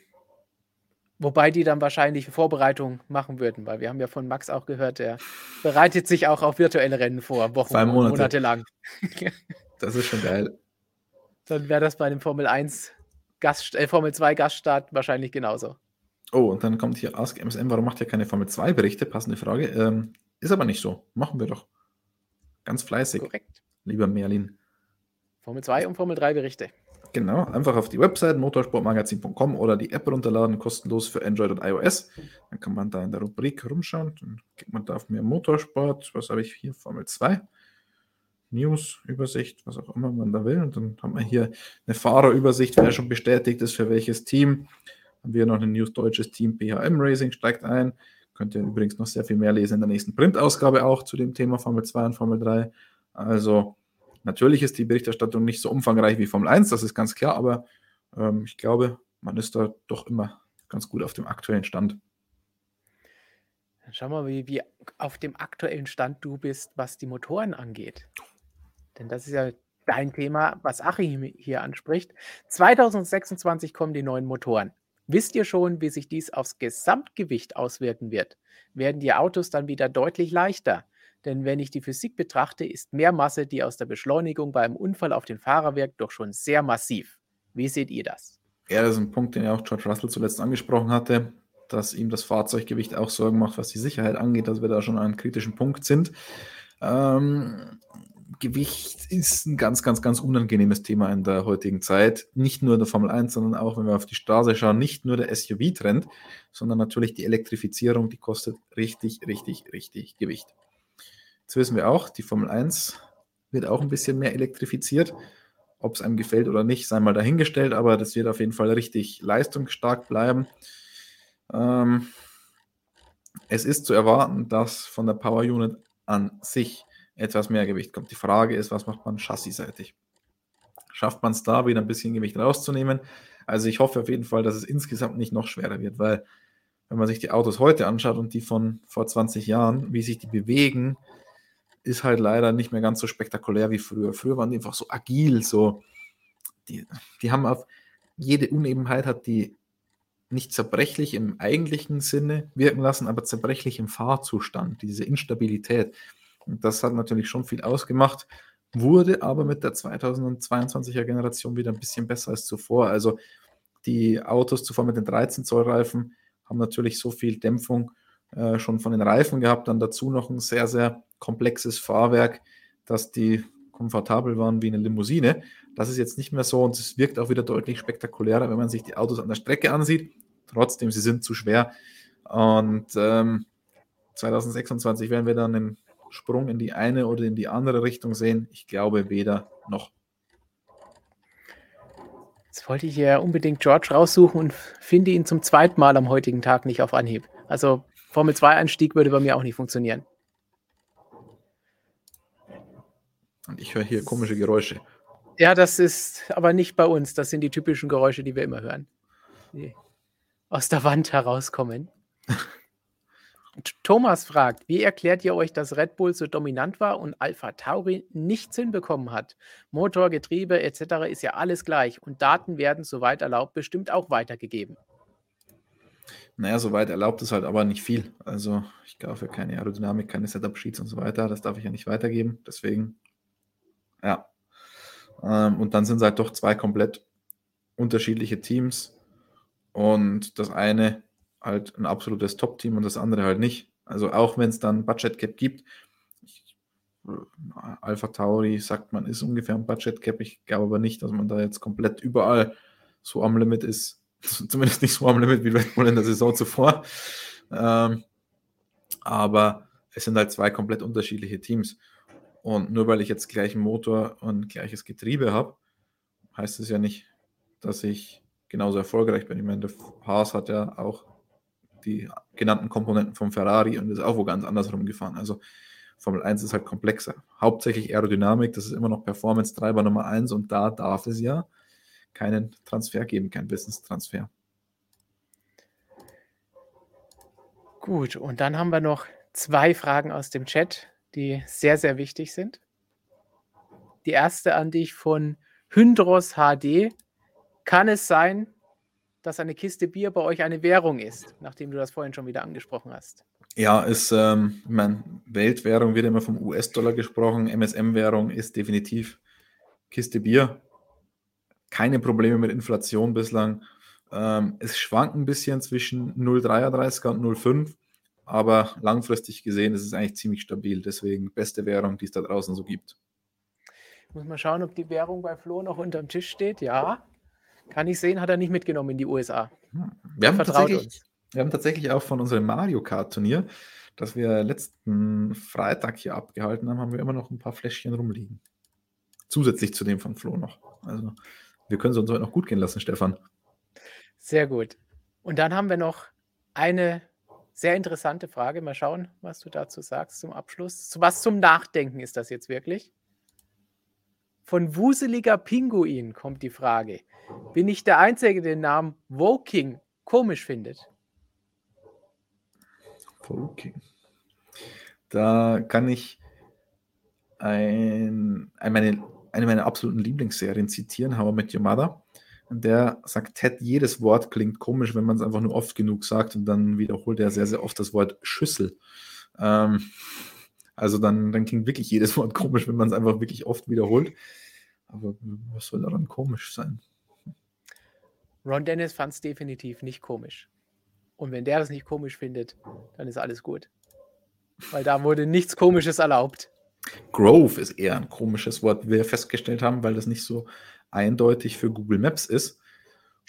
Wobei die dann wahrscheinlich Vorbereitung machen würden, weil wir haben ja von Max auch gehört, der bereitet sich auch auf virtuelle Rennen vor, Wochen Zwei Monate. Monate lang. das ist schon geil. Dann wäre das bei einem Formel 1 Gast, äh, Formel 2 Gaststart wahrscheinlich genauso. Oh, und dann kommt hier Ask MSM, warum macht ihr keine Formel 2 Berichte? Passende Frage. Ähm, ist aber nicht so. Machen wir doch. Ganz fleißig. Korrekt. Lieber Merlin. Formel 2 und Formel 3 Berichte. Genau, einfach auf die Website motorsportmagazin.com oder die App runterladen, kostenlos für Android und iOS. Dann kann man da in der Rubrik rumschauen. Dann geht man da auf mehr Motorsport. Was habe ich hier? Formel 2. News, Übersicht, was auch immer man da will. Und dann haben wir hier eine Fahrerübersicht, wer schon bestätigt ist, für welches Team. Haben wir noch ein News deutsches Team BHM Racing steigt ein. Könnt ihr übrigens noch sehr viel mehr lesen in der nächsten Printausgabe auch zu dem Thema Formel 2 und Formel 3. Also Natürlich ist die Berichterstattung nicht so umfangreich wie Formel 1, das ist ganz klar, aber ähm, ich glaube, man ist da doch immer ganz gut auf dem aktuellen Stand. Schau mal, wie, wie auf dem aktuellen Stand du bist, was die Motoren angeht. Denn das ist ja dein Thema, was Achim hier anspricht. 2026 kommen die neuen Motoren. Wisst ihr schon, wie sich dies aufs Gesamtgewicht auswirken wird? Werden die Autos dann wieder deutlich leichter? Denn wenn ich die Physik betrachte, ist mehr Masse, die aus der Beschleunigung beim Unfall auf den Fahrer wirkt, doch schon sehr massiv. Wie seht ihr das? Ja, das ist ein Punkt, den ja auch George Russell zuletzt angesprochen hatte, dass ihm das Fahrzeuggewicht auch Sorgen macht, was die Sicherheit angeht, dass wir da schon an einem kritischen Punkt sind. Ähm, Gewicht ist ein ganz, ganz, ganz unangenehmes Thema in der heutigen Zeit. Nicht nur in der Formel 1, sondern auch, wenn wir auf die Straße schauen, nicht nur der SUV-Trend, sondern natürlich die Elektrifizierung, die kostet richtig, richtig, richtig Gewicht. Jetzt wissen wir auch, die Formel 1 wird auch ein bisschen mehr elektrifiziert. Ob es einem gefällt oder nicht, sei mal dahingestellt, aber das wird auf jeden Fall richtig leistungsstark bleiben. Ähm, es ist zu erwarten, dass von der Power Unit an sich etwas mehr Gewicht kommt. Die Frage ist, was macht man chassisseitig? Schafft man es da wieder ein bisschen Gewicht rauszunehmen? Also ich hoffe auf jeden Fall, dass es insgesamt nicht noch schwerer wird, weil wenn man sich die Autos heute anschaut und die von vor 20 Jahren, wie sich die bewegen, ist halt leider nicht mehr ganz so spektakulär wie früher. Früher waren die einfach so agil, so. Die, die haben auf jede Unebenheit hat die nicht zerbrechlich im eigentlichen Sinne wirken lassen, aber zerbrechlich im Fahrzustand, diese Instabilität. Und das hat natürlich schon viel ausgemacht, wurde aber mit der 2022er Generation wieder ein bisschen besser als zuvor. Also die Autos zuvor mit den 13 Zoll Reifen haben natürlich so viel Dämpfung äh, schon von den Reifen gehabt, dann dazu noch ein sehr, sehr komplexes Fahrwerk, dass die komfortabel waren wie eine Limousine. Das ist jetzt nicht mehr so und es wirkt auch wieder deutlich spektakulärer, wenn man sich die Autos an der Strecke ansieht. Trotzdem, sie sind zu schwer. Und ähm, 2026 werden wir dann einen Sprung in die eine oder in die andere Richtung sehen. Ich glaube weder noch. Jetzt wollte ich ja unbedingt George raussuchen und finde ihn zum zweiten Mal am heutigen Tag nicht auf Anhieb. Also Formel 2-Einstieg würde bei mir auch nicht funktionieren. Und ich höre hier komische Geräusche. Ja, das ist aber nicht bei uns. Das sind die typischen Geräusche, die wir immer hören. Die aus der Wand herauskommen. Thomas fragt, wie erklärt ihr euch, dass Red Bull so dominant war und Alpha Tauri nichts hinbekommen hat? Motor, Getriebe etc. ist ja alles gleich und Daten werden, soweit erlaubt, bestimmt auch weitergegeben. Naja, soweit erlaubt es halt aber nicht viel. Also ich ja keine Aerodynamik, keine Setup-Sheets und so weiter. Das darf ich ja nicht weitergeben. Deswegen, ja. Ähm, und dann sind es halt doch zwei komplett unterschiedliche Teams. Und das eine halt ein absolutes Top-Team und das andere halt nicht. Also auch wenn es dann Budget Cap gibt, ich, Alpha Tauri sagt man, ist ungefähr ein Budget Cap. Ich glaube aber nicht, dass man da jetzt komplett überall so am Limit ist. Zumindest nicht so am Limit wie Red Bull in der Saison zuvor. Ähm, aber es sind halt zwei komplett unterschiedliche Teams. Und nur weil ich jetzt gleichen Motor und gleiches Getriebe habe, heißt es ja nicht, dass ich genauso erfolgreich bin. Ich meine, der Haas hat ja auch die genannten Komponenten vom Ferrari und ist auch wo ganz andersrum gefahren. Also Formel 1 ist halt komplexer. Hauptsächlich Aerodynamik, das ist immer noch Performance-Treiber Nummer 1 und da darf es ja keinen Transfer geben, keinen Wissenstransfer. Gut, und dann haben wir noch zwei Fragen aus dem Chat, die sehr, sehr wichtig sind. Die erste an dich von Hydros HD. Kann es sein, dass eine Kiste Bier bei euch eine Währung ist, nachdem du das vorhin schon wieder angesprochen hast? Ja, ist, ähm, ich meine, Weltwährung wird immer vom US-Dollar gesprochen. MSM-Währung ist definitiv Kiste Bier keine Probleme mit Inflation bislang. Ähm, es schwankt ein bisschen zwischen 0,33er und 0,5, aber langfristig gesehen ist es eigentlich ziemlich stabil. Deswegen beste Währung, die es da draußen so gibt. Muss mal schauen, ob die Währung bei Flo noch unterm Tisch steht. Ja. Kann ich sehen, hat er nicht mitgenommen in die USA. Hm. Wir haben, tatsächlich, wir haben tatsächlich auch von unserem Mario Kart Turnier, das wir letzten Freitag hier abgehalten haben, haben wir immer noch ein paar Fläschchen rumliegen. Zusätzlich zu dem von Flo noch. Also wir können es uns heute noch gut gehen lassen, Stefan. Sehr gut. Und dann haben wir noch eine sehr interessante Frage. Mal schauen, was du dazu sagst zum Abschluss. Was zum Nachdenken ist das jetzt wirklich? Von Wuseliger Pinguin kommt die Frage. Bin ich der Einzige, der den Namen Woking komisch findet? Woking. Da kann ich ein, ein, meine, eine meiner absoluten Lieblingsserien zitieren, How I Met Your Mother. Der sagt, Ted, jedes Wort klingt komisch, wenn man es einfach nur oft genug sagt und dann wiederholt er sehr, sehr oft das Wort Schüssel. Ähm, also dann, dann klingt wirklich jedes Wort komisch, wenn man es einfach wirklich oft wiederholt. Aber was soll daran komisch sein? Ron Dennis fand es definitiv nicht komisch. Und wenn der das nicht komisch findet, dann ist alles gut. Weil da wurde nichts Komisches erlaubt. Grove ist eher ein komisches Wort, wie wir festgestellt haben, weil das nicht so eindeutig für Google Maps ist.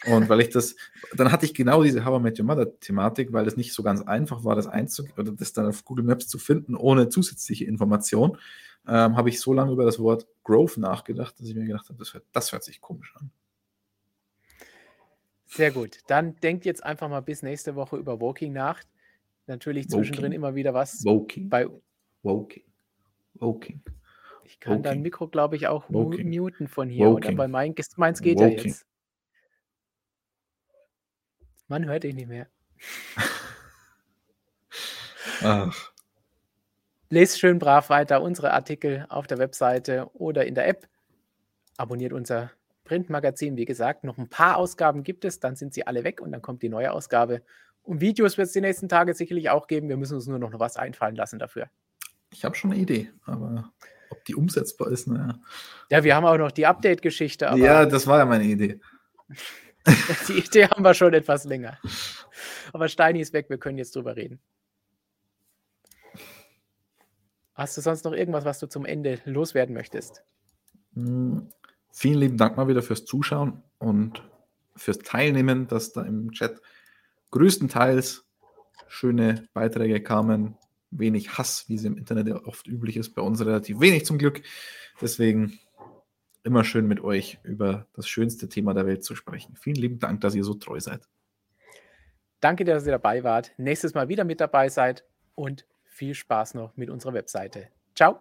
Und weil ich das, dann hatte ich genau diese How I Met Your Mother Thematik, weil es nicht so ganz einfach war, das einzugeben oder das dann auf Google Maps zu finden, ohne zusätzliche Information, ähm, habe ich so lange über das Wort Grove nachgedacht, dass ich mir gedacht habe, das hört, das hört sich komisch an. Sehr gut. Dann denkt jetzt einfach mal bis nächste Woche über Walking nach. Natürlich zwischendrin Woking. immer wieder was. Woking. Bei Woking. Woking. Ich kann Woking. dein Mikro, glaube ich, auch Woking. muten von hier. Woking. Oder bei mein, meins geht Woking. ja jetzt. Man hört dich nicht mehr. Ach. Lest schön brav weiter unsere Artikel auf der Webseite oder in der App. Abonniert unser Printmagazin. Wie gesagt, noch ein paar Ausgaben gibt es, dann sind sie alle weg und dann kommt die neue Ausgabe. Und Videos wird es die nächsten Tage sicherlich auch geben. Wir müssen uns nur noch was einfallen lassen dafür. Ich habe schon eine Idee, aber ob die umsetzbar ist, naja. Ja, wir haben auch noch die Update-Geschichte. Ja, das war ja meine Idee. die Idee haben wir schon etwas länger. Aber Steini ist weg, wir können jetzt drüber reden. Hast du sonst noch irgendwas, was du zum Ende loswerden möchtest? Hm, vielen lieben Dank mal wieder fürs Zuschauen und fürs Teilnehmen, dass da im Chat größtenteils schöne Beiträge kamen, wenig Hass, wie es im Internet ja oft üblich ist, bei uns relativ wenig zum Glück. Deswegen immer schön mit euch über das schönste Thema der Welt zu sprechen. Vielen lieben Dank, dass ihr so treu seid. Danke, dass ihr dabei wart. Nächstes Mal wieder mit dabei seid und viel Spaß noch mit unserer Webseite. Ciao.